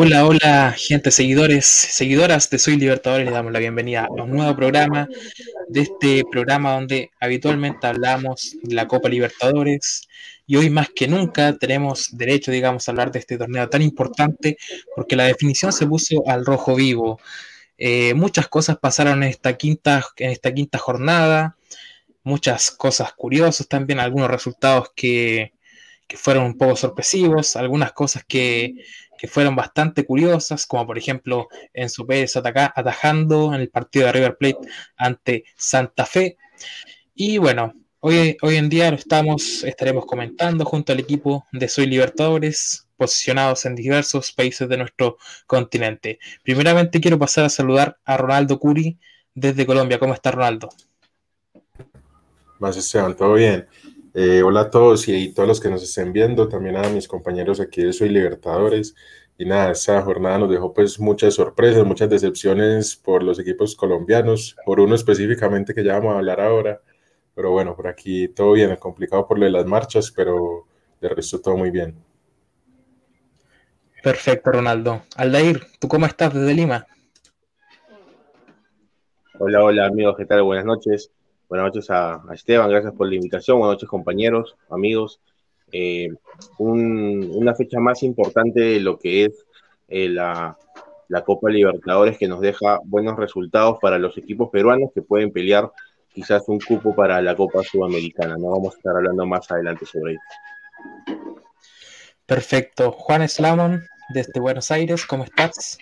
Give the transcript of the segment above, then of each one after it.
Hola, hola, gente, seguidores, seguidoras de Soy Libertadores, les damos la bienvenida a un nuevo programa de este programa donde habitualmente hablamos de la Copa Libertadores y hoy más que nunca tenemos derecho, digamos, a hablar de este torneo tan importante porque la definición se puso al rojo vivo. Eh, muchas cosas pasaron en esta quinta, en esta quinta jornada, muchas cosas curiosas también, algunos resultados que, que fueron un poco sorpresivos, algunas cosas que que fueron bastante curiosas, como por ejemplo Enzo Pérez atajando en el partido de River Plate ante Santa Fe. Y bueno, hoy, hoy en día lo estamos, estaremos comentando junto al equipo de Soy Libertadores, posicionados en diversos países de nuestro continente. Primeramente quiero pasar a saludar a Ronaldo Curi desde Colombia. ¿Cómo está Ronaldo? Más Esteban, todo bien. Eh, hola a todos y, todos los que nos estén viendo, también a mis compañeros aquí de Soy Libertadores. Y nada, esta jornada nos dejó pues muchas sorpresas, muchas decepciones por los equipos colombianos, por uno específicamente que ya vamos a hablar ahora. Pero bueno, por aquí todo bien, complicado por lo de las marchas, pero de resto todo muy bien. Perfecto, Ronaldo. Aldair, ¿tú cómo estás desde Lima? Hola, hola amigos, ¿qué tal? Buenas noches. Buenas noches a, Esteban, gracias por la invitación. Buenas noches compañeros, amigos. Eh, una fecha más importante de lo que es eh, la, Copa Libertadores que nos deja buenos resultados para los equipos peruanos que pueden pelear quizás un cupo para la Copa Sudamericana. No vamos a estar hablando más adelante sobre eso. Perfecto. Juan Slamon, desde Buenos Aires, ¿cómo estás?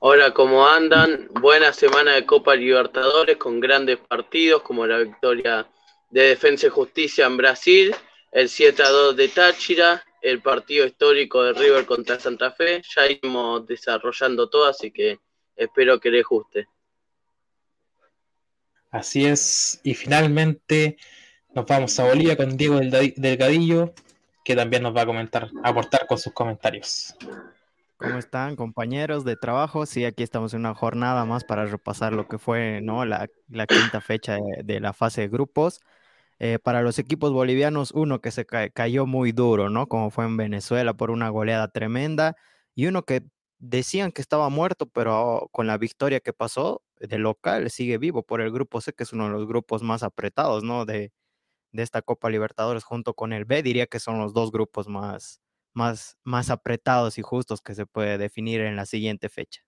Hola, ¿cómo andan? Buena semana de Copa Libertadores con grandes partidos como la victoria de Defensa y Justicia en Brasil, el 7 a 2 de Táchira, el partido histórico de River contra Santa Fe. Ya iremos desarrollando todo, así que espero que les guste. Así es, y finalmente nos vamos a Bolivia con Diego Delgadillo, que también nos va a comentar, a aportar con sus comentarios. ¿Cómo están, compañeros de trabajo? Sí, aquí estamos en una jornada más para repasar lo que fue ¿no? la, quinta fecha de, la fase de grupos. Eh, para los equipos bolivianos, uno que se cayó muy duro, ¿no? Como fue en Venezuela por una goleada tremenda, y uno que decían que estaba muerto, pero con la victoria que pasó de local sigue vivo por el grupo C, que es uno de los grupos más apretados, ¿no? De, de esta Copa Libertadores junto con el B, diría que son los dos grupos más, más, más apretados y justos que se puede definir en la siguiente fecha.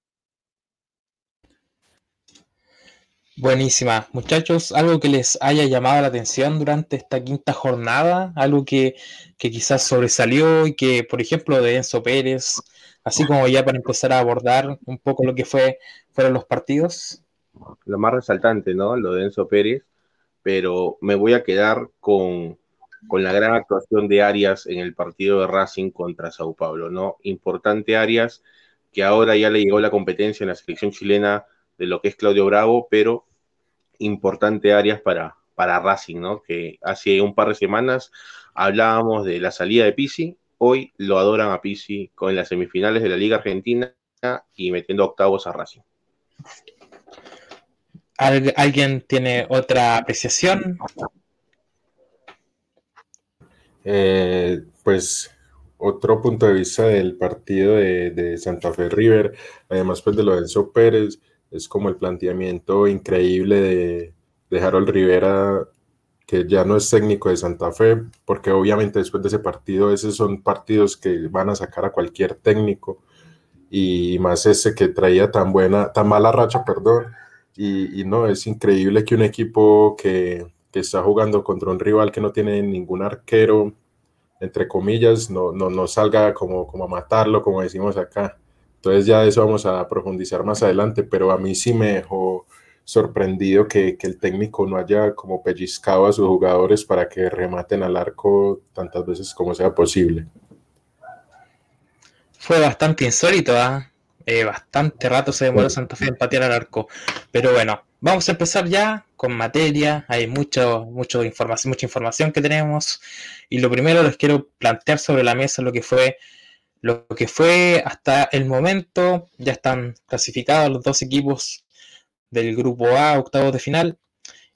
Buenísima. Muchachos, algo que les haya llamado la atención durante esta quinta jornada, algo que, quizás sobresalió y que, por ejemplo, de Enzo Pérez, así como ya para empezar a abordar un poco lo que fue, fueron los partidos. Lo más resaltante, ¿no? Lo de Enzo Pérez, pero me voy a quedar con con la gran actuación de Arias en el partido de Racing contra Sao Paulo, ¿no? Importante Arias, que ahora ya le llegó la competencia en la selección chilena de lo que es Claudio Bravo, pero importante Arias para, para Racing, ¿no? Que hace un par de semanas hablábamos de la salida de Pisi, hoy lo adoran a Pisi con las semifinales de la Liga Argentina y metiendo octavos a Racing. ¿Alguien tiene otra apreciación? Eh, pues otro punto de vista del partido de, Santa Fe River, además pues de lo de Enzo Pérez, es como el planteamiento increíble de, de Harold Rivera, que ya no es técnico de Santa Fe, porque obviamente después de ese partido, esos son partidos que van a sacar a cualquier técnico, y más ese que traía tan buena, tan mala racha, perdón, y no, es increíble que un equipo que, que está jugando contra un rival que no tiene ningún arquero, entre comillas, no, no, no salga como, como a matarlo, como decimos acá. Entonces ya de eso vamos a profundizar más adelante, pero a mí sí me dejó sorprendido que, que, el técnico no haya como pellizcado a sus jugadores para que rematen al arco tantas veces como sea posible. Fue bastante insólito, ¿ah? Eh, bastante rato se demoró Santa Fe en patear al arco. Pero bueno, vamos a empezar ya con materia. Hay mucho, mucho información, mucha información que tenemos. Y lo primero les quiero plantear sobre la mesa lo que fue lo que fue hasta el momento. Ya están clasificados los dos equipos del grupo A, octavos de final.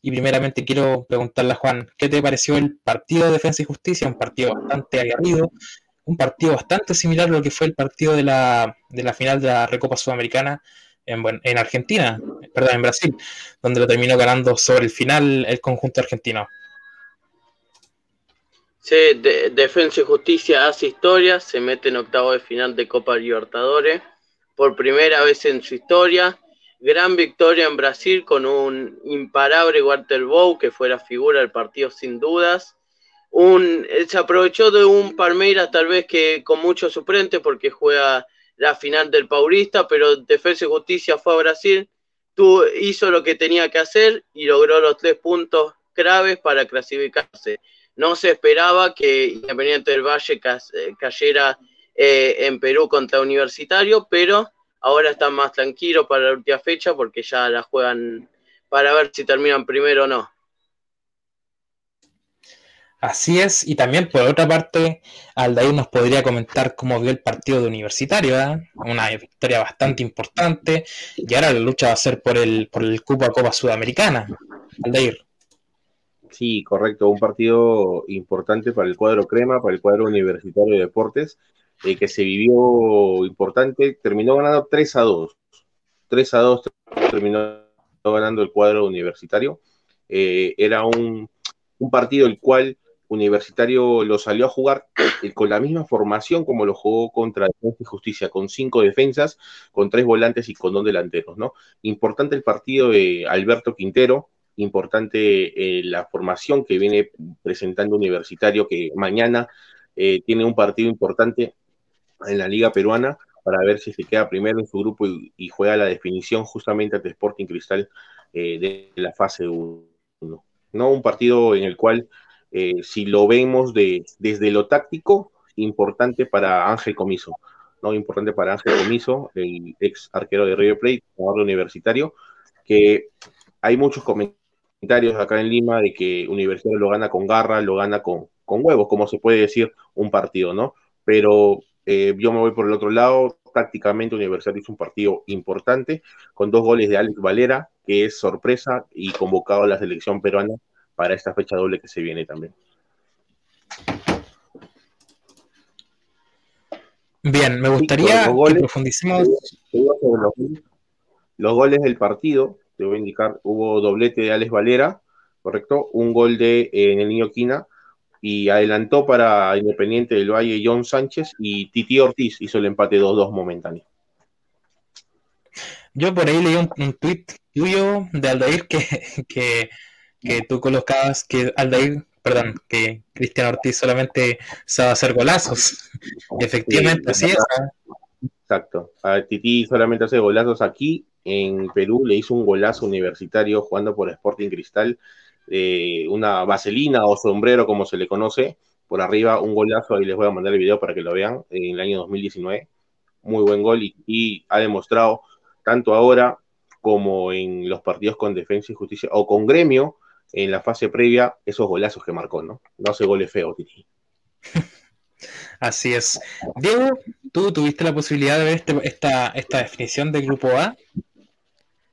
Y primeramente quiero preguntarle a Juan, ¿qué te pareció el partido de Defensa y Justicia? Un partido bastante aguerrido, un partido bastante similar a lo que fue el partido de la, de la final de la Recopa Sudamericana en, en Argentina, perdón, en Brasil, donde lo terminó ganando sobre el final el conjunto argentino. Sí, Defensa y Justicia hace historia, se mete en octavo de final de Copa Libertadores por primera vez en su historia. Gran victoria en Brasil con un imparable Walter Bow, que fue la figura del partido sin dudas. Un, se aprovechó de un Palmeiras tal vez que con mucho suplente porque juega la final del Paulista, pero Defensa y Justicia fue a Brasil, tú, hizo lo que tenía que hacer y logró los tres puntos claves para clasificarse. No se esperaba que Independiente del Valle eh, cayera eh, en Perú contra Universitario, pero ahora están más tranquilos para la última fecha porque ya la juegan para ver si terminan primero o no. Así es, y también por otra parte, Aldair nos podría comentar cómo vio el partido de Universitario, una victoria bastante importante, y ahora la lucha va a ser por el, por el cupo a Copa Sudamericana. Aldair. Sí, correcto, un partido importante para el cuadro crema, para el cuadro universitario de deportes, eh, que se vivió importante, terminó ganando 3 a 2. 3 a 2 terminó ganando el cuadro universitario. Eh, era un, un partido el cual Universitario lo salió a jugar eh, con la misma formación como lo jugó contra y Justicia, con cinco defensas, con tres volantes y con dos delanteros, ¿no? Importante el partido de Alberto Quintero, importante eh, la formación que viene presentando Universitario, que mañana eh, tiene un partido importante en la Liga Peruana para ver si se queda primero en su grupo y, juega la definición justamente ante Sporting Cristal de la fase 1. ¿no? Un partido en el cual eh, si lo vemos de, desde lo táctico, importante para Ángel Comiso, ¿no? Importante para Ángel Comiso, el ex arquero de River Plate, jugador universitario, que hay muchos comentarios acá en Lima de que Universitario lo gana con garra, lo gana con, con huevos, como se puede decir un partido, ¿no? Pero eh, yo me voy por el otro lado, tácticamente Universitario es un partido importante, con dos goles de Alex Valera, que es sorpresa y convocado a la selección peruana para esta fecha doble que se viene también. Bien, me gustaría que profundicemos. Los, goles del partido, te voy a indicar, hubo doblete de Alex Valera, ¿correcto? Un gol de eh, en el niño Quina y adelantó para Independiente del Valle John Sánchez y Titi Ortiz hizo el empate 2-2 momentáneo. Yo por ahí leí un, un tuit tuyo de Aldair que, que que tú colocabas que Aldair, perdón, que Cristian Ortiz solamente sabe hacer golazos. efectivamente, así es. Exacto. A Titi solamente hace golazos aquí. En Perú le hizo un golazo universitario jugando por Sporting Cristal, eh, una vaselina o sombrero como se le conoce, por arriba un golazo, ahí les voy a mandar el video para que lo vean, en el año 2019, muy buen gol y ha demostrado tanto ahora como en los partidos con Defensa y Justicia o con Gremio, en la fase previa esos golazos que marcó, ¿no? No hace goles feos, Titi. Así es. Diego, ¿tú tuviste la posibilidad de ver este, esta, esta definición del grupo A?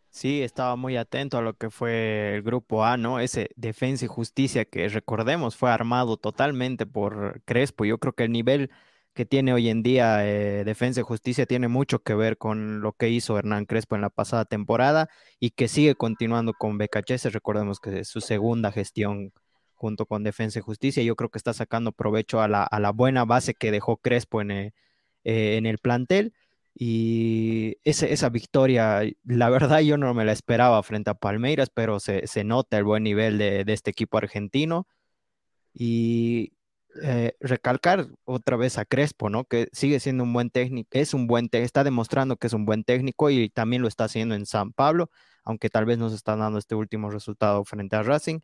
Sí, estaba muy atento a lo que fue el grupo A, ¿no? Ese Defensa y Justicia que recordemos fue armado totalmente por Crespo. Yo creo que el nivel que tiene hoy en día eh, Defensa y Justicia tiene mucho que ver con lo que hizo Hernán Crespo en la pasada temporada y que sigue continuando con BKHS. Recordemos que es su segunda gestión junto con Defensa y Justicia. Yo creo que está sacando provecho a la, buena base que dejó Crespo en, eh, eh, el plantel. Y esa victoria, la verdad yo no me la esperaba frente a Palmeiras, pero se, nota el buen nivel de, de este equipo argentino. Y eh, recalcar otra vez a Crespo, ¿no? Que sigue siendo un buen técnico, es un buen está demostrando que es un buen técnico y también lo está haciendo en San Pablo, aunque tal vez nos está dando este último resultado frente a Racing,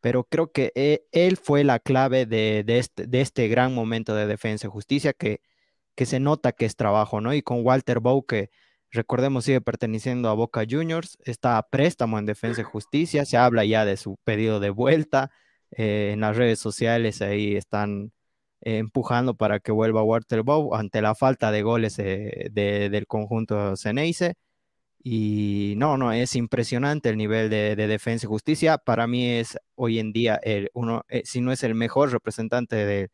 pero creo que e, él fue la clave de, este, de este, gran momento de defensa y justicia que, que se nota que es trabajo, ¿no? Y con Walter Bow, que recordemos sigue perteneciendo a Boca Juniors, está a préstamo en defensa y justicia, se habla ya de su pedido de vuelta eh, en las redes sociales ahí están eh, empujando para que vuelva Waterbow ante la falta de goles eh, del conjunto Ceneice. Y no, no, es impresionante el nivel de, defensa y justicia. Para mí es hoy en día uno, si no es el mejor representante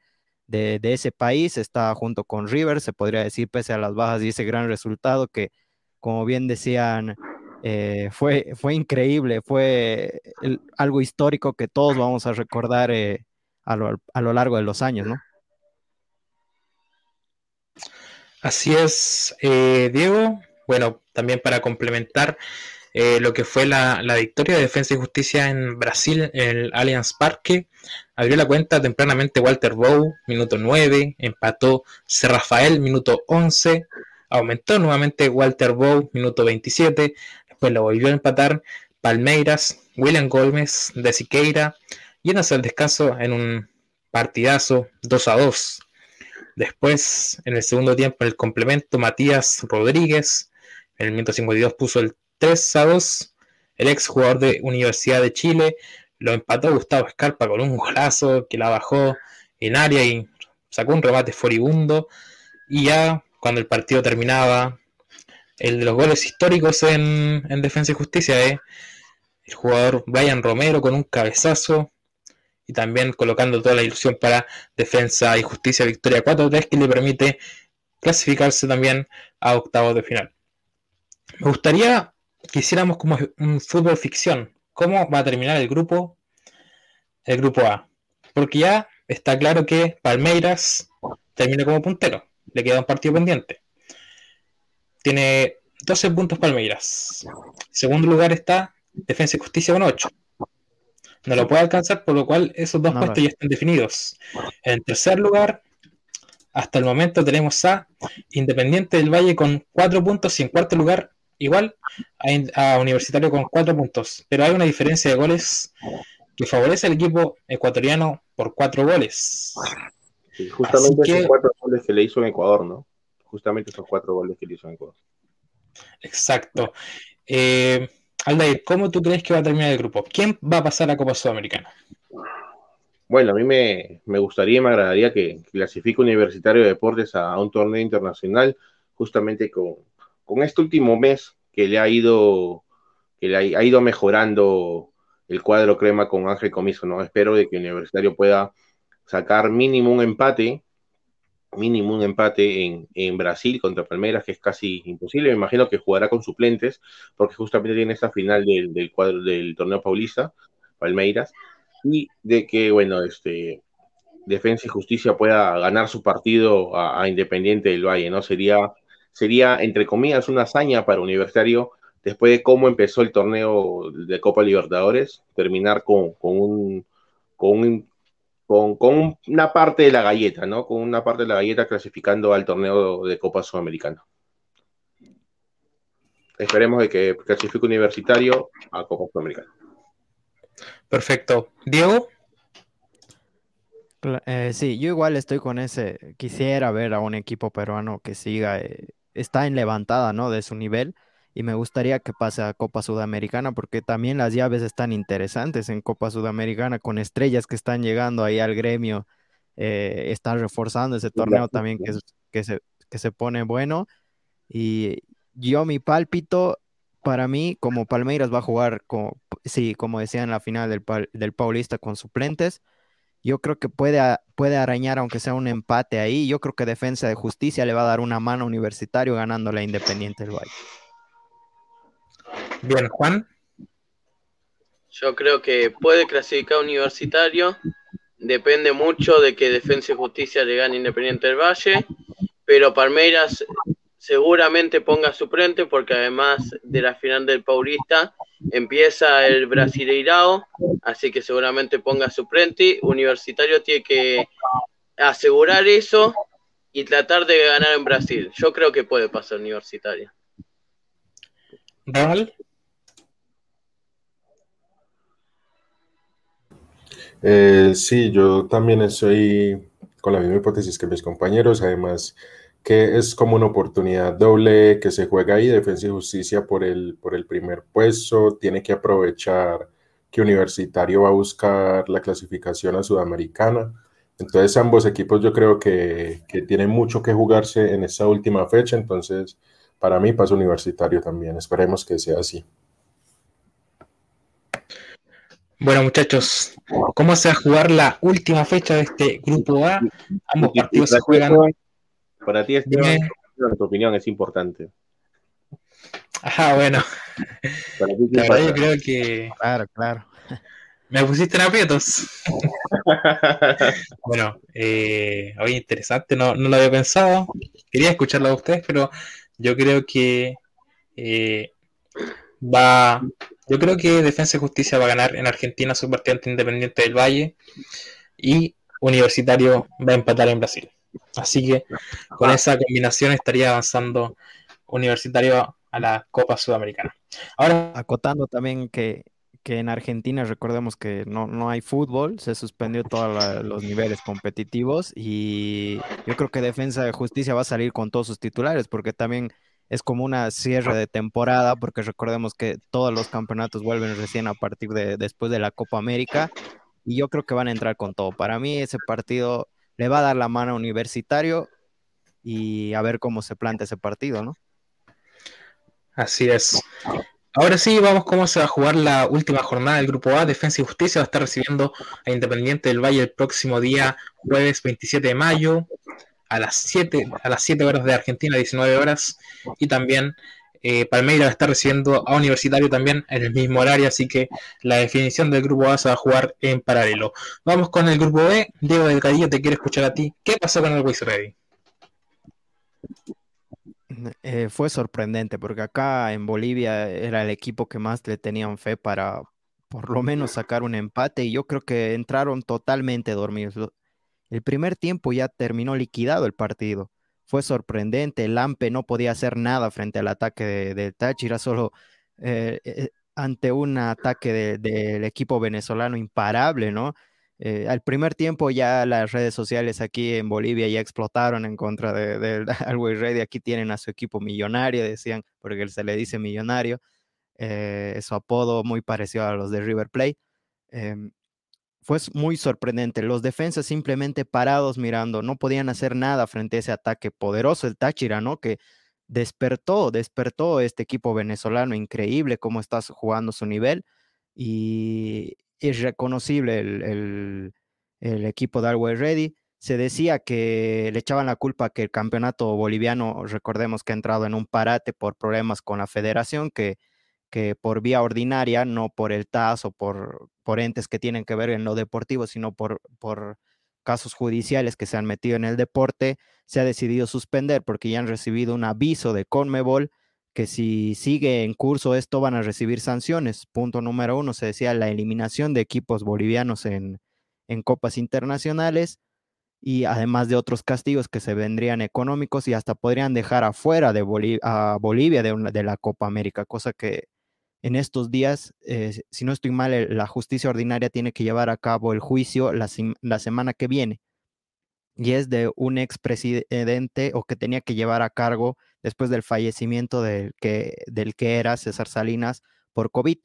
de, ese país, está junto con River, se podría decir, pese a las bajas y ese gran resultado que, como bien decían, eh, fue, fue increíble, fue algo histórico que todos vamos a recordar eh, a, lo, a lo largo de los años, ¿no? Así es, eh, Diego. Bueno, también para complementar lo que fue la, victoria de Defensa y Justicia en Brasil, el Allianz Parque, abrió la cuenta tempranamente Walter Bow, minuto 9, empató C. Rafael, minuto 11, aumentó nuevamente Walter Bow, minuto 27, lo volvió a empatar Palmeiras, William Gómez de Siqueira, yéndose al descanso en un partidazo 2 a 2. Después, en el segundo tiempo, en el complemento, Matías Rodríguez, en el minuto 52 puso el 3 a 2. El ex jugador de Universidad de Chile lo empató Gustavo Escarpa con un golazo que la bajó en área y sacó un remate furibundo. Y ya cuando el partido terminaba, el de los goles históricos en, Defensa y Justicia, ¿eh? el jugador Brian Romero con un cabezazo y también colocando toda la ilusión para Defensa y Justicia Victoria 4-3 que le permite clasificarse también a octavos de final. Me gustaría que hiciéramos como un fútbol ficción. ¿Cómo va a terminar el grupo? El grupo A. Porque ya está claro que Palmeiras termina como puntero. Le queda un partido pendiente. Tiene 12 puntos Palmeiras. En segundo lugar está Defensa y Justicia con 8 no lo puede alcanzar, por lo cual esos dos puestos ya están definidos. En tercer lugar, hasta el momento tenemos a Independiente del Valle con cuatro puntos y en cuarto lugar, igual a, Universitario con cuatro puntos. Pero hay una diferencia de goles que favorece al equipo ecuatoriano por cuatro goles. justamente esos cuatro goles que le hizo en Ecuador, ¿no? Justamente esos cuatro goles que le hizo en Ecuador. Exacto. Eh, Aldair, ¿cómo tú crees que va a terminar el grupo? ¿Quién va a pasar a Copa Sudamericana? Bueno, a mí me, gustaría y me agradaría que clasifique Universitario de Deportes a, un torneo internacional, justamente con, este último mes que le ha ido, que le ha, ido mejorando el cuadro crema con Ángel Comiso, ¿no? Espero de que Universitario pueda sacar mínimo un empate mínimo un empate en, Brasil contra Palmeiras, que es casi imposible. Me imagino que jugará con suplentes, porque justamente tiene esta final del, cuadro del torneo paulista, Palmeiras, y de que, bueno, este Defensa y Justicia pueda ganar su partido a, Independiente del Valle, ¿no? Sería, sería, entre comillas, una hazaña para Universitario después de cómo empezó el torneo de Copa Libertadores, terminar con, con un, con un con, una parte de la galleta, ¿no? Con una parte de la galleta clasificando al torneo de Copa Sudamericana. Esperemos de que clasifique universitario a Copa Sudamericana. Perfecto. Diego. Eh, sí, yo igual estoy con ese. Quisiera ver a un equipo peruano que siga, eh, está en levantada, ¿no? De su nivel y me gustaría que pase a Copa Sudamericana porque también las llaves están interesantes en Copa Sudamericana con estrellas que están llegando ahí al gremio, eh, están reforzando ese torneo también que, que, se, que se pone bueno y yo mi pálpito para mí como Palmeiras va a jugar como, sí, como decía en la final del, del Paulista con suplentes. Yo creo que puede, puede arañar, aunque sea un empate ahí. Yo creo que Defensa de Justicia le va a dar una mano Universitario ganando la Independiente del Valle. Bien, Juan. Yo creo que puede clasificar universitario. Depende mucho de que Defensa y Justicia le gane Independiente del Valle. Pero Palmeiras seguramente ponga suplente porque además de la final del Paulista empieza el Brasileirao, así que seguramente ponga suplente. Universitario tiene que asegurar eso y tratar de ganar en Brasil. Yo creo que puede pasar Universitario. Eh, sí, yo también estoy con la misma hipótesis que mis compañeros, además que es como una oportunidad doble que se juega ahí, Defensa y Justicia por el, por el primer puesto, tiene que aprovechar que Universitario va a buscar la clasificación a Sudamericana. Entonces ambos equipos yo creo que, que tienen mucho que jugarse en esta última fecha, entonces para mí pasa Universitario también, esperemos que sea así. Bueno, muchachos, ¿cómo se va a jugar la última fecha de este grupo A? Ambos partidos se juegan. Para ti, Esteban, tu opinión es importante. Ajá, bueno. la verdad, yo creo que. Claro, claro. Me pusiste en aprietos. bueno, eh, hoy interesante, no, no, lo había pensado. Quería escucharlo de ustedes, pero yo creo que eh, va. Yo creo que Defensa y Justicia va a ganar en Argentina su partido Independiente del Valle y Universitario va a empatar en Brasil. Así que con esa combinación estaría avanzando Universitario a la Copa Sudamericana. Ahora, acotando también que, en Argentina recordemos que no, no hay fútbol, se suspendió todos los niveles competitivos y yo creo que Defensa de Justicia va a salir con todos sus titulares porque también es como una cierre de temporada, porque recordemos que todos los campeonatos vuelven recién a partir de después de la Copa América, y yo creo que van a entrar con todo. Para mí ese partido le va a dar la mano a Universitario y a ver cómo se plantea ese partido, ¿no? Así es. Ahora sí, vamos cómo se va a jugar la última jornada del Grupo A. Defensa y Justicia va a estar recibiendo a Independiente del Valle el próximo día, jueves 27 de mayo a las 7, a las 7 horas de Argentina, 19 horas, y también eh, Palmeiras está recibiendo a Universitario también en el mismo horario, así que la definición del grupo A se va a jugar en paralelo. Vamos con el grupo B. Diego Delgadillo, te quiero escuchar a ti. ¿Qué pasó con el Wiz Ready? Eh, fue sorprendente porque acá en Bolivia era el equipo que más le tenían fe para por lo menos sacar un empate y yo creo que entraron totalmente dormidos. El primer tiempo ya terminó liquidado el partido. Fue sorprendente, el Lampe no podía hacer nada frente al ataque de, de Táchira, solo eh, eh, ante un ataque del equipo venezolano imparable, ¿no? Eh, al primer tiempo ya las redes sociales aquí en Bolivia ya explotaron en contra de, de, Always Ready. Aquí tienen a su equipo millonario, decían, porque se le dice millonario. su apodo muy parecido a los de River Plate. Em, fue muy sorprendente. Los defensas simplemente parados mirando, no podían hacer nada frente a ese ataque poderoso, el Táchira, ¿no? Que despertó, despertó este equipo venezolano, increíble cómo está jugando su nivel y es reconocible el, equipo de Always Ready. Se decía que le echaban la culpa que el campeonato boliviano, recordemos que ha entrado en un parate por problemas con la federación, que que por vía ordinaria, no por el TAS o por, por entes que tienen que ver en lo deportivo, sino por, por casos judiciales que se han metido en el deporte, se ha decidido suspender porque ya han recibido un aviso de Conmebol que si sigue en curso esto van a recibir sanciones. Punto número uno, se decía la eliminación de equipos bolivianos en, en copas internacionales y además de otros castigos que se vendrían económicos y hasta podrían dejar afuera de a Bolivia de, de la Copa América, cosa que en estos días, eh, si no estoy mal, la justicia ordinaria tiene que llevar a cabo el juicio la, semana que viene. Y es de un expresidente o que tenía que llevar a cargo después del fallecimiento del que, del que era César Salinas por COVID.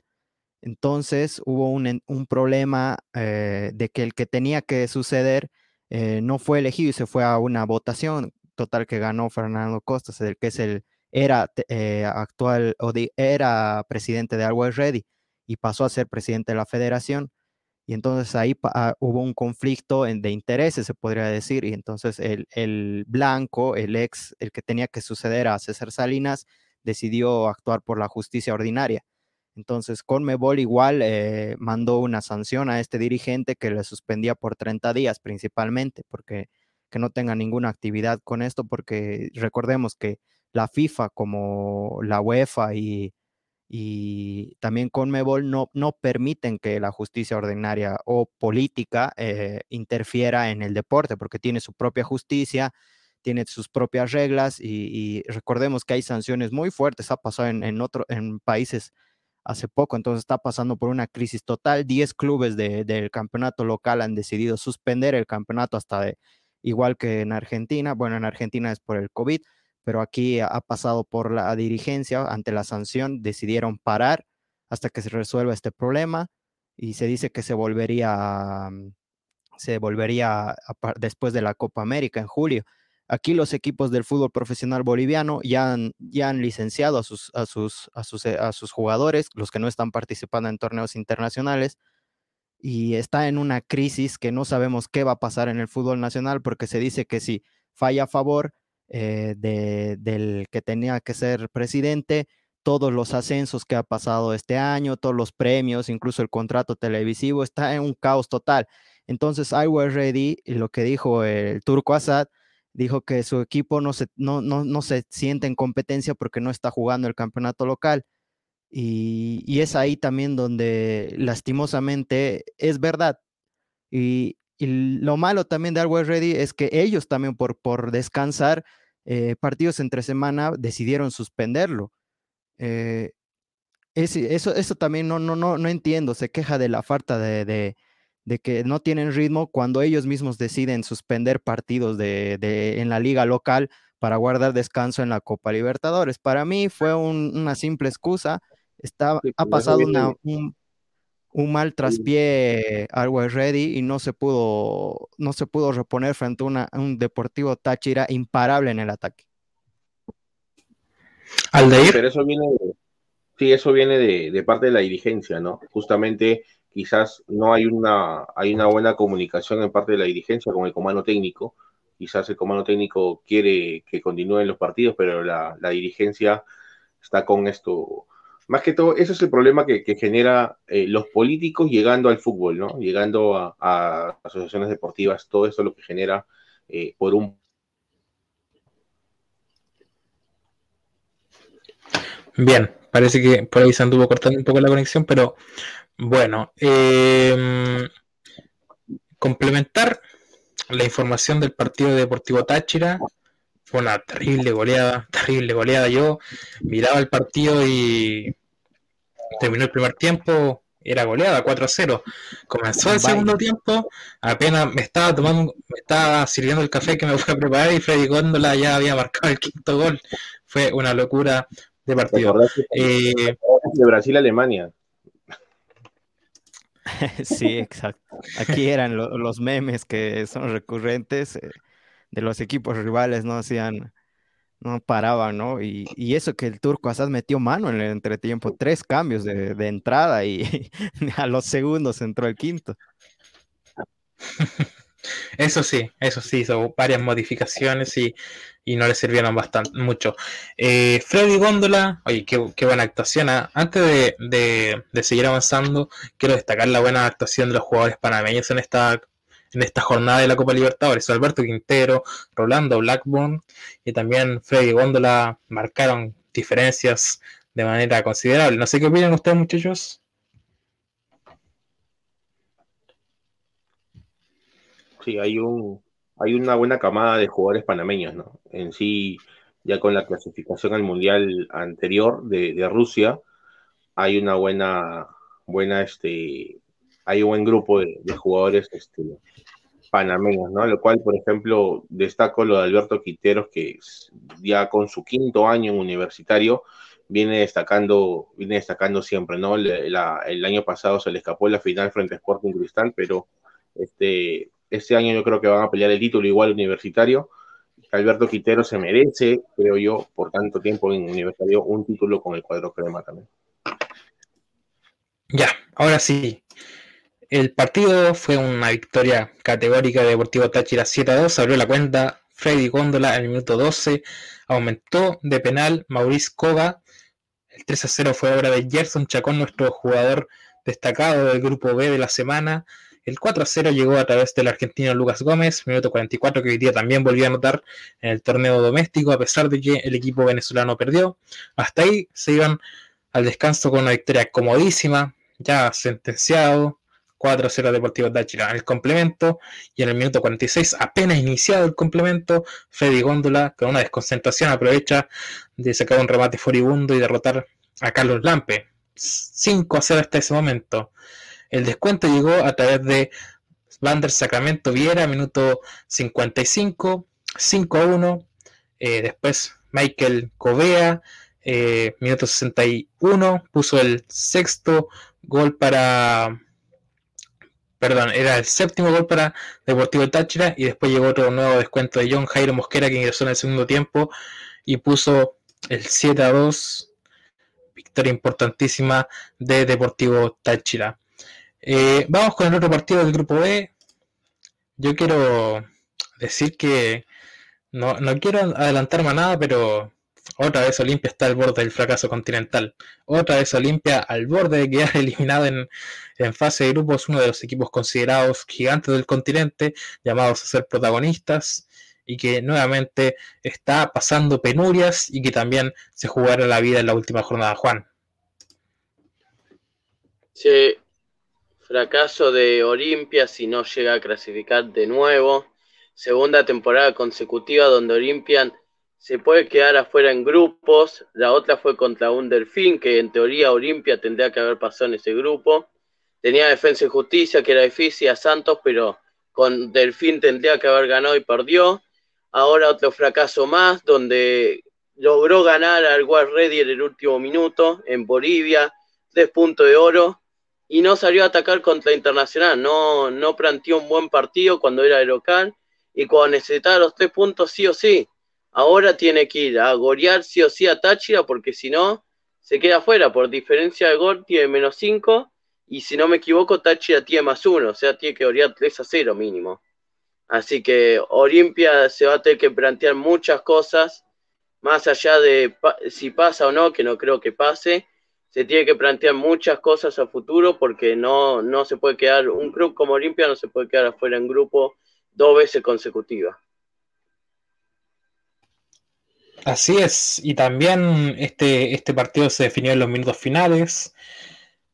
Entonces hubo un, problema eh, de que el que tenía que suceder eh, no fue elegido y se fue a una votación total que ganó Fernando Costas, el que es el era eh, actual o era presidente de Always Ready y pasó a ser presidente de la federación. Y entonces ahí ah, hubo un conflicto de intereses, se podría decir. Y entonces el, blanco, el ex, el que tenía que suceder a César Salinas, decidió actuar por la justicia ordinaria. Entonces, Conmebol igual eh, mandó una sanción a este dirigente que le suspendía por 30 días principalmente, porque que no tenga ninguna actividad con esto, porque recordemos que la FIFA como la UEFA y, también Conmebol no, no permiten que la justicia ordinaria o política eh, interfiera en el deporte, porque tiene su propia justicia, tiene sus propias reglas y, recordemos que hay sanciones muy fuertes, ha pasado en, en, en países hace poco, entonces está pasando por una crisis total. Diez clubes del campeonato local han decidido suspender el campeonato hasta de, igual que en Argentina. Bueno, en Argentina es por el COVID, pero aquí ha pasado por la dirigencia ante la sanción, decidieron parar hasta que se resuelva este problema y se dice que se volvería, mm, se volvería después de la Copa América en julio. Aquí los equipos del fútbol profesional boliviano ya han, ya han licenciado a sus, a, sus, a, sus, a sus jugadores, los que no están participando en torneos internacionales, y está en una crisis que no sabemos qué va a pasar en el fútbol nacional porque se dice que si falla a favor eh, del que tenía que ser presidente, todos los ascensos que ha pasado este año, todos los premios, incluso el contrato televisivo, está en un caos total. Entonces, I was ready, y lo que dijo el turco Assad, dijo que su equipo no se, no, no, no se siente en competencia porque no está jugando el campeonato local. Y, y es ahí también donde lastimosamente es verdad. Y, y lo malo también de Always Ready es que ellos también por, por descansar eh, partidos entre semana decidieron suspenderlo. Eh, eso, eso también no, no, no, no entiendo, se queja de la falta de, de, de, que no tienen ritmo cuando ellos mismos deciden suspender partidos de, de, en la liga local para guardar descanso en la Copa Libertadores. Para mí fue un, una simple excusa, Está, sí, ha pasado una, un, un, mal traspié Always Ready y no se pudo, no se pudo reponer frente a, una, a un Deportivo Táchira imparable en el ataque. Pero eso viene, sí, eso viene de, de, parte de la dirigencia, ¿no? Justamente quizás no hay una, hay una buena comunicación en parte de la dirigencia con el comando técnico. Quizás el comando técnico quiere que continúen los partidos, pero la, la dirigencia está con esto. Más que todo, ese es el problema que, que genera eh, los políticos llegando al fútbol, ¿no? Llegando a, asociaciones deportivas, todo eso es lo que genera eh, por un Bien, parece que por ahí se anduvo cortando un poco la conexión, pero bueno, eh, complementar la información del partido Deportivo Táchira. Fue una terrible goleada, terrible goleada. Yo miraba el partido y terminó el primer tiempo, era goleada 4-0. Comenzó el segundo tiempo, apenas me estaba tomando, me estaba sirviendo el café que me fue a preparar y Freddy Góndola ya había marcado el quinto gol. Fue una locura de partido. Eh, de Brasil-Alemania. sí, exacto. Aquí eran lo, los memes que son recurrentes eh, de los equipos rivales, no hacían, no paraban, ¿no? Y, y, eso que el turco Asad metió mano en el entretiempo, tres cambios de, de entrada y a los segundos entró el quinto. Eso sí, eso sí, hizo varias modificaciones y, y no le sirvieron bastante mucho. Eh, Freddy Góndola, oye, qué, qué buena actuación. ¿eh? Antes de, de, de, seguir avanzando, quiero destacar la buena actuación de los jugadores panameños en esta, en esta jornada de la Copa Libertadores. Alberto Quintero, Rolando Blackburn y también Freddy Góndola marcaron diferencias de manera considerable. No sé qué opinan ustedes, muchachos. Sí, hay un hay una buena camada de jugadores panameños, ¿no? En sí, ya con la clasificación al mundial anterior de, de Rusia, hay una buena, buena, este, hay un buen grupo de, jugadores este, panameños, ¿no? Lo cual, por ejemplo, destaco lo de Alberto Quiteros, que ya con su quinto año en universitario viene destacando, viene destacando siempre, ¿no? El año pasado se le escapó la final frente a Sporting Cristal, pero este, este año yo creo que van a pelear el título igual universitario. Alberto Quintero se merece, creo yo, por tanto tiempo en universitario, un título con el cuadro crema también. Ya, ahora sí. El partido fue una victoria categórica de Deportivo Táchira 7 a 2. Abrió la cuenta Freddy Góndola en el minuto 12. Aumentó de penal Maurice Koga. El 3 a 0 fue obra de Gerson Chacón, nuestro jugador destacado del grupo B de la semana. El 4 a 0 llegó a través del argentino Lucas Gómez, minuto 44, que hoy día también volvió a anotar en el torneo doméstico, a pesar de que el equipo venezolano perdió. Hasta ahí se iban al descanso con una victoria comodísima, ya sentenciado. 4 a 0 Deportivo Táchira en el complemento y en el minuto 46, apenas iniciado el complemento, Freddy Góndola con una desconcentración aprovecha de sacar un remate furibundo y derrotar a Carlos Lampe. 5 a 0 hasta ese momento. El descuento llegó a través de Vander Sacramento Viera, minuto 55, 5 a 1. Eh, después Michael Covea, eh, minuto 61, puso el sexto gol para. Perdón, era el séptimo gol para Deportivo Táchira y después llegó otro nuevo descuento de John Jairo Mosquera que ingresó en el segundo tiempo y puso el 7 a 2, victoria importantísima de Deportivo Táchira. Eh, vamos con el otro partido del grupo B. Yo quiero decir que no, no quiero adelantarme a nada, pero otra vez Olimpia está al borde del fracaso continental. Otra vez Olimpia al borde de quedar eliminado en, en, fase de grupos, uno de los equipos considerados gigantes del continente, llamados a ser protagonistas, y que nuevamente está pasando penurias y que también se jugará la vida en la última jornada, Juan. Sí, fracaso de Olimpia si no llega a clasificar de nuevo. Segunda temporada consecutiva donde Olimpia se puede quedar afuera en grupos. La otra fue contra un Delfín, que en teoría Olimpia tendría que haber pasado en ese grupo. Tenía Defensa y Justicia, que era difícil a Santos, pero con Delfín tendría que haber ganado y perdió. Ahora otro fracaso más, donde logró ganar al War Ready en el último minuto en Bolivia, tres puntos de oro, y no salió a atacar contra Internacional. No, no planteó un buen partido cuando era de local, y cuando necesitaba los tres puntos sí o sí ahora tiene que ir a golear sí o sí a Táchira, porque si no, se queda fuera. Por diferencia de gol tiene menos 5, y si no me equivoco, Táchira tiene más 1, o sea, tiene que golear 3 a 0 mínimo. Así que Olimpia se va a tener que plantear muchas cosas, más allá de si pasa o no, que no creo que pase. Se tiene que plantear muchas cosas a futuro porque no, no se puede quedar, un club como Olimpia no se puede quedar afuera en grupo dos veces consecutivas. Así es, y también este, este partido se definió en los minutos finales.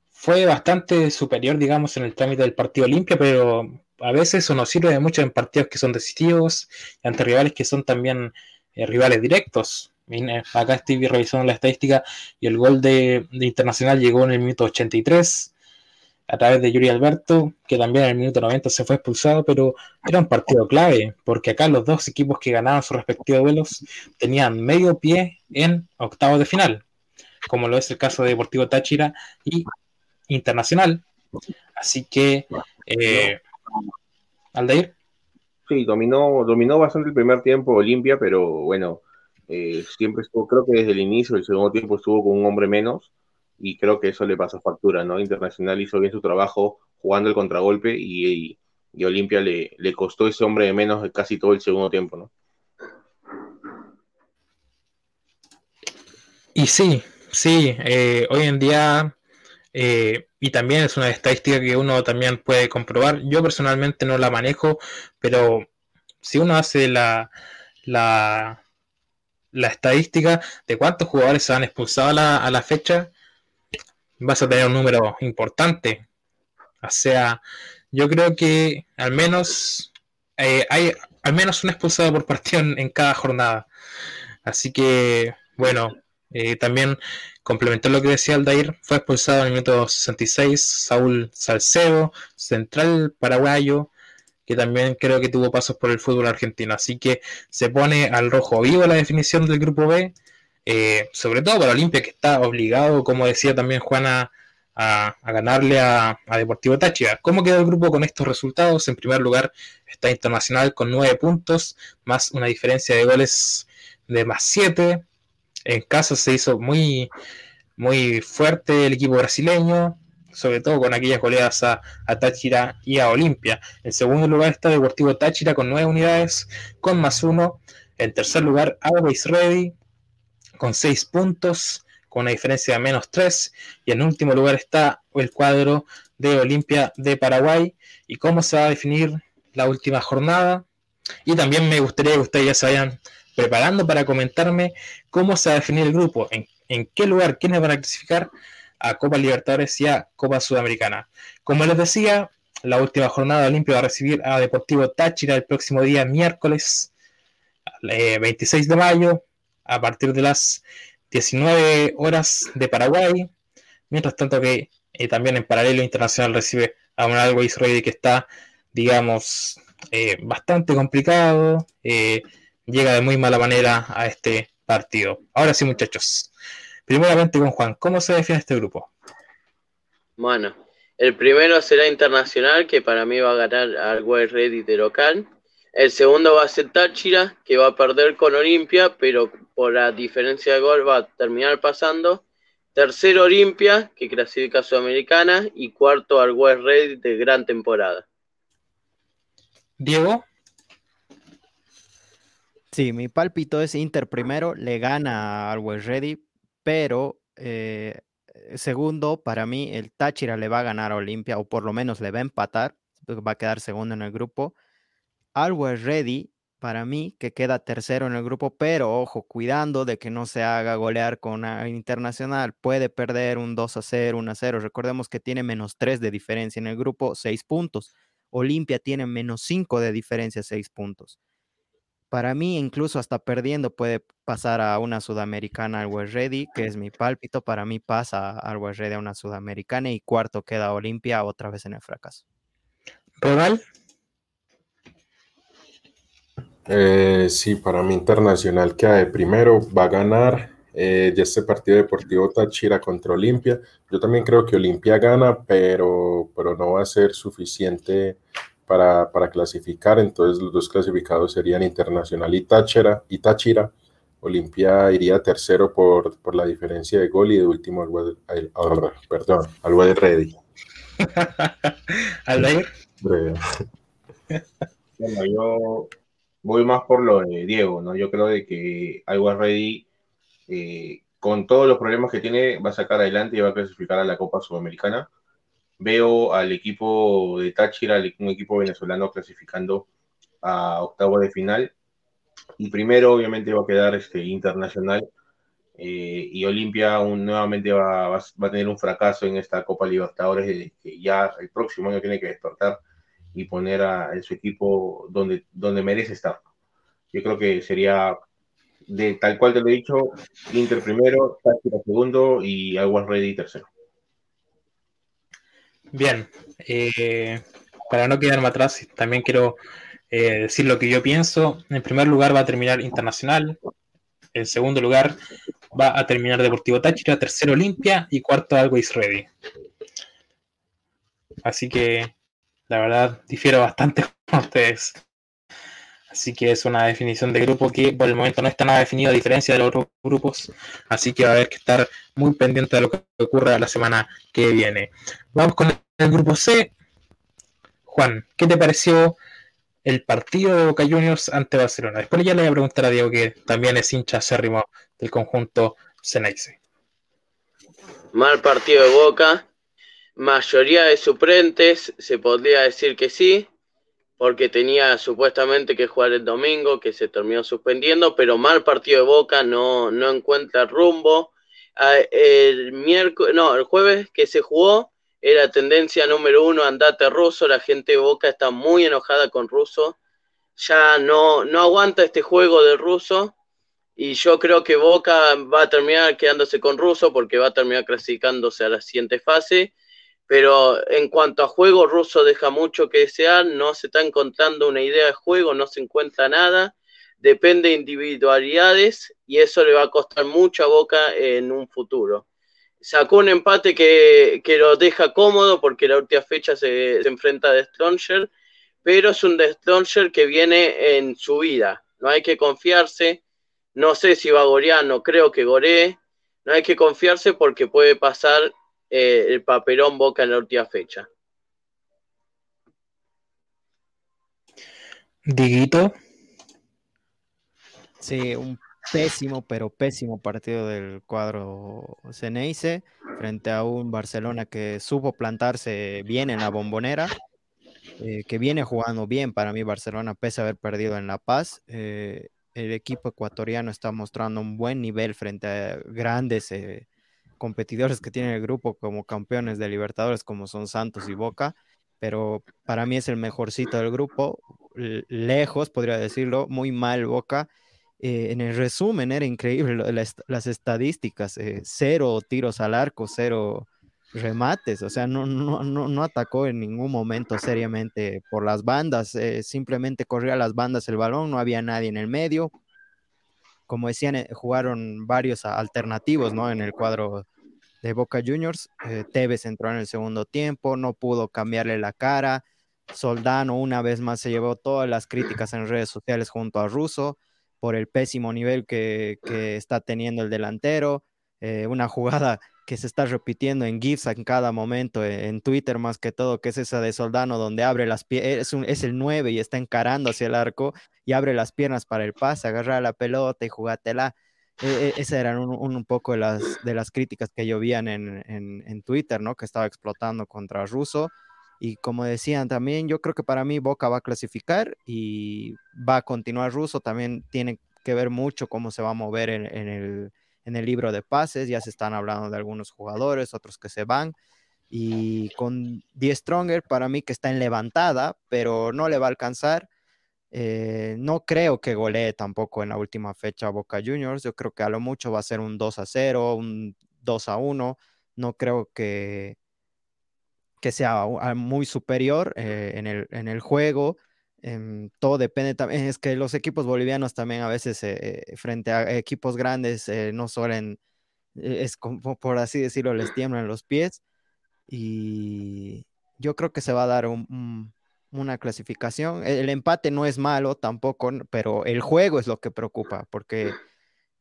Fue bastante superior, digamos, en el trámite del partido limpio, pero a veces eso no sirve de mucho en partidos que son decisivos y ante rivales que son también eh, rivales directos. Acá estoy revisando la estadística y el gol de, de, Internacional llegó en el minuto 83 a través de Yuri Alberto, que también en el minuto 90 se fue expulsado, pero era un partido clave, porque acá los dos equipos que ganaban sus respectivos duelos tenían medio pie en octavos de final, como lo es el caso de Deportivo Táchira y Internacional. Así que, eh, Aldair. Sí, dominó, dominó bastante el primer tiempo Olimpia, pero bueno, eh, siempre estuvo, creo que desde el inicio, el segundo tiempo estuvo con un hombre menos y creo que eso le pasó factura, ¿no? Internacional hizo bien su trabajo jugando el contragolpe y, y, Olimpia le, le, costó ese hombre de menos casi todo el segundo tiempo, ¿no? Y sí, sí, eh, hoy en día, eh, y también es una estadística que uno también puede comprobar, yo personalmente no la manejo, pero si uno hace la, la, la estadística de cuántos jugadores se han expulsado a la, a la fecha, vas a tener un número importante. O sea, yo creo que al menos eh, hay al menos un expulsado por partido en, cada jornada. Así que, bueno, eh, también complementó lo que decía Aldair, fue expulsado en el minuto 66 Saúl Salcedo, central paraguayo, que también creo que tuvo pasos por el fútbol argentino. Así que se pone al rojo vivo la definición del grupo B eh, sobre todo para Olimpia, que está obligado, como decía también Juana, a, ganarle a, Deportivo Táchira. ¿Cómo quedó el grupo con estos resultados? En primer lugar está Internacional con nueve puntos, más una diferencia de goles de más siete. En casa se hizo muy, muy fuerte el equipo brasileño, sobre todo con aquellas goleadas a, Táchira y a Olimpia. En segundo lugar está Deportivo Táchira con nueve unidades, con más uno. En tercer lugar, Always Ready con 6 puntos, con una diferencia de menos 3. Y en último lugar está el cuadro de Olimpia de Paraguay. ¿Y cómo se va a definir la última jornada? Y también me gustaría que ustedes ya se vayan preparando para comentarme cómo se va a definir el grupo, en, en qué lugar, quiénes van a clasificar a Copa Libertadores y a Copa Sudamericana. Como les decía, la última jornada Olimpia va a recibir a Deportivo Táchira el próximo día miércoles 26 eh, de mayo a partir de las 19 horas de Paraguay. Mientras tanto que eh, también en paralelo internacional recibe a un Always Ready que está, digamos, eh, bastante complicado. Eh, llega de muy mala manera a este partido. Ahora sí, muchachos. Primeramente con Juan, ¿cómo se define este grupo? Bueno, el primero será Internacional, que para mí va a ganar al Always Ready de local. El segundo va a ser Táchira, que va a perder con Olimpia, pero por la diferencia de gol va a terminar pasando. Tercero Olimpia, que clasifica a Sudamericana, y cuarto al West Red de gran temporada. Diego. Sí, mi pálpito es Inter primero, le gana al West Ready, pero eh, segundo, para mí, el Táchira le va a ganar a Olimpia, o por lo menos le va a empatar, va a quedar segundo en el grupo. Al West Ready para mí que queda tercero en el grupo, pero ojo, cuidando de que no se haga golear con Internacional. Puede perder un 2 a 0, 1 a 0. Recordemos que tiene menos 3 de diferencia en el grupo, 6 puntos. Olimpia tiene menos 5 de diferencia, 6 puntos. Para mí, incluso hasta perdiendo, puede pasar a una sudamericana al West Ready, que es mi pálpito. Para mí pasa al West Ready a una sudamericana y cuarto queda Olimpia otra vez en el fracaso. ¿Rival? Eh, sí, para mí Internacional queda de primero, va a ganar eh, ya este partido deportivo Táchira contra Olimpia. Yo también creo que Olimpia gana, pero, pero no va a ser suficiente para, para, clasificar. Entonces los dos clasificados serían Internacional y Táchira. Y Táchira. Olimpia iría tercero por, por la diferencia de gol y de último al, al, al perdón, al Ready. ¿Al Bueno, yo voy más por lo de Diego, ¿no? Yo creo de que Iowa Ready, eh, con todos los problemas que tiene, va a sacar adelante y va a clasificar a la Copa Sudamericana. Veo al equipo de Táchira, un equipo venezolano clasificando a octavo de final. Y primero, obviamente, va a quedar este internacional. Eh, y Olimpia nuevamente va, va, a tener un fracaso en esta Copa Libertadores, que ya el próximo año tiene que despertar y poner a, su equipo donde, donde merece estar. Yo creo que sería, de tal cual te lo he dicho, Inter primero, Táchira segundo y Aguas Ready tercero. Bien, eh, para no quedarme atrás, también quiero eh, decir lo que yo pienso. En primer lugar va a terminar Internacional, en segundo lugar va a terminar Deportivo Táchira, tercero Olimpia y cuarto Always Ready. Así que la verdad, difiero bastante con ustedes. Así que es una definición de grupo que por el momento no está nada definido a diferencia de los otros grupos. Así que va a haber que estar muy pendiente de lo que ocurra la semana que viene. Vamos con el grupo C. Juan, ¿qué te pareció el partido de Boca Juniors ante Barcelona? Después ya le voy a preguntar a Diego, que también es hincha acérrimo del conjunto Ceneice. Mal partido de Boca mayoría de suplentes, se podría decir que sí, porque tenía supuestamente que jugar el domingo, que se terminó suspendiendo, pero mal partido de Boca, no, no encuentra rumbo. Ah, el miércoles, no, el jueves que se jugó, era tendencia número uno, andate ruso, la gente de Boca está muy enojada con ruso, ya no, no aguanta este juego de ruso, y yo creo que Boca va a terminar quedándose con ruso porque va a terminar clasificándose a la siguiente fase pero en cuanto a juego, Russo deja mucho que desear, no se está encontrando una idea de juego, no se encuentra nada, depende de individualidades y eso le va a costar mucha boca en un futuro. Sacó un empate que, lo deja cómodo porque la última fecha se, enfrenta a Stronger, pero es un Stronger que viene en su vida, no hay que confiarse, no sé si va a gorear, no creo que goree, no hay que confiarse porque puede pasar eh, el papelón Boca en la última fecha. Diguito. Sí, un pésimo, pero pésimo partido del cuadro Ceneice frente a un Barcelona que supo plantarse bien en la bombonera, eh, que viene jugando bien para mí Barcelona, pese a haber perdido en La Paz. Eh, el equipo ecuatoriano está mostrando un buen nivel frente a grandes competidores que tiene el grupo como campeones de Libertadores, como son Santos y Boca, pero para mí es el mejorcito del grupo, lejos, podría decirlo, muy mal Boca. Eh, en el resumen era increíble las, estadísticas, eh, cero tiros al arco, cero remates, o sea, no, no, no, atacó en ningún momento seriamente por las bandas, eh, simplemente corría las bandas el balón, no había nadie en el medio, como decían, jugaron varios alternativos, ¿no? En el cuadro de Boca Juniors. Eh, Tevez entró en el segundo tiempo, no pudo cambiarle la cara. Soldano una vez más se llevó todas las críticas en redes sociales junto a Russo por el pésimo nivel que, está teniendo el delantero. eh, una jugada que se está repitiendo en GIFs en cada momento, e, en Twitter más que todo, que es esa de Soldano donde abre las piernas, es, es, el 9 y está encarando hacia el arco y abre las piernas para el pase, agarra la pelota y jugátela. E, e, esas eran un, un, poco de las, de las críticas que llovían en, en, en, Twitter, ¿no? Que estaba explotando contra Russo. Y como decían también, yo creo que para mí Boca va a clasificar y va a continuar Russo. También tiene que ver mucho cómo se va a mover en, en el en el libro de pases, ya se están hablando de algunos jugadores, otros que se van. Y con Die Stronger, para mí que está en levantada, pero no le va a alcanzar. Eh, no creo que golee tampoco en la última fecha Boca Juniors. Yo creo que a lo mucho va a ser un 2 a 0, un 2 a 1. No creo que, que sea muy superior eh, en, el, en el juego. Em, todo depende también, es que los equipos bolivianos también a veces eh, frente a equipos grandes eh, no suelen, eh, es como por así decirlo, les tiemblan los pies y yo creo que se va a dar una clasificación. El, empate no es malo tampoco, pero el juego es lo que preocupa porque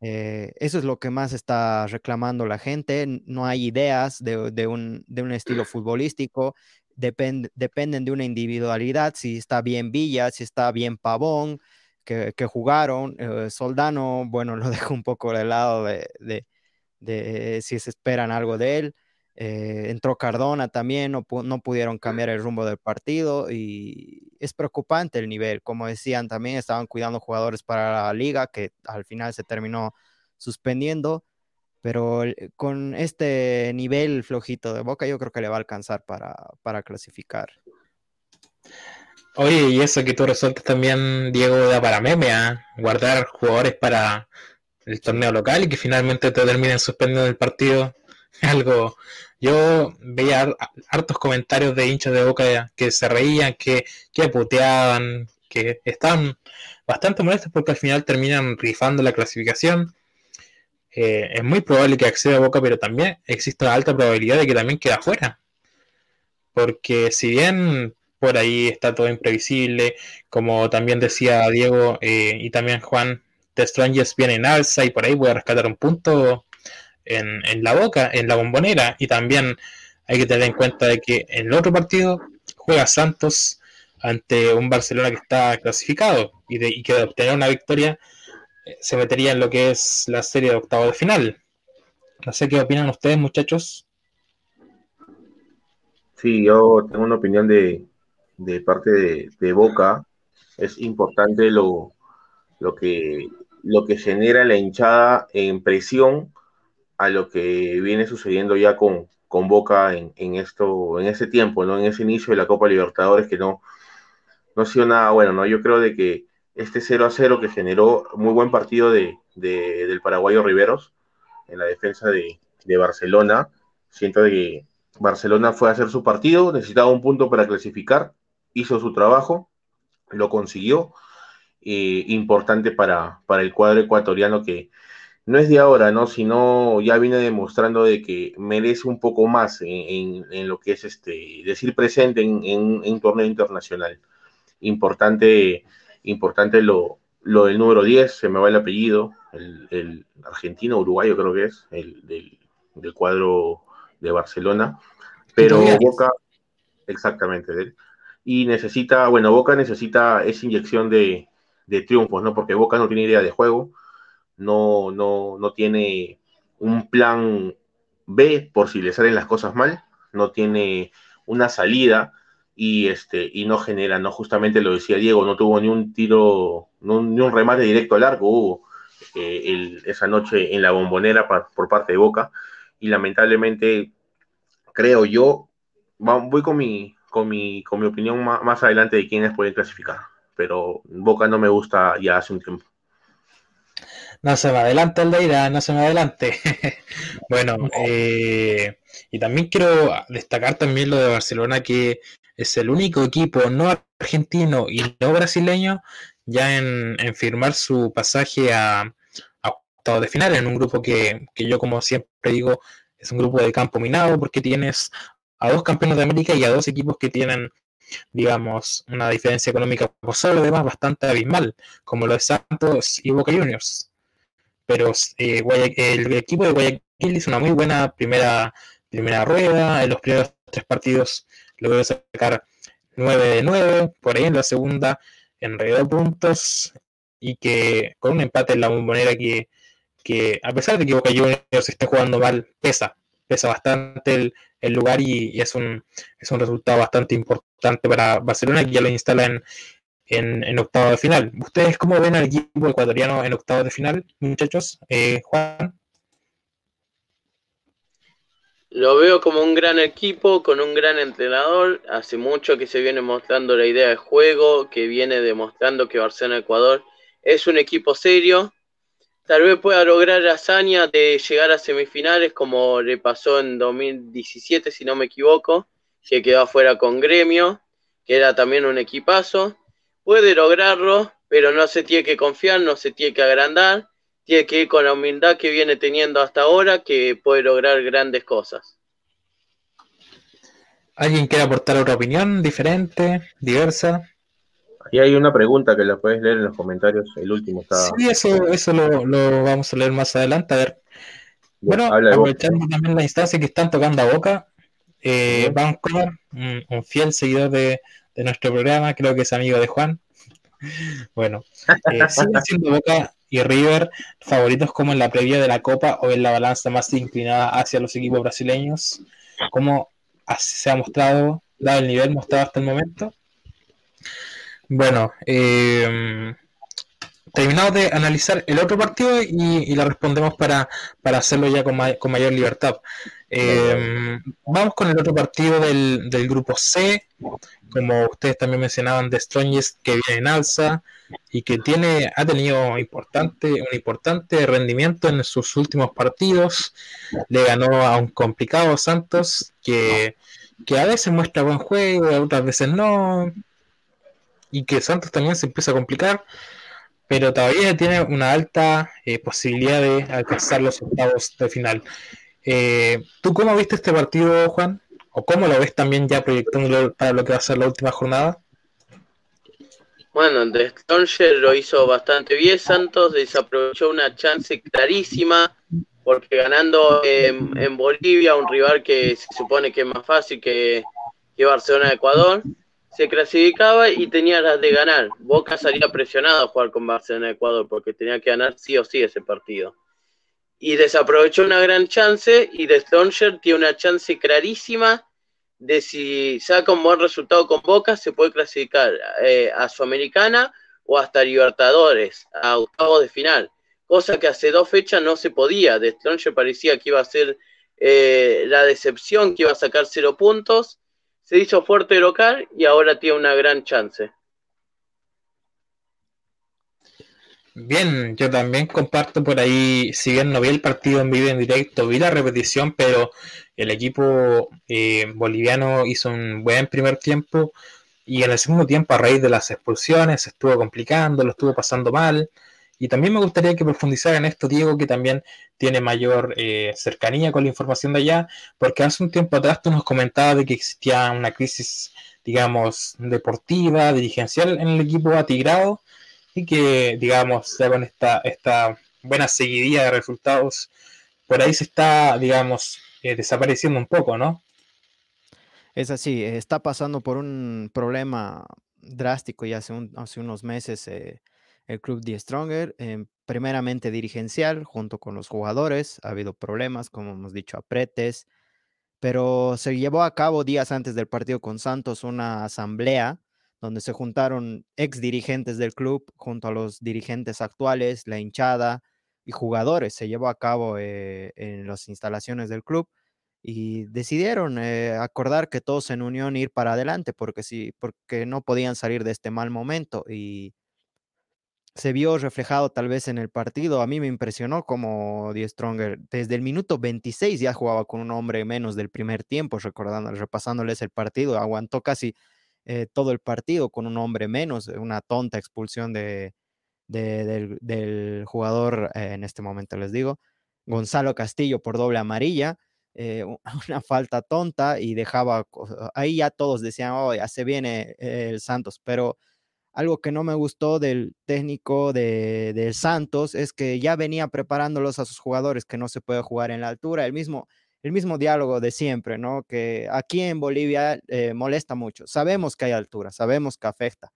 eso es lo que más está reclamando la gente. No hay ideas de, de, un, de un estilo futbolístico dependen de una individualidad, si está bien Villa, si está bien Pavón, que, jugaron. Eh, Soldano, bueno, lo dejo un poco de lado de, si se esperan algo de él. Eh, entró Cardona también, no, no, pudieron cambiar el rumbo del partido y es preocupante el nivel. Como decían, también estaban cuidando jugadores para la liga que al final se terminó suspendiendo pero con este nivel flojito de Boca yo creo que le va a alcanzar para, clasificar. Oye, y eso que tú resueltas también, Diego, da para meme, ¿ah? guardar jugadores para el torneo local y que finalmente te terminen suspendiendo el partido. Algo. Yo veía hartos comentarios de hinchas de Boca que se reían, que, que puteaban, que estaban bastante molestos porque al final terminan rifando la clasificación eh, es muy probable que acceda a Boca, pero también existe una alta probabilidad de que también quede afuera. Porque si bien por ahí está todo imprevisible, como también decía Diego eh, y también Juan, The Strangers viene en alza y por ahí puede rescatar un punto en, en, la boca, en la bombonera. Y también hay que tener en cuenta de que en el otro partido juega Santos ante un Barcelona que está clasificado y, de, y que de obtener una victoria se metería en lo que es la serie de octavo de final. No sé qué opinan ustedes, muchachos. Sí, yo tengo una opinión de, parte de, Boca. Es importante lo, lo, que, lo que genera la hinchada en presión a lo que viene sucediendo ya con, con Boca en, esto, en ese tiempo, ¿no? En ese inicio de la Copa Libertadores que no, no ha sido nada bueno, ¿no? Yo creo de que este 0 a 0 que generó muy buen partido de, del paraguayo Riveros en la defensa de, Barcelona. Siento que Barcelona fue a hacer su partido, necesitaba un punto para clasificar, hizo su trabajo, lo consiguió. Eh, importante para, para el cuadro ecuatoriano que no es de ahora, ¿no? Sino ya viene demostrando de que merece un poco más en, lo que es este decir presente en, en un torneo internacional. Importante Importante lo, lo del número 10, se me va el apellido, el, argentino, uruguayo creo que es, el del, cuadro de Barcelona. Pero Boca, exactamente, y necesita, bueno, Boca necesita esa inyección de, de, triunfos, ¿no? Porque Boca no tiene idea de juego, no, no, no tiene un plan B por si le salen las cosas mal, no tiene una salida y, este, y no genera, ¿no? Justamente lo decía Diego, no tuvo ni un tiro, ni un remate directo al arco, hubo eh, esa noche en la bombonera por parte de Boca, y lamentablemente, creo yo, voy con mi, con mi, con mi opinión más, más adelante de quiénes pueden clasificar, pero Boca no me gusta ya hace un tiempo. No se me adelante, Aldeira, no se me adelante. bueno, eh, y también quiero destacar también lo de Barcelona, que es el único equipo no argentino y no brasileño ya en, firmar su pasaje a, a octavo de final en un grupo que, yo como siempre digo es un grupo de campo minado porque tienes a dos campeones de América y a dos equipos que tienen digamos una diferencia económica por solo demás bastante abismal como lo de Santos y Boca Juniors pero eh, el equipo de Guayaquil hizo una muy buena primera, primera rueda. En los primeros tres partidos logró sacar 9 de 9. Por ahí en la segunda enredó puntos. Y que con un empate en la bombonera que, que a pesar de que Boca Juniors esté jugando mal, pesa. Pesa bastante el, el lugar y, es, un, es un resultado bastante importante para Barcelona que ya lo instala en, en, en octavo de final. ¿Ustedes cómo ven al equipo ecuatoriano en octavo de final, muchachos? Eh, Juan. Lo veo como un gran equipo, con un gran entrenador. Hace mucho que se viene mostrando la idea de juego, que viene demostrando que Barcelona-Ecuador es un equipo serio. Tal vez pueda lograr la hazaña de llegar a semifinales, como le pasó en 2017, si no me equivoco, que quedó afuera con Gremio, que era también un equipazo puede lograrlo, pero no se tiene que confiar, no se tiene que agrandar, tiene que ir con la humildad que viene teniendo hasta ahora, que puede lograr grandes cosas. ¿Alguien quiere aportar otra opinión diferente, diversa? Y hay una pregunta que la puedes leer en los comentarios, el último está... Sí, eso, eso lo, vamos a leer más adelante, a ver. Bueno, aprovechando también la instancia que están tocando a boca, eh, un, un, fiel seguidor de, de nuestro programa, creo que es amigo de Juan. Bueno, eh, siguen siendo Boca y River favoritos como en la previa de la Copa o en la balanza más inclinada hacia los equipos brasileños. ¿Cómo se ha mostrado, dado el nivel mostrado hasta el momento? Bueno, eh, terminado de analizar el otro partido y, la respondemos para, hacerlo ya con, con mayor libertad. Eh, vamos con el otro partido del, del, grupo C, como ustedes también mencionaban, de Strongest que viene en alza y que tiene, ha tenido importante, un importante rendimiento en sus últimos partidos. Le ganó a un complicado Santos que, que a veces muestra buen juego, otras veces no. Y que Santos también se empieza a complicar pero todavía tiene una alta eh, posibilidad de alcanzar los octavos de final. Eh, ¿Tú cómo viste este partido, Juan? ¿O cómo lo ves también ya proyectándolo para lo que va a ser la última jornada? Bueno, De Stronger lo hizo bastante bien. Santos desaprovechó una chance clarísima porque ganando en, Bolivia, un rival que se supone que es más fácil que, que Barcelona-Ecuador, se clasificaba y tenía las de ganar. Boca salía presionado a jugar con Barcelona Ecuador porque tenía que ganar sí o sí ese partido. Y desaprovechó una gran chance y De Stronger tiene una chance clarísima de si saca un buen resultado con Boca, se puede clasificar eh, a Sudamericana o hasta Libertadores, a octavos de final. Cosa que hace dos fechas no se podía. De Stronger parecía que iba a ser eh, la decepción, que iba a sacar cero puntos se hizo fuerte local y ahora tiene una gran chance. Bien, yo también comparto por ahí, si bien no vi el partido en vivo en directo, vi la repetición, pero el equipo eh, boliviano hizo un buen primer tiempo y en el segundo tiempo a raíz de las expulsiones se estuvo complicando, lo estuvo pasando mal. Y también me gustaría que profundizara en esto, Diego, que también tiene mayor eh, cercanía con la información de allá, porque hace un tiempo atrás tú nos comentabas de que existía una crisis, digamos, deportiva, dirigencial en el equipo atigrado, y que, digamos, ya con esta, buena seguidilla de resultados, por ahí se está, digamos, eh, desapareciendo un poco, ¿no? Es así, está pasando por un problema drástico ya hace, unos meses. Eh, el club The Stronger, em, primeramente dirigencial, junto con los jugadores. Ha habido problemas, como hemos dicho, apretes, pero se llevó a cabo días antes del partido con Santos una asamblea donde se juntaron ex dirigentes del club junto a los dirigentes actuales, la hinchada y jugadores. Se llevó a cabo eh, en las instalaciones del club y decidieron eh, acordar que todos en unión ir para adelante porque sí, porque no podían salir de este mal momento y se vio reflejado tal vez en el partido. A mí me impresionó como Die Stronger desde el minuto 26 ya jugaba con un hombre menos del primer tiempo, recordando, repasándoles el partido, aguantó casi eh, todo el partido con un hombre menos, una tonta expulsión de, del, jugador, eh, en este momento les digo, Gonzalo Castillo por doble amarilla. Eh, una falta tonta y dejaba, ahí ya todos decían, oh, ya se viene el Santos, pero algo que no me gustó del técnico de, de, Santos es que ya venía preparándolos a sus jugadores que no se puede jugar en la altura. El mismo, el mismo diálogo de siempre, ¿no? Que aquí en Bolivia eh, molesta mucho. Sabemos que hay altura, sabemos que afecta,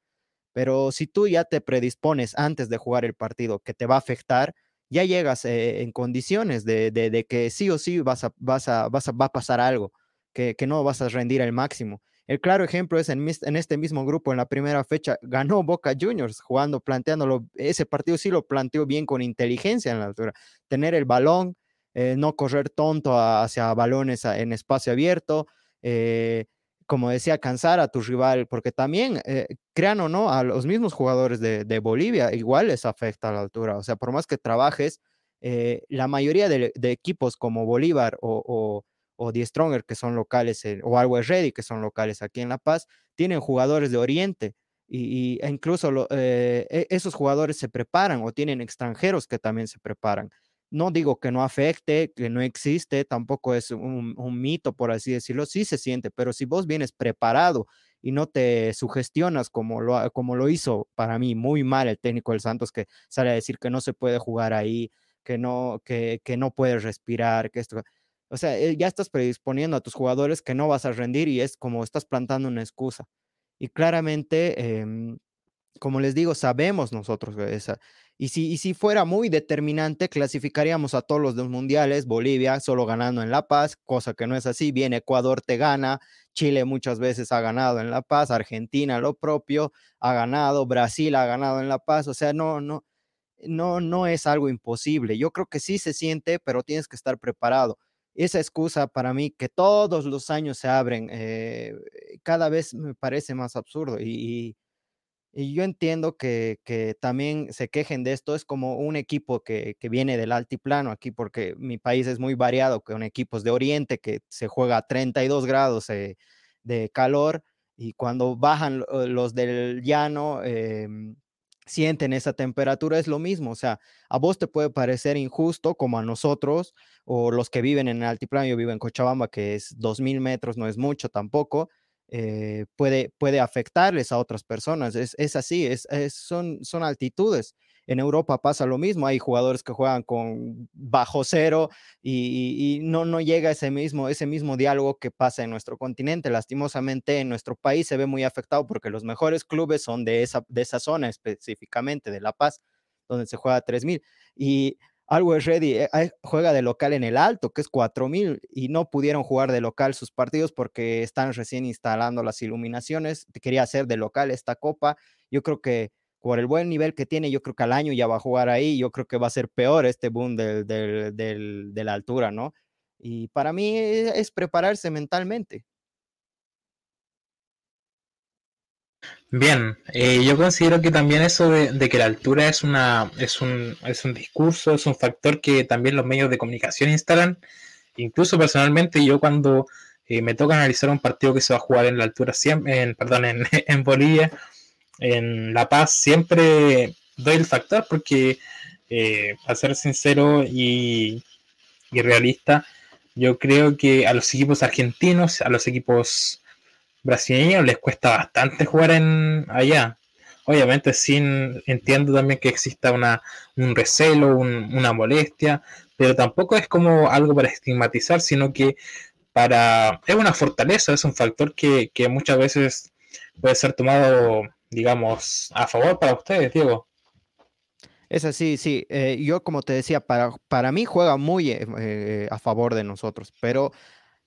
pero si tú ya te predispones antes de jugar el partido que te va a afectar, ya llegas eh, en condiciones de, que sí o sí vas a, vas a, vas a, va a pasar algo, que, que no vas a rendir al máximo. El claro ejemplo es en, en, este mismo grupo, en la primera fecha, ganó Boca Juniors jugando, planteándolo. Ese partido sí lo planteó bien con inteligencia en la altura. Tener el balón, eh, no correr tonto hacia balones en espacio abierto. Eh, como decía, cansar a tu rival, porque también, eh, crean o no, a los mismos jugadores de, Bolivia igual les afecta a la altura. O sea, por más que trabajes, la mayoría de, equipos como Bolívar o, o Die Stronger, que son locales, o Always Ready, que son locales aquí en La Paz, tienen jugadores de Oriente. Y, e incluso e, esos jugadores se preparan o tienen extranjeros que también se preparan. No digo que no afecte, que no existe, tampoco es un, mito, por así decirlo, sí se siente, pero si vos vienes preparado y no te sugestionas como lo, como lo hizo para mí muy mal el técnico del Santos, que sale a decir que no se puede jugar ahí, que no, que, que no puedes respirar, que esto o sea, eh, ya estás predisponiendo a tus jugadores que no vas a rendir y es como estás plantando una excusa. Y claramente, eh, como les digo, sabemos nosotros esa. Y si, fuera muy determinante, clasificaríamos a todos los dos mundiales, Bolivia solo ganando en La Paz, cosa que no es así. Bien, Ecuador te gana, Chile muchas veces ha ganado en La Paz, Argentina lo propio, ha ganado, Brasil ha ganado en La Paz. O sea, no, no, no, no es algo imposible. Yo creo que sí se siente, pero tienes que estar preparado esa excusa para mí que todos los años se abren, eh, cada vez me parece más absurdo y yo entiendo que, que, también se quejen de esto, es como un equipo que, que, viene del altiplano aquí, porque mi país es muy variado, con equipos de oriente que se juega a 32 grados eh, de calor y cuando bajan los del llano, eh, sienten esa temperatura es lo mismo, o sea, a vos te puede parecer injusto como a nosotros o los que viven en el altiplano, yo vivo en Cochabamba, que es 2.000 metros, no es mucho tampoco, eh, puede, puede afectarles a otras personas, es, es así, es, es, son, son altitudes. En Europa pasa lo mismo, hay jugadores que juegan con bajo cero y, y, no, no llega ese mismo, ese mismo diálogo que pasa en nuestro continente. Lastimosamente en nuestro país se ve muy afectado porque los mejores clubes son de esa, de esa zona específicamente, de La Paz, donde se juega 3.000. Y Always Ready eh, juega de local en el Alto, que es 4000, y no pudieron jugar de local sus partidos porque están recién instalando las iluminaciones. Quería hacer de local esta copa. Yo creo que por el buen nivel que tiene, yo creo que al año ya va a jugar ahí, yo creo que va a ser peor este boom del, del, del, de la altura, ¿no? Y para mí es prepararse mentalmente. Bien, eh, yo considero que también eso de, de, que la altura es, una, es, un, es un discurso, es un factor que también los medios de comunicación instalan. Incluso personalmente yo cuando eh, me toca analizar un partido que se va a jugar en la altura, en, perdón, en, en Bolivia, en La Paz siempre doy el factor porque, eh, a ser sincero y, y, realista, yo creo que a los equipos argentinos, a los equipos brasileños les cuesta bastante jugar en allá. Obviamente sin entiendo también que exista una, un recelo, un, una molestia, pero tampoco es como algo para estigmatizar, sino que para es una fortaleza, es un factor que, que muchas veces puede ser tomado digamos, a favor para ustedes, Diego. Es así, sí. Eh, yo, como te decía, para, para mí juega muy eh, eh, a favor de nosotros, pero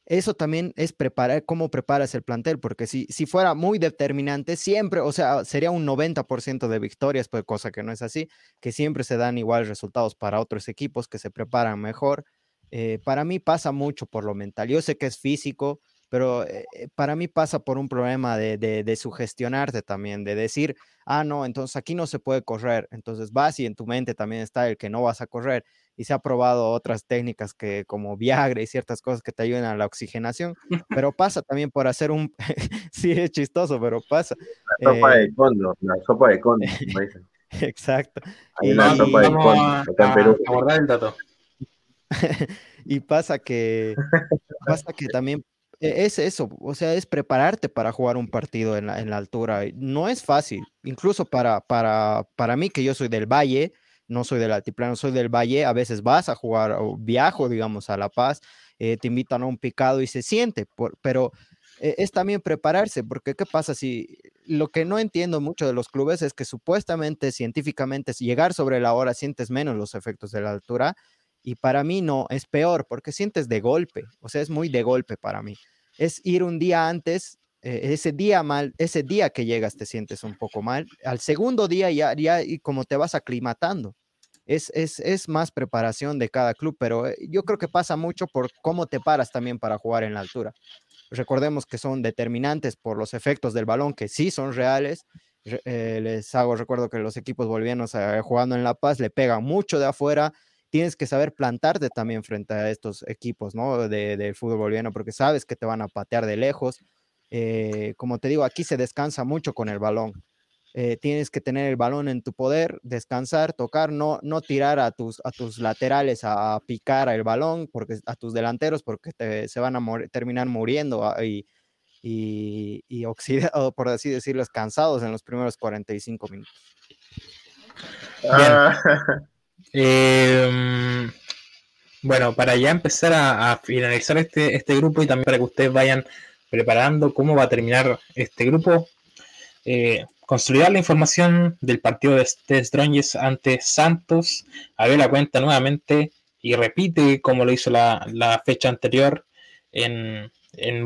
eso también es preparar, cómo preparas el plantel, porque si, si fuera muy determinante, siempre, o sea, sería un 90% de victorias, pues cosa que no es así, que siempre se dan igual resultados para otros equipos que se preparan mejor. Eh, para mí pasa mucho por lo mental. Yo sé que es físico, pero eh, para mí pasa por un problema de, de, de, sugestionarte también, de decir, ah, no, entonces aquí no se puede correr, entonces vas y en tu mente también está el que no vas a correr y se ha probado otras técnicas que como Viagra y ciertas cosas que te ayudan a la oxigenación, pero pasa también por hacer un, sí, es chistoso, pero pasa. La sopa eh, de condo, la sopa de condo, Exacto. Hay y, la sopa de condo, acá en Perú. El dato. y pasa que, pasa que también e, es eso, o sea, es prepararte para jugar un partido en la, en la altura. No es fácil, incluso para, para, para mí, que yo soy del Valle, no soy del altiplano, soy del Valle, a veces vas a jugar o viajo, digamos, a La Paz, eh, te invitan a un picado y se siente, pero eh, es también prepararse, porque ¿qué pasa si lo que no entiendo mucho de los clubes es que supuestamente, científicamente, llegar sobre la hora sientes menos los efectos de la altura? Y para mí no, es peor, porque sientes de golpe, o sea, es muy de golpe para mí. Es ir un día antes, eh, ese día mal, ese día que llegas te sientes un poco mal, al segundo día ya, ya y como te vas aclimatando. Es, es, es, más preparación de cada club, pero eh, yo creo que pasa mucho por cómo te paras también para jugar en la altura. Recordemos que son determinantes por los efectos del balón, que sí son reales. Eh, les hago recuerdo que los equipos bolivianos jugando en La Paz le pegan mucho de afuera, tienes que saber plantarte también frente a estos equipos, ¿no? De, del fútbol boliviano, porque sabes que te van a patear de lejos. Eh, como te digo, aquí se descansa mucho con el balón. Eh, tienes que tener el balón en tu poder, descansar, tocar, no, no tirar a tus, a tus laterales a, picar el balón, porque, a tus delanteros, porque se van a terminar muriendo ah, y, y, y oxidados, por así decirlo, cansados en los primeros 45 minutos. Ah. Em, bueno, para ya empezar a, finalizar este, este grupo y también para que ustedes vayan preparando cómo va a terminar este grupo, eh, la información del partido de, de ante Santos, a ver la cuenta nuevamente y repite como lo hizo la, fecha anterior en,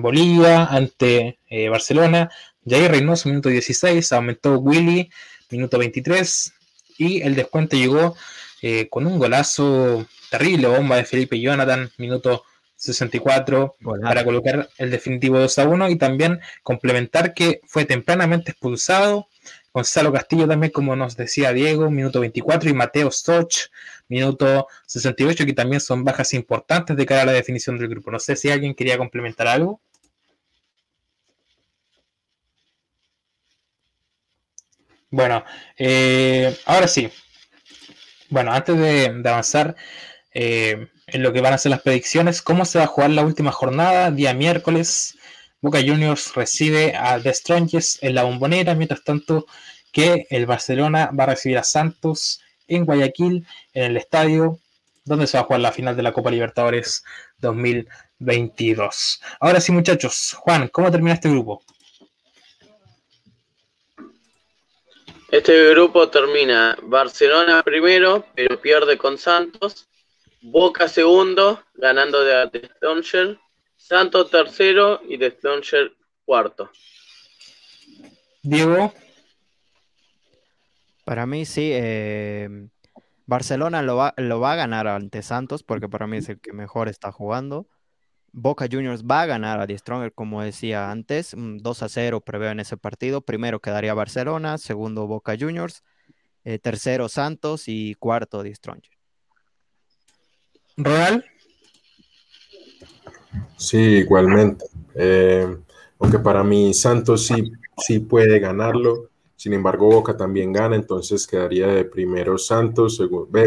Bolivia ante eh, Barcelona. Jair Reynoso, minuto 16, aumentó Willy, minuto 23, y el descuento llegó eh, con un golazo terrible, bomba de Felipe Jonathan, minuto 64, para colocar el definitivo 2 a 1 y también complementar que fue tempranamente expulsado. Gonzalo Castillo también, como nos decía Diego, minuto 24, y Mateo Stoch, minuto 68, que también son bajas importantes de cara a la definición del grupo. No sé si alguien quería complementar algo. Bueno, eh, ahora sí, bueno, antes de, avanzar eh, en lo que van a ser las predicciones, ¿cómo se va a jugar la última jornada? Día miércoles, Boca Juniors recibe a The Strongest en la bombonera, mientras tanto que el Barcelona va a recibir a Santos en Guayaquil, en el estadio donde se va a jugar la final de la Copa Libertadores 2022. Ahora sí, muchachos, Juan, ¿cómo termina este grupo? Este grupo termina Barcelona primero, pero pierde con Santos. Boca segundo, ganando de The Santos tercero y The cuarto. Diego. Para mí sí, eh, Barcelona lo va, lo va a ganar ante Santos porque para mí es el que mejor está jugando. Boca Juniors va a ganar a The Stronger, como decía antes, 2 a 0 preveo en ese partido. Primero quedaría Barcelona, segundo Boca Juniors, eh, tercero Santos y cuarto The Stronger. ¿Real? Sí, igualmente. Eh, aunque para mí Santos sí, sí puede ganarlo, sin embargo Boca también gana, entonces quedaría de primero Santos,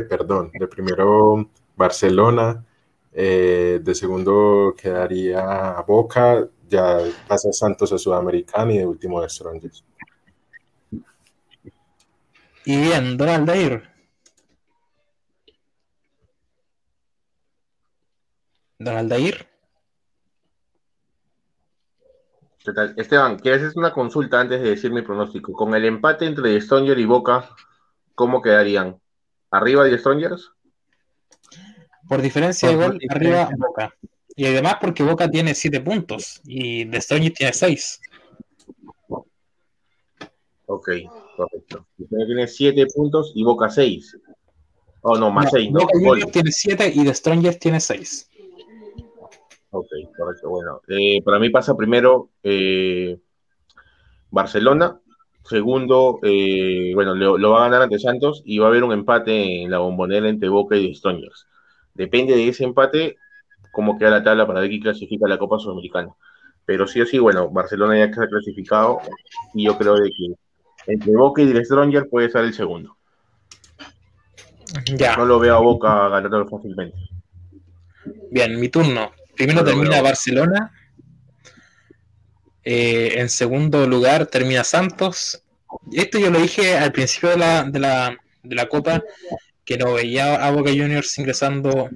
perdón, de primero Barcelona, eh, de segundo quedaría Boca, ya pasa Santos a Sudamericana y de último de Strongest. Y bien, Donald Dair. Donald Dair. Esteban, quiero hacer una consulta antes de decir mi pronóstico. Con el empate entre Stronger y Boca, ¿cómo quedarían? ¿Arriba de Strongers? Por diferencia de gol, arriba Boca. Y además porque Boca tiene 7 puntos y De Stronger tiene 6. Ok, correcto. Tiene 7 puntos y Boca 6. Oh, no, más 6. Boca Juniors tiene 7 y The Strongest tiene 6. Ok, correcto. Bueno, eh, para mí pasa primero eh, Barcelona. Segundo, eh, bueno, lo, lo, va a ganar ante Santos y va a haber un empate en la bombonera entre Boca y Strongers depende de ese empate, cómo queda la tabla para ver quién clasifica la Copa Sudamericana. Pero sí o sí, bueno, Barcelona ya está clasificado y yo creo de que entre Boca y el Stronger puede ser el segundo. Ya. No lo veo a Boca ganando fácilmente. Bien, mi turno. Primero termina Barcelona. Eh, en segundo lugar termina Santos. Esto yo lo dije al principio de la, de la, de la Copa, que no veía a Boca Juniors ingresando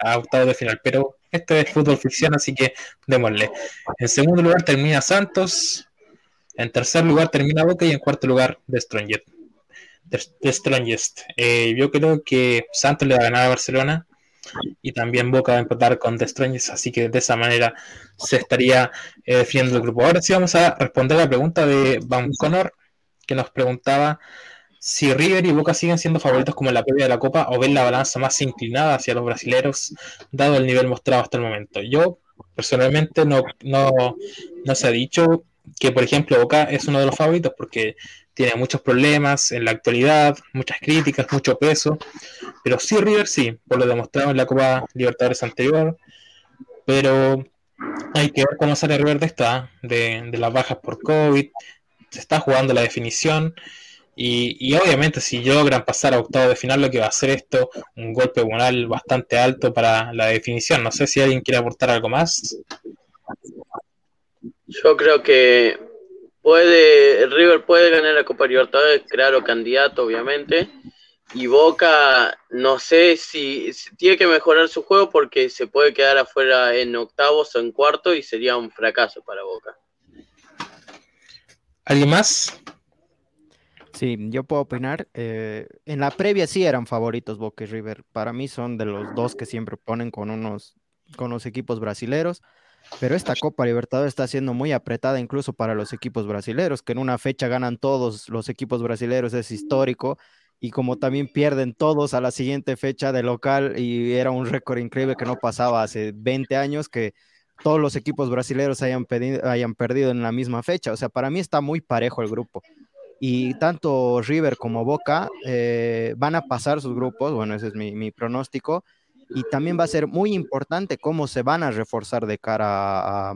a octavos de final, pero esto es fútbol ficción, así que démosle. En segundo lugar termina Santos, en tercer lugar termina Boca y en cuarto lugar The Strongest. Eh, yo creo que Santos le va a ganar a Barcelona y también Boca va a empatar con The Strongest, así que de esa manera se estaría eh, definiendo el grupo. Ahora sí vamos a responder la pregunta de Van Connor, que nos preguntaba si River y Boca siguen siendo favoritos como en la previa de la Copa o ven la balanza más inclinada hacia los brasileros, dado el nivel mostrado hasta el momento. Yo, personalmente, no, no, no se ha dicho que, por ejemplo, Boca es uno de los favoritos porque tiene muchos problemas en la actualidad, muchas críticas, mucho peso, pero sí River sí, por lo demostrado en la Copa Libertadores anterior, pero hay que ver cómo sale River de esta, de, las bajas por COVID, se está jugando la definición y, obviamente si logran pasar a octavo de final, lo que va a hacer esto, un golpe moral bastante alto para la definición. No sé si alguien quiere aportar algo más. Yo creo que puede, River puede ganar la Copa Libertadores, claro, candidato obviamente. Y Boca, no sé si, si, tiene que mejorar su juego porque se puede quedar afuera en octavos o en cuarto y sería un fracaso para Boca. ¿Alguien más? Sí, yo puedo opinar. Eh, en la previa sí eran favoritos Boca y River. Para mí son de los dos que siempre ponen con unos con los equipos brasileros. Pero esta Copa Libertadores está siendo muy apretada incluso para los equipos brasileros, que en una fecha ganan todos los equipos brasileros, es histórico. Y como también pierden todos a la siguiente fecha de local, y era un récord increíble que no pasaba hace 20 años, que todos los equipos brasileños hayan, hayan perdido en la misma fecha. O sea, para mí está muy parejo el grupo y tanto River como Boca eh, van a pasar sus grupos, bueno, ese es mi, pronóstico, y también va a ser muy importante cómo se van a reforzar de cara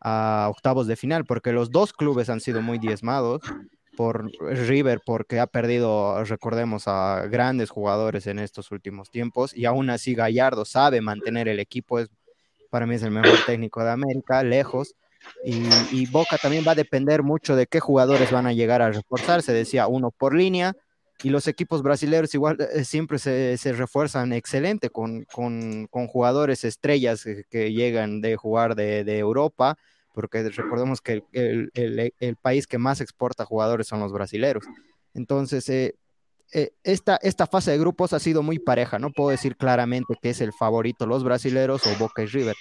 a, octavos de final, porque los dos clubes han sido muy diezmados por River porque ha perdido, recordemos, a grandes jugadores en estos últimos tiempos y aún así Gallardo sabe mantener el equipo, es, para mí es el mejor técnico de América, lejos. Y, Boca también va a depender mucho de qué jugadores van a llegar a reforzarse, decía uno por línea, y los equipos brasileños igual eh, siempre se, se refuerzan excelente con, con, con, jugadores estrellas que, llegan de jugar de, de, Europa, porque recordemos que el, el, el, país que más exporta jugadores son los brasileños. Entonces, eh, eh, esta, esta fase de grupos ha sido muy pareja, no puedo decir claramente que es el favorito los brasileños o Boca y River.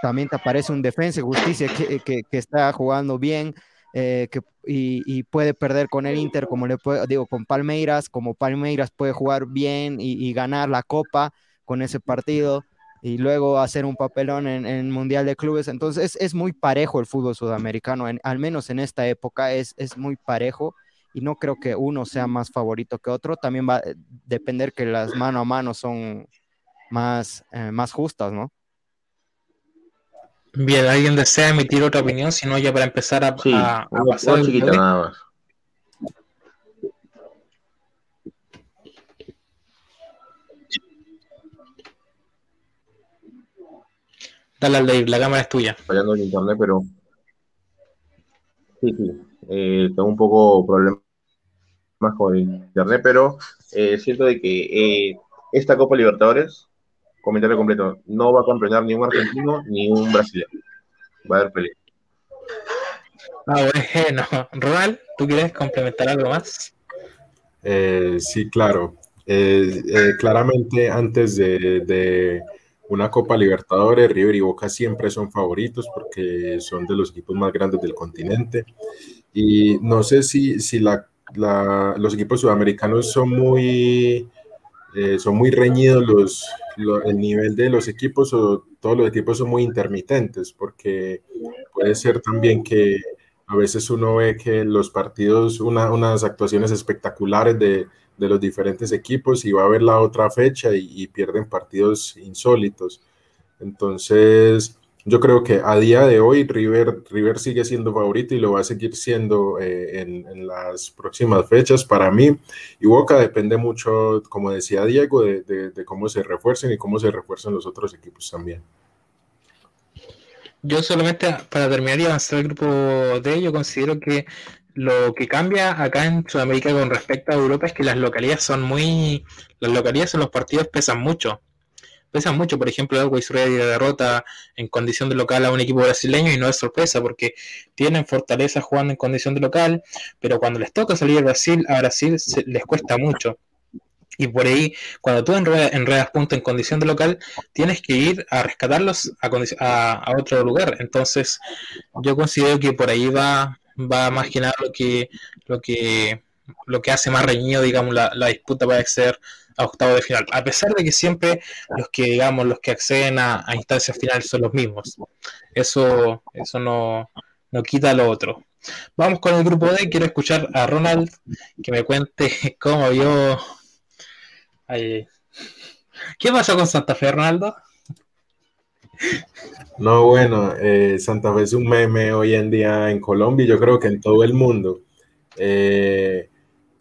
También te aparece un defensa justicia que, que, que, está jugando bien eh, que, y, puede perder con el Inter, como le puedo, digo, con Palmeiras, como Palmeiras puede jugar bien y, ganar la copa con ese partido y luego hacer un papelón en, el Mundial de Clubes. Entonces es, muy parejo el fútbol sudamericano, al menos en esta época es, muy parejo y no creo que uno sea más favorito que otro. También va a depender que las mano a mano son más, eh, más justas, ¿no? Bien, ¿alguien desea emitir otra opinión? Si no, ya para empezar a, sí, a, a pasar. Chiquita nada más. Dale al Dave, la cámara es tuya. Fallando el internet, pero. Sí, sí. Eh, tengo un poco problemas con el internet, pero eh, siento de que eh, esta Copa Libertadores comentario completo, no va a campeonar ni un argentino ni un brasileño. Va a haber pelea. Ah, bueno. Ronald, ¿tú quieres complementar algo más? Eh, sí, claro. Eh, eh, claramente antes de, de, una Copa Libertadores, River y Boca siempre son favoritos porque son de los equipos más grandes del continente. Y no sé si, si la, la, los equipos sudamericanos son muy, son muy reñidos los, lo, el nivel de los equipos o todos los equipos son muy intermitentes, porque puede ser también que a veces uno ve que los partidos, una, unas actuaciones espectaculares de, de, los diferentes equipos y va a ver la otra fecha y pierden partidos insólitos. Entonces, yo creo que a día de hoy River, River sigue siendo favorito y lo va a seguir siendo eh, en, las próximas fechas para mí. Y Boca depende mucho, como decía Diego, de, de, cómo se refuercen y cómo se refuerzan los otros equipos también. Yo solamente para terminar y avanzar el grupo D, yo considero que lo que cambia acá en Sudamérica con respecto a Europa es que las localidades son muy. Las localidades en los partidos pesan mucho. Pesan mucho, por ejemplo, Always Ready derrota en condición de local a un equipo brasileño y no es sorpresa porque tienen fortaleza jugando en condición de local, pero cuando les toca salir a Brasil, a Brasil les cuesta mucho. Y por ahí, cuando tú enredas, enredas puntos en condición de local, tienes que ir a rescatarlos a, a, otro lugar. Entonces, yo considero que por ahí va, va más que nada lo que, lo que, lo que hace más reñido, digamos, la, la disputa para acceder a octavo de final. A pesar de que siempre los que, digamos, los que acceden a, instancias finales son los mismos. Eso, eso no, no quita lo otro. Vamos con el grupo D. Quiero escuchar a Ronald que me cuente cómo vio ¿Qué pasó con Santa Fe, Ronaldo? No, bueno, eh, Santa Fe es un meme hoy en día en Colombia y yo creo que en todo el mundo. Eh,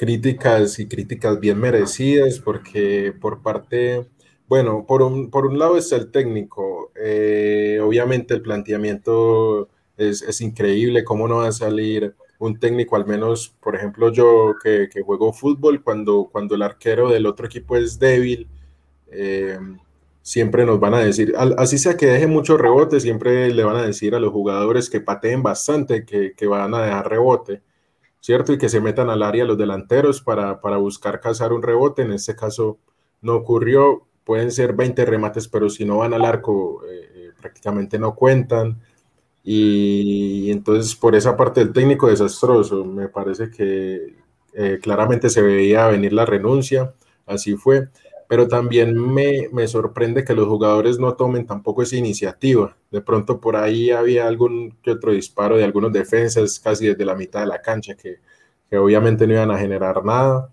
críticas y críticas bien merecidas porque por parte, bueno, por un, por un lado está el técnico. Eh, obviamente el planteamiento es, es, increíble, cómo no va a salir un técnico, al menos, por ejemplo, yo que, juego fútbol, cuando, cuando el arquero del otro equipo es débil, eh, siempre nos van a decir, así sea que deje mucho rebote, siempre le van a decir a los jugadores que pateen bastante, que, van a dejar rebote, ¿cierto? Y que se metan al área los delanteros para, buscar cazar un rebote. En este caso no ocurrió, pueden ser 20 remates, pero si no van al arco, eh, eh, prácticamente no cuentan. Y entonces por esa parte del técnico desastroso, me parece que eh, claramente se veía venir la renuncia, así fue, pero también me, me, sorprende que los jugadores no tomen tampoco esa iniciativa. De pronto por ahí había algún que otro disparo de algunos defensas casi desde la mitad de la cancha que, que obviamente no iban a generar nada.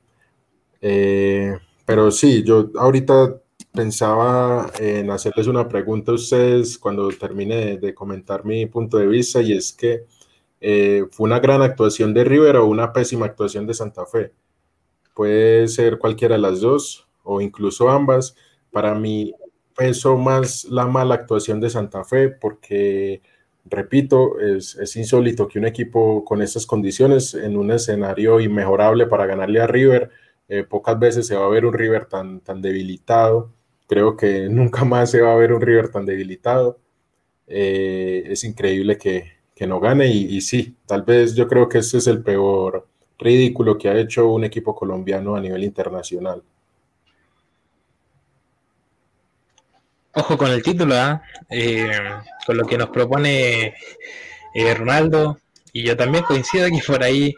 Eh, pero sí, yo ahorita pensaba en hacerles una pregunta a ustedes cuando termine de, comentar mi punto de vista y es que eh, fue una gran actuación de River o una pésima actuación de Santa Fe. Puede ser cualquiera de las dos o incluso ambas. Para mí pesó más la mala actuación de Santa Fe porque, repito, es, es insólito que un equipo con estas condiciones en un escenario inmejorable para ganarle a River, eh, pocas veces se va a ver un River tan, tan debilitado Creo que nunca más se va a ver un River tan debilitado. Eh, es increíble que, no gane y, sí, tal vez yo creo que este es el peor ridículo que ha hecho un equipo colombiano a nivel internacional. Ojo con el título, ¿ah? eh, con lo que nos propone eh, Ronaldo, y yo también coincido que por ahí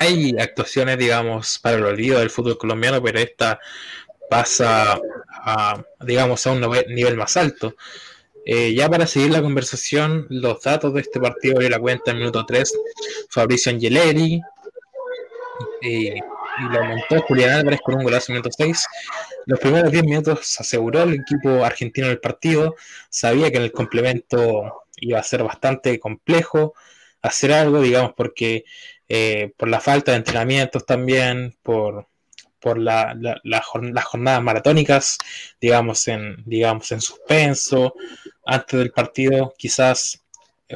hay actuaciones, digamos, para el olvido del fútbol colombiano, pero esta pasa a, digamos, a un nivel más alto. Eh, ya para seguir la conversación, los datos de este partido de la cuenta en minuto 3, Fabricio Angeleri, y, lo montó Julián Álvarez con un golazo en minuto 6. Los primeros 10 minutos aseguró el equipo argentino el partido, sabía que en el complemento iba a ser bastante complejo hacer algo, digamos, porque eh, por la falta de entrenamientos también, por, por la, las jornadas maratónicas, digamos en, digamos en suspenso, antes del partido, quizás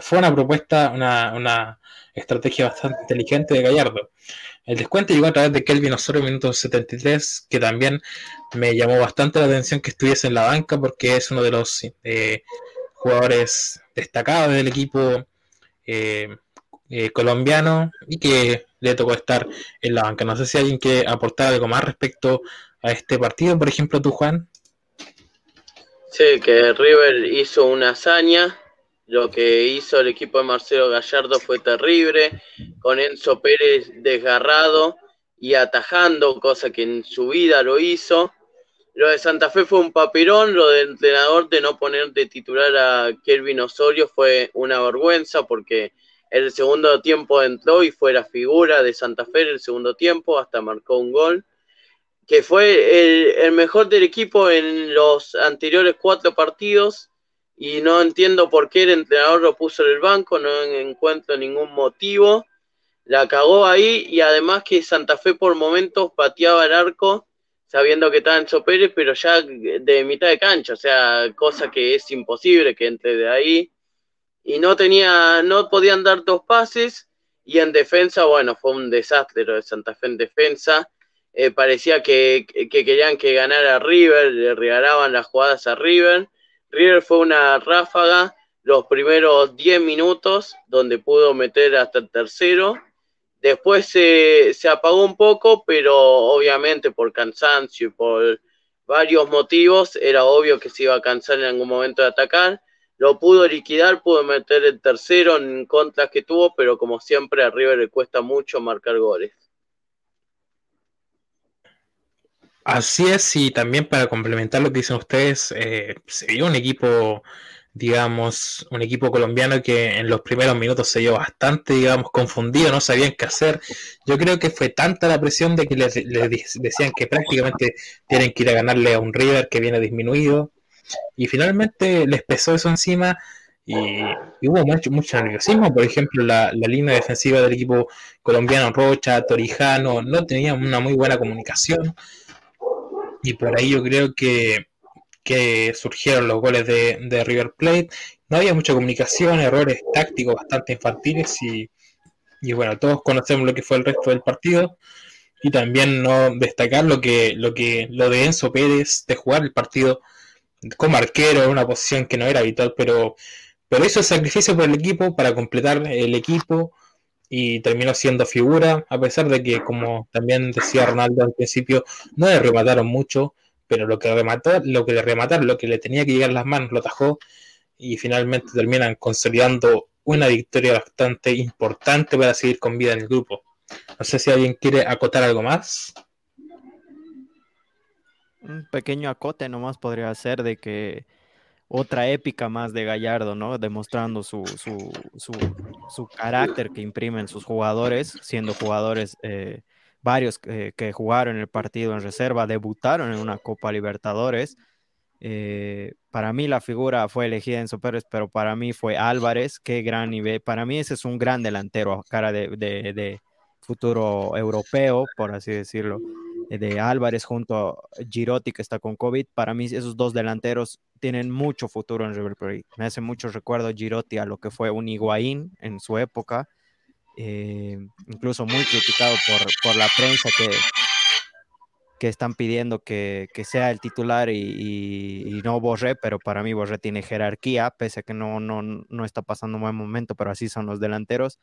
fue una propuesta, una, una estrategia bastante inteligente de Gallardo. El descuento llegó a través de Kelvin Osorio, minuto 73, que también me llamó bastante la atención que estuviese en la banca porque es uno de los eh, jugadores destacados del equipo eh, eh, colombiano y que le tocó estar en la banca. No sé si alguien quiere aportar algo más respecto a este partido, por ejemplo, tú, Juan. Sí, que River hizo una hazaña. Lo que hizo el equipo de Marcelo Gallardo fue terrible, con Enzo Pérez desgarrado y atajando, cosa que en su vida lo hizo. Lo de Santa Fe fue un papirón, lo del entrenador de no poner de titular a Kelvin Osorio fue una vergüenza porque el segundo tiempo entró y fue la figura de Santa Fe en el segundo tiempo, hasta marcó un gol, que fue el, mejor del equipo en los anteriores cuatro partidos y no entiendo por qué el entrenador lo puso en el banco, no encuentro ningún motivo. La cagó ahí y además que Santa Fe por momentos pateaba el arco sabiendo que estaba Enzo Pérez, pero ya de mitad de cancha, o sea, cosa que es imposible que entre de ahí. Y no tenía, no podían dar dos pases, y en defensa, bueno, fue un desastre lo de Santa Fe en defensa. Eh, parecía que, querían que ganara River, le regalaban las jugadas a River. River fue una ráfaga los primeros 10 minutos, donde pudo meter hasta el tercero Después se, apagó un poco, pero obviamente por cansancio y por varios motivos era obvio que se iba a cansar en algún momento de atacar. Lo pudo liquidar, pudo meter el tercero en contras que tuvo, pero como siempre a River le cuesta mucho marcar goles. Así es, y también para complementar lo que dicen ustedes, eh, se vio un equipo digamos, un equipo colombiano que en los primeros minutos se vio bastante, digamos, confundido, no sabían qué hacer. Yo creo que fue tanta la presión de que les, decían que prácticamente tienen que ir a ganarle a un River que viene disminuido. Y finalmente les pesó eso encima y, hubo mucho, mucho nerviosismo. Por ejemplo, la, la, línea defensiva del equipo colombiano, Rocha, Torijano, no tenía una muy buena comunicación. Y por ahí yo creo que que surgieron los goles de, River Plate. No había mucha comunicación, errores tácticos bastante infantiles y, bueno, todos conocemos lo que fue el resto del partido y también no destacar lo que lo que lo de Enzo Pérez de jugar el partido como arquero en una posición que no era habitual, pero pero hizo el sacrificio por el equipo para completar el equipo y terminó siendo figura, a pesar de que, como también decía Ronaldo al principio, no le remataron mucho, pero lo que remató, lo que le remataron, lo que le tenía que llegar a las manos, lo atajó y finalmente terminan consolidando una victoria bastante importante para seguir con vida en el grupo. No sé si alguien quiere acotar algo más. Un pequeño acote nomás podría ser de que otra épica más de Gallardo, ¿no? Demostrando su, su, su, su carácter que imprimen sus jugadores, siendo jugadores eh, varios que jugaron el partido en reserva debutaron en una Copa Libertadores. Eh, para mí la figura fue elegida en Pérez, pero para mí fue Álvarez, qué gran nivel. Para mí ese es un gran delantero, cara de, futuro europeo, por así decirlo, eh, de Álvarez junto a Girotti que está con COVID. Para mí esos dos delanteros tienen mucho futuro en River Plate. Me hace mucho recuerdo Girotti a lo que fue un Higuaín en su época eh, incluso muy criticado por, la prensa que, que están pidiendo que, sea el titular y, no Borré, pero para mí Borré tiene jerarquía, pese a que no, no, no está pasando un buen momento, pero así son los delanteros.